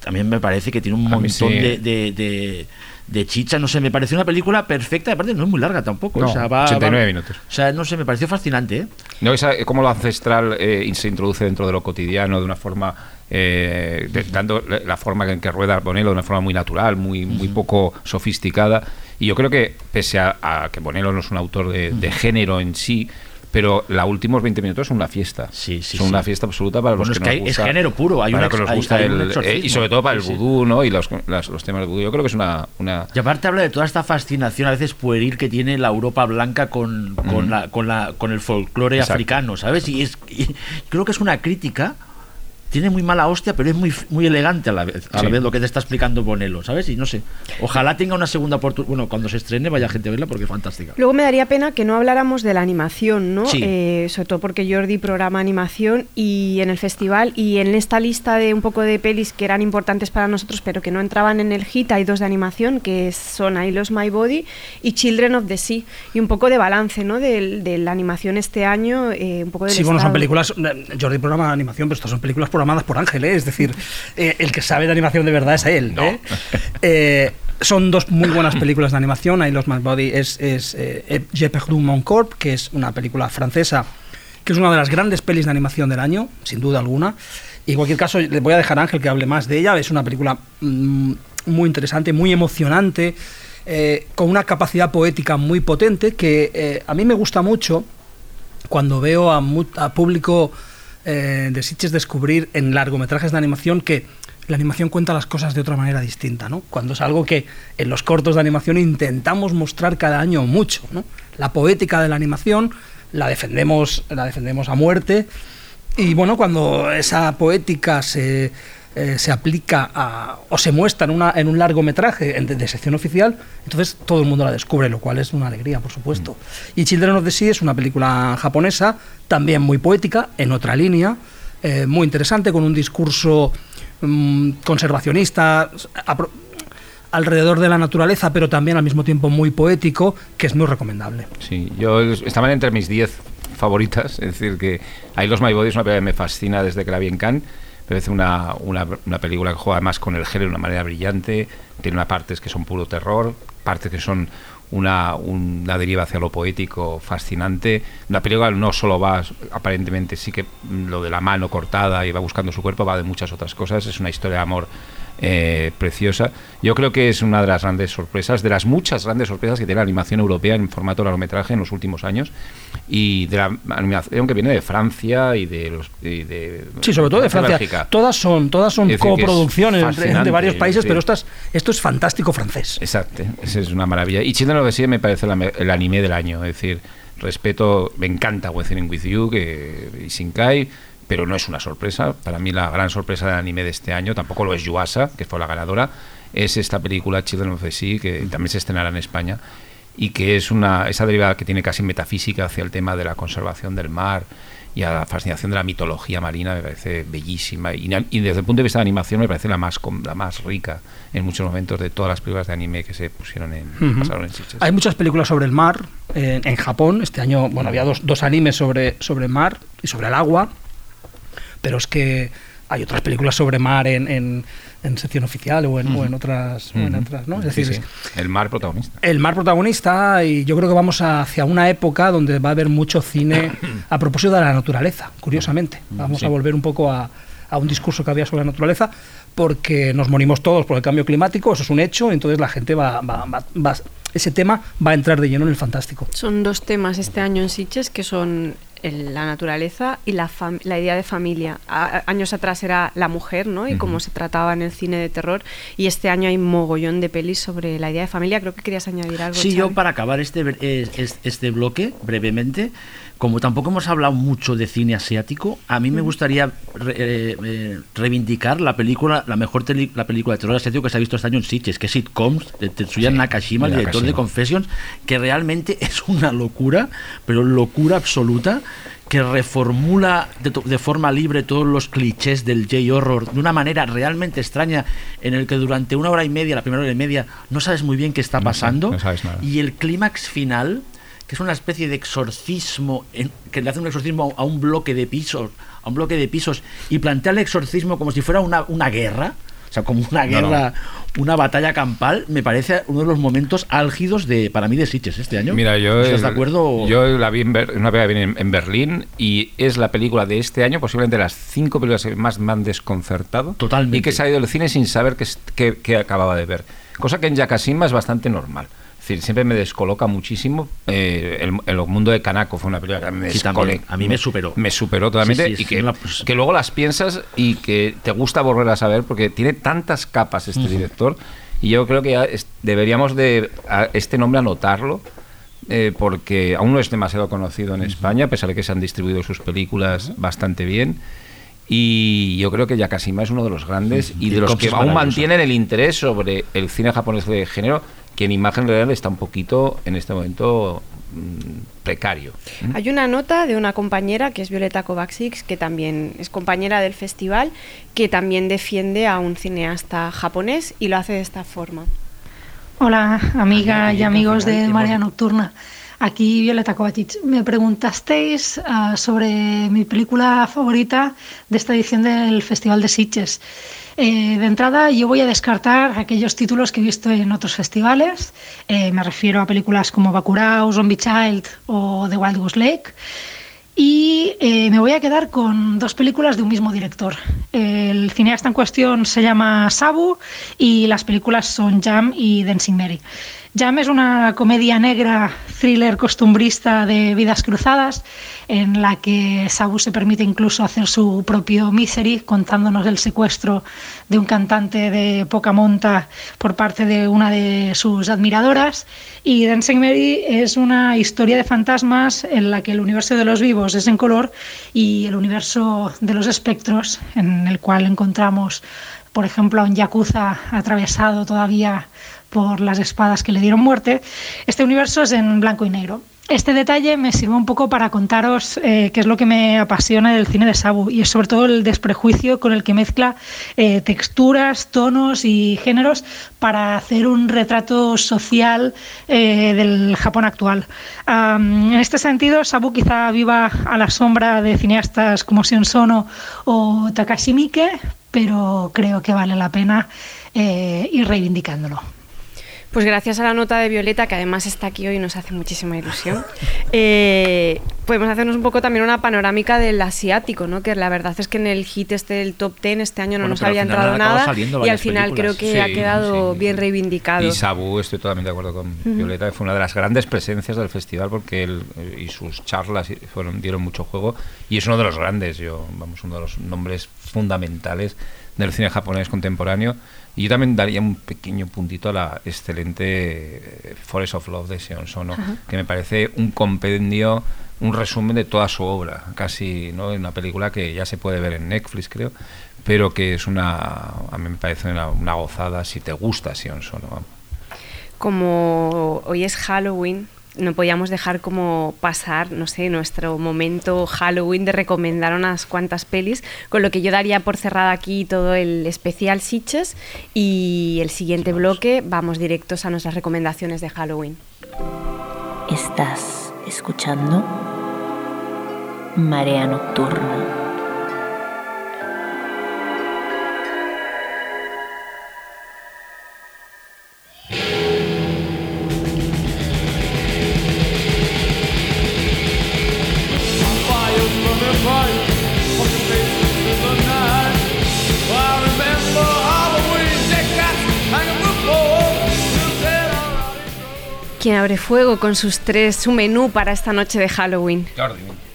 también me parece que tiene un montón sí. de, de, de- de chicha, no sé, me pareció una película perfecta, aparte no es muy larga tampoco. No, o sea, va- 89 va- minutos. O sea, no sé, me pareció fascinante, ¿eh? No, esa, cómo lo ancestral eh, se introduce dentro de lo cotidiano de una forma, eh, de- dando la la forma en que rueda Bonello de una forma muy natural, muy, muy poco sofisticada. Y yo creo que, pese a, a que Bonello no es un autor de, de género en sí, pero los últimos 20 minutos son una fiesta. Sí, sí, son sí. una fiesta absoluta para Bueno, los que, hay- es género puro, hay para un que ex- nos hay- gusta hay un el- exorcismo. eh, y sobre todo para el vudú, ¿no? Y los, las- los temas de vudú. Yo creo que es una, una Y aparte habla de toda esta fascinación a veces pueril que tiene la Europa blanca con, con, la, con, la, con el folclore Exacto. africano, ¿sabes? Y, es, y creo que es una crítica tiene muy mala hostia, pero es muy, muy elegante a la vez, a la Sí. vez lo que te está explicando Bonello, ¿sabes? Y no sé, ojalá tenga una segunda oportunidad, bueno, cuando se estrene vaya gente a verla porque es fantástica. Luego me daría pena que no habláramos de la animación, ¿no? Sí. Eh, sobre todo porque Jordi programa animación y en el festival y en esta lista de un poco de pelis que eran importantes para nosotros pero que no entraban en el hit hay dos de animación que son I Lost My Body y Children of the Sea y un poco de balance, ¿no? De, de la animación este año, eh, un poco del Sí, bueno, son películas. eh, Jordi programa de animación, pero estas son películas programadas por Ángel, ¿eh? es decir, eh, el que sabe de animación de verdad es él. ¿eh? Eh, son dos muy buenas películas de animación. I Lost My Body es, es eh, J'ai perdu mon corps, que es una película francesa, que es una de las grandes pelis de animación del año, sin duda alguna. Y en cualquier caso, le voy a dejar a Ángel que hable más de ella. Es una película mm, muy interesante, muy emocionante, eh, con una capacidad poética muy potente que eh, a mí me gusta mucho cuando veo a, a público eh, de Sitges descubrir en largometrajes de animación que la animación cuenta las cosas de otra manera distinta, ¿no? Cuando es algo que en los cortos de animación intentamos mostrar cada año mucho, ¿no? La poética de la animación la defendemos, la defendemos a muerte y bueno, cuando esa poética se, eh, se aplica a- o se muestra en, una, en un largometraje en- de, de sección oficial, entonces todo el mundo la descubre, lo cual es una alegría, por supuesto. Y Children of the Sea es una película japonesa, también muy poética, en otra línea, eh, muy interesante, con un discurso mm, conservacionista, apro- alrededor de la naturaleza, pero también al mismo tiempo muy poético, que es muy recomendable. Sí, yo estaban entre mis 10 favoritas, es decir, que I Lost My Body es una película que me fascina desde que la vi en Cannes. Parece una, una, una película que juega más con el género de una manera brillante, tiene unas partes que son puro terror, partes que son una, una deriva hacia lo poético fascinante. La película no solo va, aparentemente sí que lo de la mano cortada y va buscando su cuerpo, va de muchas otras cosas, es una historia de amor eh, preciosa. Yo creo que es una de las grandes sorpresas, de las muchas grandes sorpresas que tiene la animación europea en formato largometraje en los últimos años y de la animación que viene de Francia y de los y de Sí, sobre todo de Francia. Bélgica. Todas son, todas son decir, que coproducciones de- varios países, sí. pero estas, esto es fantástico francés. Exacto, esa es una maravilla. Y Children of the Sea me parece la el anime del año, es decir, respeto, me encanta Weathering with You que, y Shinkai, pero no es una sorpresa. Para mí la gran sorpresa del anime de este año, tampoco lo es Yuasa, que fue la ganadora, es esta película Children of the Sea, que también se estrenará en España, y que es una esa derivada que tiene casi metafísica hacia el tema de la conservación del mar y a la fascinación de la mitología marina me parece bellísima y, y desde el punto de vista de animación me parece la más la más rica en muchos momentos de todas las películas de anime que se pusieron en Ujú. pasaron en. Hay muchas películas sobre el mar en, en Japón. Este año, bueno, había dos, dos animes sobre, sobre mar y sobre el agua, pero es que hay otras películas sobre mar en, en, en sección oficial o en, o en otras, o en Ujú. otras, ¿no? Es Sí, decir, sí. el mar protagonista. el mar protagonista y yo creo que vamos hacia una época donde va a haber mucho cine a propósito de la naturaleza, curiosamente. Vamos Sí. a volver un poco a, a un discurso que había sobre la naturaleza porque nos morimos todos por el cambio climático, eso es un hecho, entonces la gente va, va- va- va- ese tema va a entrar de lleno en el fantástico. Son dos temas este año en Sitges que son el- la naturaleza y la, la idea de familia. A- años atrás era la mujer, ¿no? Y cómo se trataba en el cine de terror. Y este año hay mogollón de pelis sobre la idea de familia. Creo que querías añadir algo. Sí, yo para acabar este, este bloque brevemente, como tampoco hemos hablado mucho de cine asiático, a mí me gustaría re- eh, eh, reivindicar la película, la mejor teli- la película de terror asiático que se ha visto este año en Sitges, que es Sitcoms, de Tetsuya Nakashima, el director de. Confessions, que realmente es una locura, pero locura absoluta, que reformula de, forma libre todos los clichés del J-horror de una manera realmente extraña, en el que durante una hora y media, la primera hora y media, no sabes muy bien qué está No pasando. no sabes nada. Y el clímax final, que es una especie de exorcismo, en- que le hace un exorcismo a un bloque de pisos, a un bloque de pisos, y plantea el exorcismo como si fuera una, una guerra. O sea, como una No, guerra, una batalla campal, me parece uno de los momentos álgidos de para mí de Sitges este año. Mira, yo, ¿Estás de acuerdo? yo la vi en, Ber- una película que en, en Berlín y es la película de este año, posiblemente las cinco películas que más me han desconcertado. Totalmente. Y que he salido del cine sin saber qué- qué acababa de ver. Cosa que en Yakashima es bastante normal. Es decir, siempre me descoloca muchísimo. Eh, el, el mundo de Kanako fue una película que me Sí, también. A mí me superó. Me superó totalmente Sí, sí, y que, una- pues- que luego las piensas y que te gusta volver a saber porque tiene tantas capas este Ujú. director y yo creo que ya es- deberíamos de a este nombre anotarlo eh, porque aún no es demasiado conocido en España, a pesar de que se han distribuido sus películas bastante bien. Y yo creo que Yakashima es uno de los grandes y de los que aún mantienen el interés sobre el cine japonés de género, que en imagen real está un poquito en este momento mm, precario. Hay una nota de una compañera que es Violeta Kovacic, que también es compañera del festival, que también defiende a un cineasta japonés y lo hace de esta forma. Hola, amiga y amigos de Marea Nocturna. Aquí Violeta Kovacic. Me preguntasteis ah, sobre mi película favorita de esta edición del Festival de Sitges. Eh, de entrada, yo voy a descartar aquellos títulos que he visto en otros festivales. Eh, me refiero a películas como Bacurau, Zombie Child o The Wild Goose Lake. Y eh, me voy a quedar con dos películas de un mismo director. El cineasta en cuestión se llama Sabu y las películas son Jam y Dancing Mary. Jam es una comedia negra, thriller costumbrista de vidas cruzadas, en la que Sabu se permite incluso hacer su propio misery, contándonos el secuestro de un cantante de poca monta por parte de una de sus admiradoras. Y Dancing Mary es una historia de fantasmas en la que el universo de los vivos es en color y el universo de los espectros, en el cual encontramos, por ejemplo, a un yakuza atravesado todavía por las espadas que le dieron muerte, este universo es en blanco y negro. Este detalle me sirve un poco para contaros eh, qué es lo que me apasiona del cine de Sabu y es sobre todo el desprejuicio con el que mezcla eh, texturas, tonos y géneros para hacer un retrato social eh, del Japón actual. En este sentido, Sabu quizá viva a la sombra de cineastas como Sion Sono o Takashi Miike, pero creo que vale la pena ir reivindicándolo. Pues gracias a la nota de Violeta, que además está aquí hoy y nos hace muchísima ilusión, eh, podemos hacernos un poco también una panorámica del asiático, ¿no? Que la verdad es que en el hit este del top 10 este año no Bueno, nos había entrado nada y al final películas. creo que ha Sí, quedado bien reivindicado. Y Sabu, estoy totalmente de acuerdo con. Violeta, fue una de las grandes presencias del festival porque él eh, y sus charlas fueron, dieron mucho juego y es uno de los grandes, yo, vamos, uno de los nombres fundamentales del cine japonés contemporáneo. Y yo también daría un pequeño puntito a la excelente eh, Forest of Love de Sion Sono, Ajá. que me parece un compendio, un resumen de toda su obra, casi, ¿no? Una película que ya se puede ver en Netflix, creo, pero que es una, a mí me parece una, una gozada si te gusta Sion Sono. como hoy es Halloween, no podíamos dejar como pasar, no sé, nuestro momento Halloween de recomendar unas cuantas pelis, con lo que yo daría por cerrada aquí todo el especial Sitches y el siguiente bloque vamos directos a nuestras recomendaciones de Halloween. Estás escuchando Marea Nocturna. ¿Quién abre fuego con sus tres, su menú para esta noche de Halloween?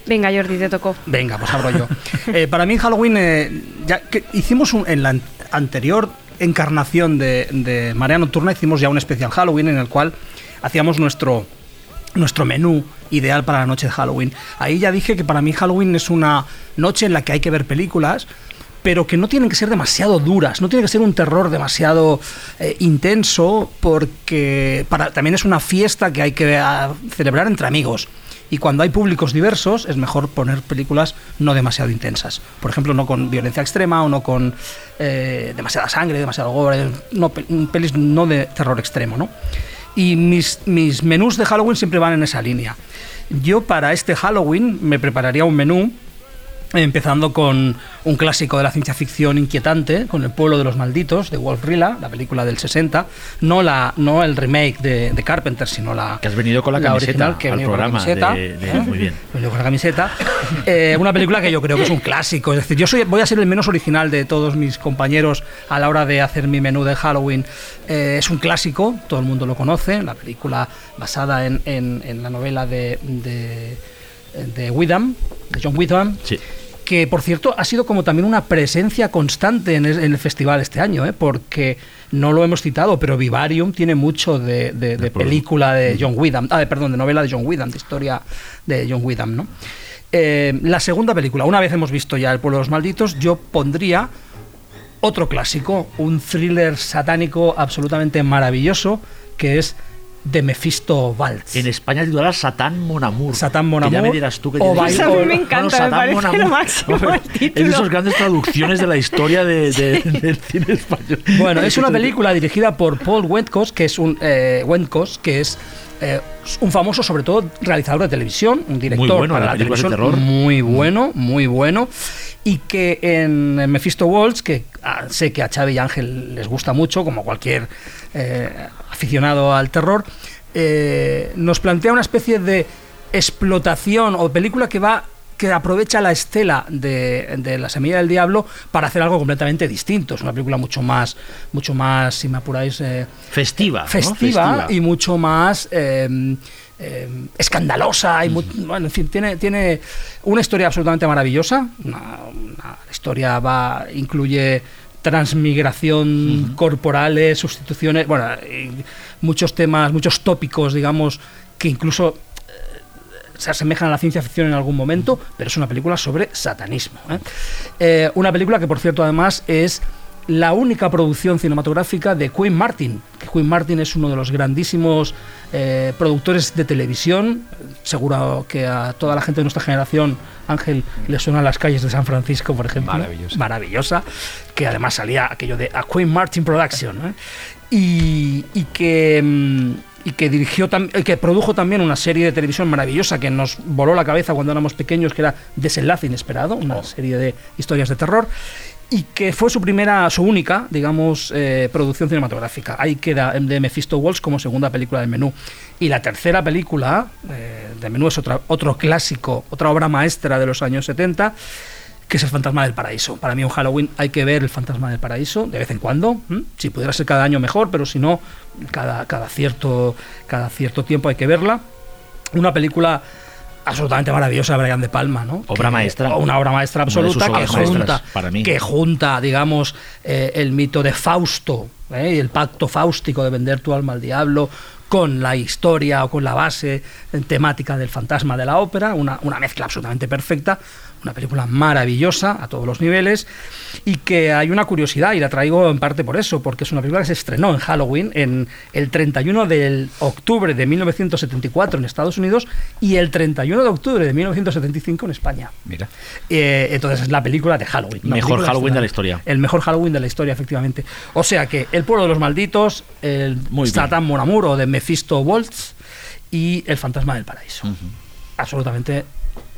Venga, Jordi, te tocó. Venga, pues abro yo. Eh, para mí Halloween, eh, ya que hicimos un- en la an- anterior encarnación de, de Marea Nocturna, hicimos ya un especial Halloween en el cual hacíamos nuestro, nuestro menú ideal para la noche de Halloween. Ahí ya dije que para mí Halloween es una noche en la que hay que ver películas, pero que no tienen que ser demasiado duras, no tiene que ser un terror demasiado eh, intenso, porque para, también es una fiesta que hay que ah, celebrar entre amigos. Y cuando hay públicos diversos, es mejor poner películas no demasiado intensas. Por ejemplo, no con violencia extrema o no con eh, demasiada sangre, demasiado gore, no, pe- pelis no de terror extremo, ¿no? Y mis, mis menús de Halloween siempre van en esa línea. Yo para este Halloween me prepararía un menú empezando con un clásico de la ciencia ficción inquietante, con El pueblo de los malditos, de Wolf Rilla, la película del 60, no, la, no el remake de, de Carpenter, sino la Que has venido con la camiseta original, que al con la programa. camiseta, de- de- ¿eh? Muy bien. Venido con la camiseta. Eh, una película que yo creo que es un clásico, es decir, yo soy, voy a ser el menos original de todos mis compañeros a la hora de hacer mi menú de Halloween. Eh, es un clásico, todo el mundo lo conoce, la película basada en, en- en la novela de, de, de de John Whedon que por cierto ha sido como también una presencia constante en el, en el festival este año, ¿eh? porque no lo hemos citado, pero Vivarium tiene mucho de, de- de película de John Whedon, ah, de- perdón, de novela de John Whedon, de historia de John Whedon, ¿no? Eh, la segunda película, una vez hemos visto ya El pueblo de los malditos, yo pondría otro clásico, un thriller satánico absolutamente maravilloso, que es de Mephisto Waltz. En España titulada Satán Mon Amour. Satán Mon Que ya me dirás tú que o tienes- a mí me Bueno, encanta, me Satán parece lo máximo el Es de esas grandes traducciones de la historia de- de- del cine español. Bueno, es una película dirigida por Paul Wendkos, que es un eh, Wendkos, que es eh, un famoso, sobre todo, realizador de televisión, un director Muy bueno, para la películas de televisión, terror. muy bueno, muy bueno, y que en Mephisto Waltz, que ah, sé que a Xavi y Ángel les gusta mucho, como cualquier eh, aficionado al terror, eh, nos plantea una especie de explotación o película que va que aprovecha la estela de, de La Semilla del Diablo para hacer algo completamente distinto. Es una película mucho más, mucho más, si me apuráis, eh, Festiva. ¿no? festiva, y mucho más eh, eh, escandalosa. Y mu- bueno, en fin, tiene, tiene una historia absolutamente maravillosa. Una, historia va incluye transmigración corporales, sustituciones, bueno, muchos temas, muchos tópicos, digamos, que incluso se asemejan a la ciencia ficción en algún momento, pero es una película sobre satanismo. ¿eh? Eh, una película que, por cierto, además es la única producción cinematográfica de Quinn Martin, que Quinn Martin es uno de los grandísimos eh, productores de televisión. Seguro que a toda la gente de nuestra generación, Ángel, le suenan las calles de San Francisco, por ejemplo. Maravillosa. Maravillosa. Que además salía aquello de A Quinn Martin Production. ¿eh? Y, y que. mm, y que dirigió que produjo también una serie de televisión maravillosa que nos voló la cabeza cuando éramos pequeños, que era Desenlace Inesperado, una serie de historias de terror, y que fue su primera, su única, digamos, eh, producción cinematográfica. Ahí queda de Mephisto Waltz como segunda película del menú. Y la tercera película eh, del menú es otra, otro clásico, otra obra maestra de los años 70, que es El Fantasma del Paraíso. Para mí, un Halloween hay que ver El Fantasma del Paraíso de vez en cuando. Si pudiera ser cada año mejor, pero si no, cada, cada, cierto, cada cierto tiempo hay que verla. Una película absolutamente maravillosa de Brian De Palma, ¿no? Obra Que- maestra. Una obra maestra absoluta que junta, para mí. que junta, digamos, eh, el mito de Fausto ¿eh? y el pacto fáustico de vender tu alma al diablo con la historia o con la base temática del fantasma de la ópera, una, una mezcla absolutamente perfecta, una película maravillosa a todos los niveles y que hay una curiosidad y la traigo en parte por eso, porque es una película que se estrenó en Halloween en el 31 de octubre de 1974 en Estados Unidos y el 31 de octubre de 1975 en España. Mira. Eh, entonces es la película de Halloween. Mejor Halloween de la historia. El mejor Halloween de la historia, efectivamente. O sea que El pueblo de los malditos, el Muy. Satán Mon Amour o de Mephisto Waltz y El fantasma del paraíso. Absolutamente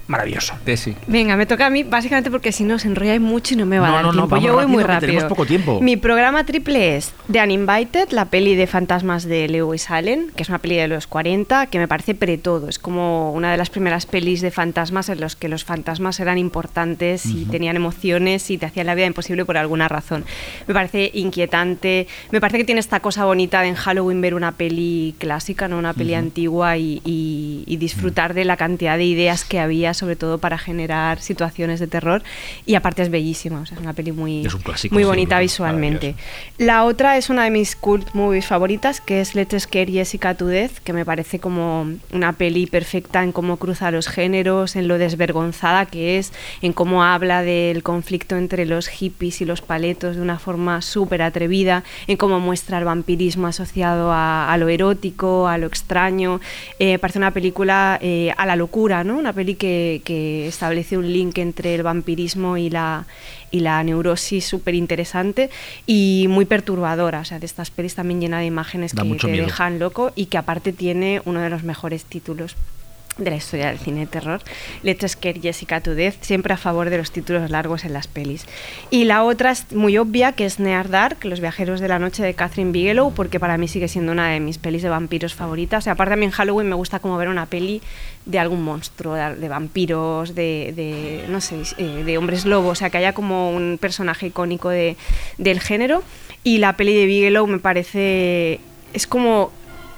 maravilloso. Desi. Venga, me toca a mí básicamente porque si no os enrolláis mucho y no me va a No, dar no, no, tiempo. vamos Yo voy rápido, muy rápido. tenemos poco tiempo. Mi programa triple es The Uninvited, la peli de fantasmas de Lewis Allen, que es una peli de los 40, que me parece pre todo. Es como una de las primeras pelis de fantasmas en los que los fantasmas eran importantes y Ujú. tenían emociones y te hacían la vida imposible por alguna razón. Me parece inquietante. Me parece que tiene esta cosa bonita de en Halloween ver una peli clásica, no una peli Ujú. antigua y, y- y disfrutar de la cantidad de ideas que había, sobre todo para generar situaciones de terror. Y aparte es bellísima, o sea, es una peli muy, Es un clásico, muy bonita visualmente. La otra es una de mis cult movies favoritas, que es Let's Scare Jessica to Death, que me parece como una peli perfecta en cómo cruza los géneros, en lo desvergonzada que es, en cómo habla del conflicto entre los hippies y los paletos de una forma súper atrevida, en cómo muestra el vampirismo asociado a, a lo erótico, a lo extraño. Eh, parece una película eh, a la locura, ¿no? Una peli que, que establece un link entre el vampirismo y la, y la neurosis súper interesante y muy perturbadora. O sea, de estas pelis también llena de imágenes Da que te miedo. dejan loco y que aparte tiene uno de los mejores títulos de la historia del cine de terror, Scare Jessica Death, siempre a favor de los títulos largos en las pelis. Y la otra es muy obvia, que es Near Dark, Los viajeros de la noche de Catherine Bigelow, porque para mí sigue siendo una de mis pelis de vampiros favoritas. Aparte a mí en Halloween me gusta como ver una peli de algún monstruo, de, vampiros, de, de, no sé, eh, de hombres lobo, o sea, que haya como un personaje icónico de, del género. Y la peli de Bigelow me parece, es como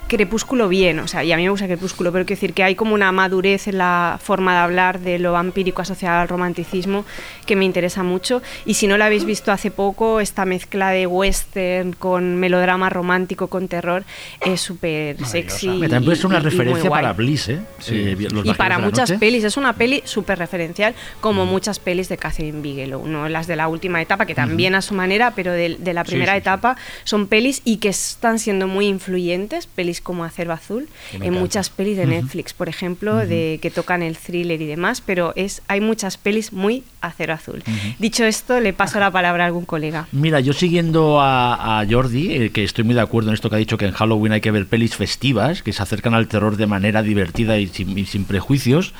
Crepúsculo bien, o sea, y a mí me gusta Crepúsculo, pero quiero decir que hay como una madurez en la forma de hablar de lo vampírico asociado al romanticismo que me interesa mucho. Y si no la habéis visto hace poco, esta mezcla de western con melodrama romántico con terror es súper sexy. Mira, También puede ser una y- y referencia para Bliss, ¿eh? Eh, Los y para muchas Noche. pelis, es una peli súper referencial, como muchas pelis de Catherine Bigelow, no las de la última etapa, que también a su manera, pero de, de la Sí, primera sí, sí. etapa son pelis y que están siendo muy influyentes, pelis como Acero Azul, en encanta. muchas pelis de. Netflix, por ejemplo, de que tocan el thriller y demás, pero es hay muchas pelis muy Acero Azul. Dicho esto, le paso la palabra a algún colega. Mira, yo siguiendo a, a Jordi, eh, que estoy muy de acuerdo en esto que ha dicho que en Halloween hay que ver pelis festivas, que se acercan al terror de manera divertida y sin, y sin prejuicios.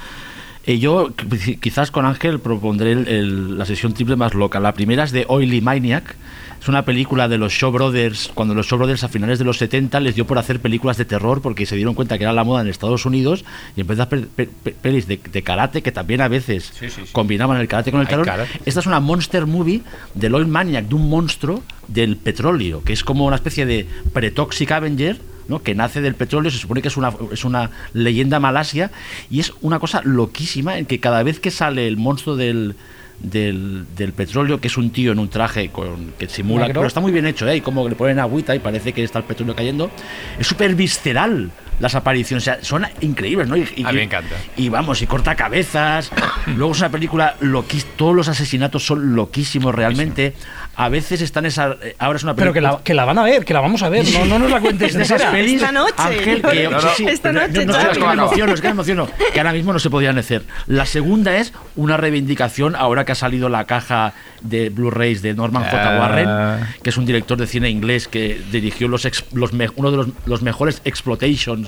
eh, yo qui- quizás con Ángel propondré el- el- la sesión triple más loca. La primera es de Oily Maniac. Es una película de los Shaw Brothers, cuando los Shaw Brothers a finales de los 70 les dio por hacer películas de terror porque se dieron cuenta que era la moda en Estados Unidos y empezó a hacer pe- pe- pelis de, de karate que también a veces Sí, sí, sí. combinaban el karate con el terror. Esta es una monster movie del Oil Maniac, de un monstruo del petróleo, que es como una especie de pre-toxic Avenger, ¿no? que nace del petróleo, se supone que es una, es una leyenda malasia, y es una cosa loquísima en que cada vez que sale el monstruo del, del, del petróleo, que es un tío en un traje con, que simula, pero está muy bien hecho, ¿eh? y como le ponen agüita y parece que está el petróleo cayendo, es súper visceral las apariciones, o sea, son increíbles, ¿no? Y, y- A mí me encanta. y vamos, y corta cabezas. Luego es una película loquísima. Todos los asesinatos son loquísimos realmente. A veces están esa. eh, Ahora es una Pero que película. la, que la van a ver, que la vamos a ver. No, no nos la cuentes Es de esas pelis, Esta noche. Ángel, que, No, no. sí, sí, Esta noche, no, es que me emociono, es que me emociono, que ahora mismo no se podían hacer. La segunda es una reivindicación, ahora que ha salido la caja de Blu-rays de Norman J. Ah. Warren, que es un director de cine inglés que dirigió los, ex- los me- uno de los, los mejores exploitations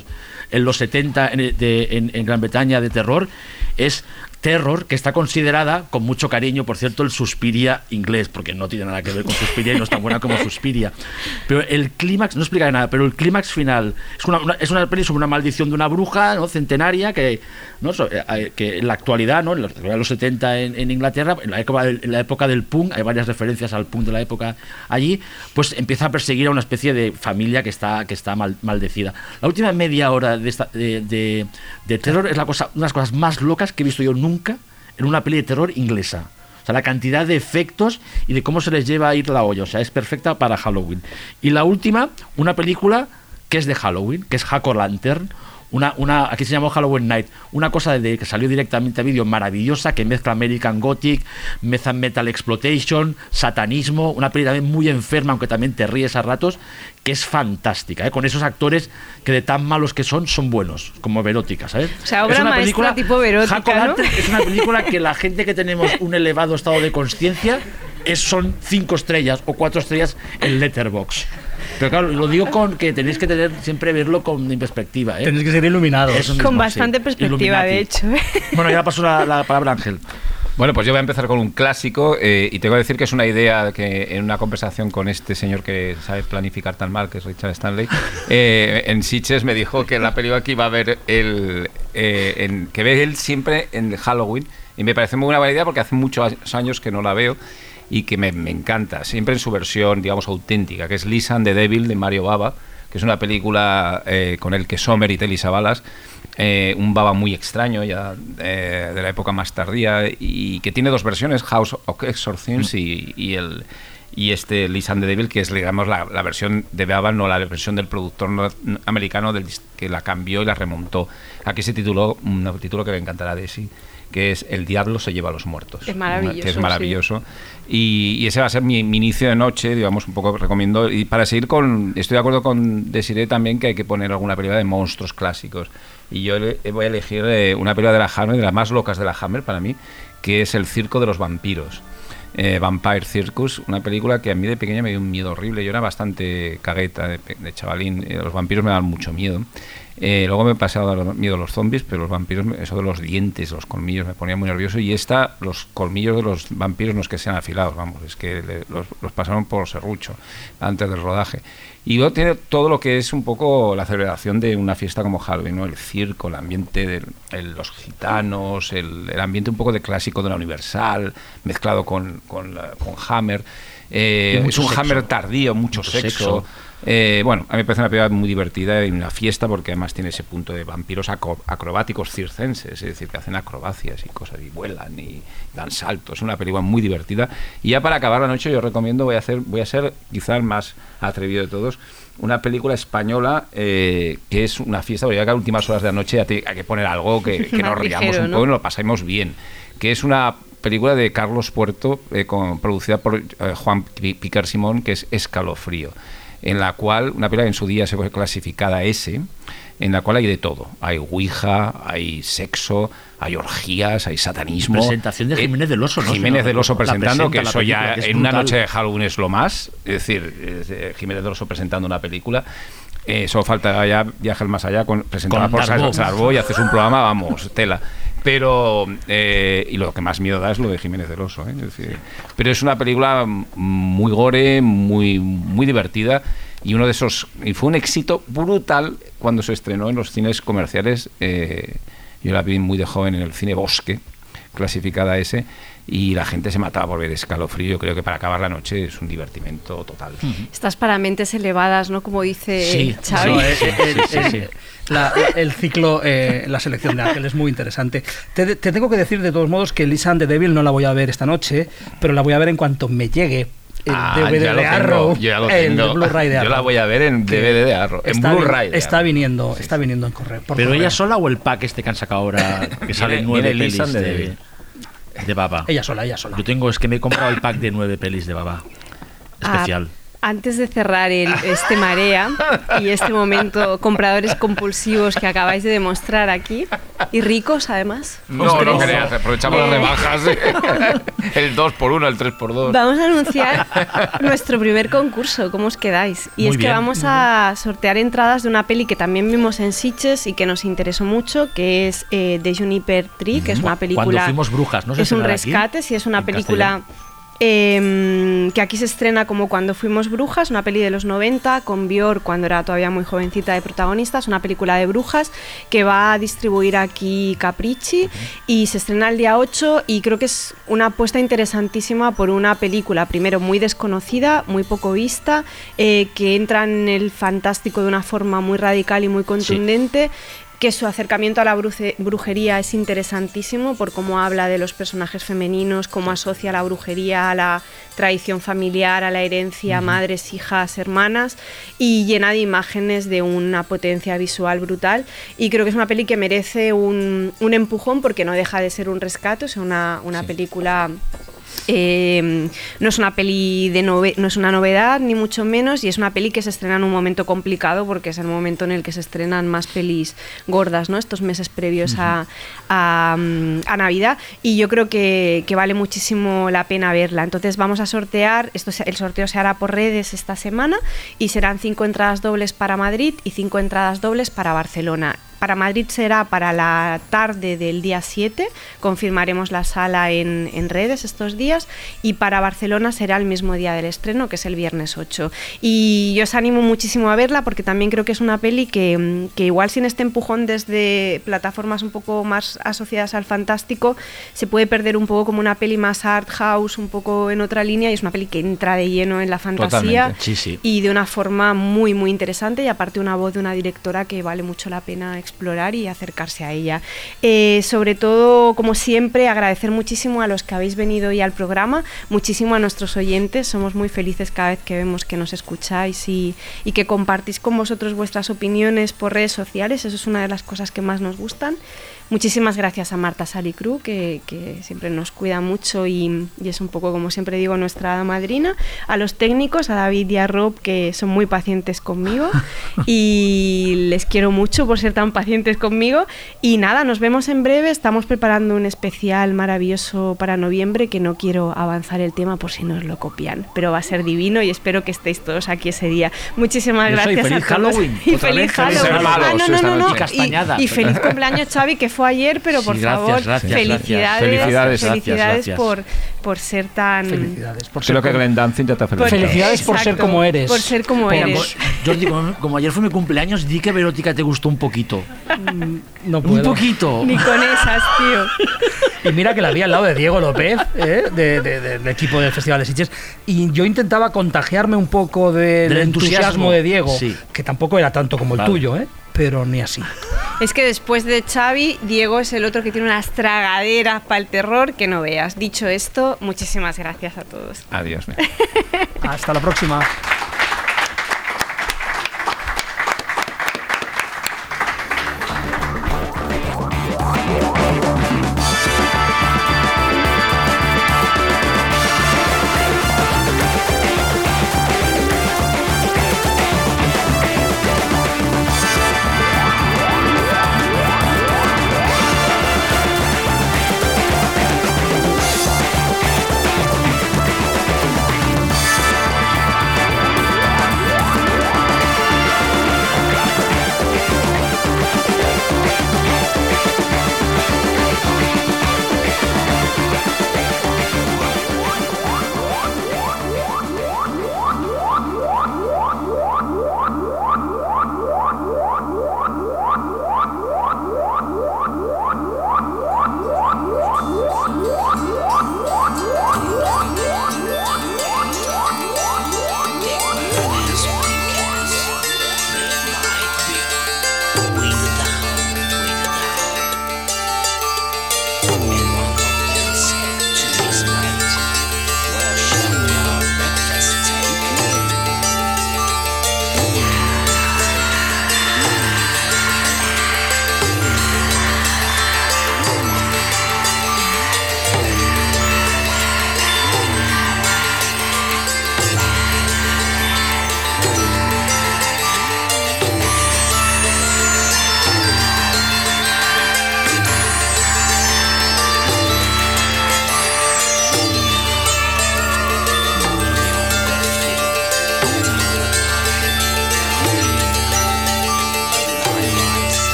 en los 70 en, Gran Bretaña de terror, es Terror, que está considerada con mucho cariño, por cierto, el Suspiria inglés, porque no tiene nada que ver con Suspiria y no es tan buena como Suspiria. Pero el clímax, no explica nada, pero el clímax final es una, una- es una peli sobre una maldición de una bruja ¿no? centenaria que, ¿no? Eh, que en la actualidad, ¿no? en los, en los 70 en, en Inglaterra, en la, época en la época del punk, hay varias referencias al punk de la época allí, pues empieza a perseguir a una especie de familia que está, que está mal- maldecida. La última media hora de, esta, de, de- de terror es la cosa, una de las cosas más locas que he visto yo nunca en una peli de terror inglesa. O sea, la cantidad de efectos y de cómo se les lleva a ir la olla. O sea, es perfecta para Halloween. Y la última, una película que es de Halloween, que es Jack o Lantern. Una, una, aquí se llamó Halloween Night. Una cosa de, que salió directamente a vídeo maravillosa que mezcla American Gothic, mezcla Metal Exploitation, satanismo. Una peli también muy enferma, aunque también te ríes a ratos, que es fantástica. ¿eh? Con esos actores que de tan malos que son, son buenos, como Verótica, ¿sabes? O sea, obra Es una película- tipo Verótica, ¿no? Es una película que la gente que tenemos un elevado estado de conciencia es, son cinco estrellas o cuatro estrellas en Letterbox. Pero claro, lo digo con que tenéis que tener siempre verlo con perspectiva. ¿eh? Tenéis que ser iluminados. Eso mismo, Con sí. bastante perspectiva, Illuminati. de hecho. ¿eh? Bueno, ya paso la, la palabra a Ángel. Bueno, pues yo voy a empezar con un clásico eh, y tengo que decir que es una idea que en una conversación con este señor que sabe planificar tan mal, que es Richard Stanley, eh, en Sitges me dijo que la película que iba a ver él, eh, en- que ve él siempre en Halloween y me parece muy buena buena idea porque hace muchos años que no la veo y que me, me encanta, siempre en su versión, digamos, auténtica, que es Lisa and the Devil de Mario Baba, que es una película eh, con el que Sommer y Telly Savalas, eh, un Baba muy extraño ya eh, de la época más tardía y que tiene dos versiones, House of Exorcisms y, el y este Lisa and the Devil, que es digamos la, versión de Baba, no la versión del productor no- americano del, que la cambió y la remontó. Aquí se tituló un título que me encantará de sí, que es El diablo se lleva a los muertos. Es maravilloso, Que es sí. maravilloso. Y, y ese va a ser mi, mi inicio de noche, digamos, un poco recomiendo. Y para seguir con. Estoy de acuerdo con Desiree también que hay que poner alguna película de monstruos clásicos. Y yo ele- voy a elegir eh, una película de la Hammer, de las más locas de la Hammer para mí, que es El Circo de los Vampiros. Eh, Vampire Circus, una película que a mí de pequeña me dio un miedo horrible. Yo era bastante cagueta de, chavalín. eh, los vampiros me daban mucho miedo. Eh, luego me pasé a dar miedo a los zombies, pero los vampiros, eso de los dientes, los colmillos, me ponía muy nervioso. Y esta, los colmillos de los vampiros no es que sean afilados, vamos, es que le- los, pasaron por serrucho antes del rodaje. Y luego tiene todo lo que es un poco la celebración de una fiesta como Halloween, ¿no? El circo, el ambiente de los gitanos, el, ambiente un poco de clásico de la Universal, mezclado con, con Hammer. Eh, es un sexo. Hammer tardío, mucho, Mucho sexo. sexo. Eh, bueno, a mí me parece una película muy divertida y una fiesta porque además tiene ese punto de vampiros acro- acrobáticos circenses, es decir, que hacen acrobacias y cosas y vuelan y dan saltos. Es una película muy divertida. Y ya para acabar la noche yo recomiendo, voy a hacer, voy a ser quizá el más atrevido de todos, una película española eh, que es una fiesta, porque ya que a últimas horas de la noche hay que poner algo que, que nos riamos ligero, un ¿no? poco y nos lo pasemos bien, que es una película de Carlos Puerto, eh, con- producida por eh, Juan Pi- Picar Simón, que es Escalofrío, en la cual, una película que en su día se fue clasificada S, en la cual hay de todo. Hay ouija, hay sexo, hay orgías, hay satanismo. Presentación de Eh, Jiménez del Oso, ¿no? Jiménez del Oso presentando, presenta que eso película, ya que es en una noche de Halloween es lo más. Es decir, eh, Jiménez del Oso presentando una película. Eh, solo falta ya viajar más allá, con, presentada Con por. Sarbo y haces un programa, vamos, tela. Pero, eh, y lo que más miedo da es lo de Jiménez del Oso. ¿eh? Pero es una película muy gore, muy, muy divertida y uno de esos. Y fue un éxito brutal cuando se estrenó en los cines comerciales. eh, yo la vi muy de joven en el cine Bosque, clasificada ese, y la gente se mataba por ver escalofrío. Yo creo que para acabar la noche es un divertimento total. Estás para mentes elevadas, ¿no? Como dice Sí, Xavi. no, la- el ciclo, eh, la selección de Ángel es muy interesante. Te, te tengo que decir de todos modos que Lisa and the Devil no la voy a ver esta noche, pero la voy a ver en cuanto me llegue el Ah, DVD ya lo de tengo, Arrow, yo ya lo el tengo. Blu-ray de Yo Arrow. la voy a ver en DVD de Arrow, en Blu-ray Está viniendo, está viniendo en correo. por ¿Pero ella sola o el pack este que han sacado ahora? Que Viene- nueve de, Devil. De Baba. Ella sola, ella sola. Yo tengo, es que me he comprado el pack de nueve pelis de Baba. Ah, Especial. Antes de cerrar el, este marea y este momento compradores compulsivos que acabáis de demostrar aquí y ricos además. No, no creas, aprovechamos las Eh, rebajas. el 2 por 1 el 3 por 2 Vamos a anunciar nuestro primer concurso, ¿cómo os quedáis? Y Muy es que bien, vamos a sortear entradas de una peli que también vimos en Sitges y que nos interesó mucho, que es eh, The Juniper Tree, que es una película... Cuando fuimos brujas, ¿no? Se Es un rescate, sí, es una película... eh, que aquí se estrena como Cuando fuimos brujas, una peli de los 90 con Bior cuando era todavía muy jovencita de protagonista, es una película de brujas que va a distribuir aquí Capricci y se estrena el día 8 y creo que es una apuesta interesantísima por una película, primero muy desconocida, muy poco vista, eh, que entra en el fantástico de una forma muy radical y muy contundente que su acercamiento a la brujería es interesantísimo por cómo habla de los personajes femeninos, cómo asocia la brujería a la tradición familiar, a la herencia, madres, hijas, hermanas, y llena de imágenes de una potencia visual brutal. Y creo que es una peli que merece un, un empujón porque no deja de ser un rescate, una, una película eh, no es una peli de nove- no es una novedad ni mucho menos y es una peli que se estrena en un momento complicado porque es el momento en el que se estrenan más pelis gordas, ¿no? Estos meses previos a, a, a Navidad y yo creo que, que vale muchísimo la pena verla. Entonces vamos a sortear, esto el sorteo se hará por redes esta semana y serán cinco entradas dobles para Madrid y cinco entradas dobles para Barcelona. Para Madrid será para la tarde del día 7, confirmaremos la sala en, en redes estos días, y para Barcelona será el mismo día del estreno, que es el viernes 8. Y yo os animo muchísimo a verla porque también creo que es una peli que, que igual sin este empujón desde plataformas un poco más asociadas al fantástico, se puede perder un poco como una peli más art house, un poco en otra línea, y es una peli que entra de lleno en la fantasía Totalmente. Sí, sí. y de una forma muy muy interesante y aparte una voz de una directora que vale mucho la pena explorar y acercarse a ella. Eh, sobre todo, como siempre, agradecer muchísimo a los que habéis venido hoy al programa, muchísimo a nuestros oyentes, somos muy felices cada vez que vemos que nos escucháis y, y que compartís con vosotros vuestras opiniones por redes sociales, eso es una de las cosas que más nos gustan. Muchísimas gracias a Marta Salicru, que, que siempre nos cuida mucho y, y es un poco, como siempre digo, nuestra madrina. A los técnicos, a David y a Rob, que son muy pacientes conmigo y les quiero mucho por ser tan pacientes conmigo. Y nada, nos vemos en breve. Estamos preparando un especial maravilloso para noviembre que no quiero avanzar el tema por si nos lo copian, pero va a ser divino y espero que estéis todos aquí ese día. Muchísimas gracias feliz a todos. Halloween. Y feliz Halloween. Ah, no, no, no, y feliz cumpleaños, Xavi, que fue ayer, pero por Sí, gracias, favor, gracias, felicidades, gracias. Felicidades. felicidades Gracias, por, por ser tan... Felicidades por Creo que Glenn Danzig ya te ha felicitado. Felicidades por ser como eres. Por ser como Mira, eres. Jordi, como, como ayer fue mi cumpleaños, di que Verótica te gustó un poquito. No Un puedo. poquito. Ni con esas, tío. Y mira que la vi al lado de Diego López, ¿eh? de- de- de- del equipo del Festival de Sitges. Y yo intentaba contagiarme un poco de- del, Del entusiasmo, entusiasmo, de Diego, sí. que tampoco era tanto como el Vale. tuyo, ¿eh? pero ni así. Es que después de Xavi, Diego es el otro que tiene unas tragaderas para el terror que no veas. Dicho esto, muchísimas gracias a todos. Adiós. Hasta la próxima.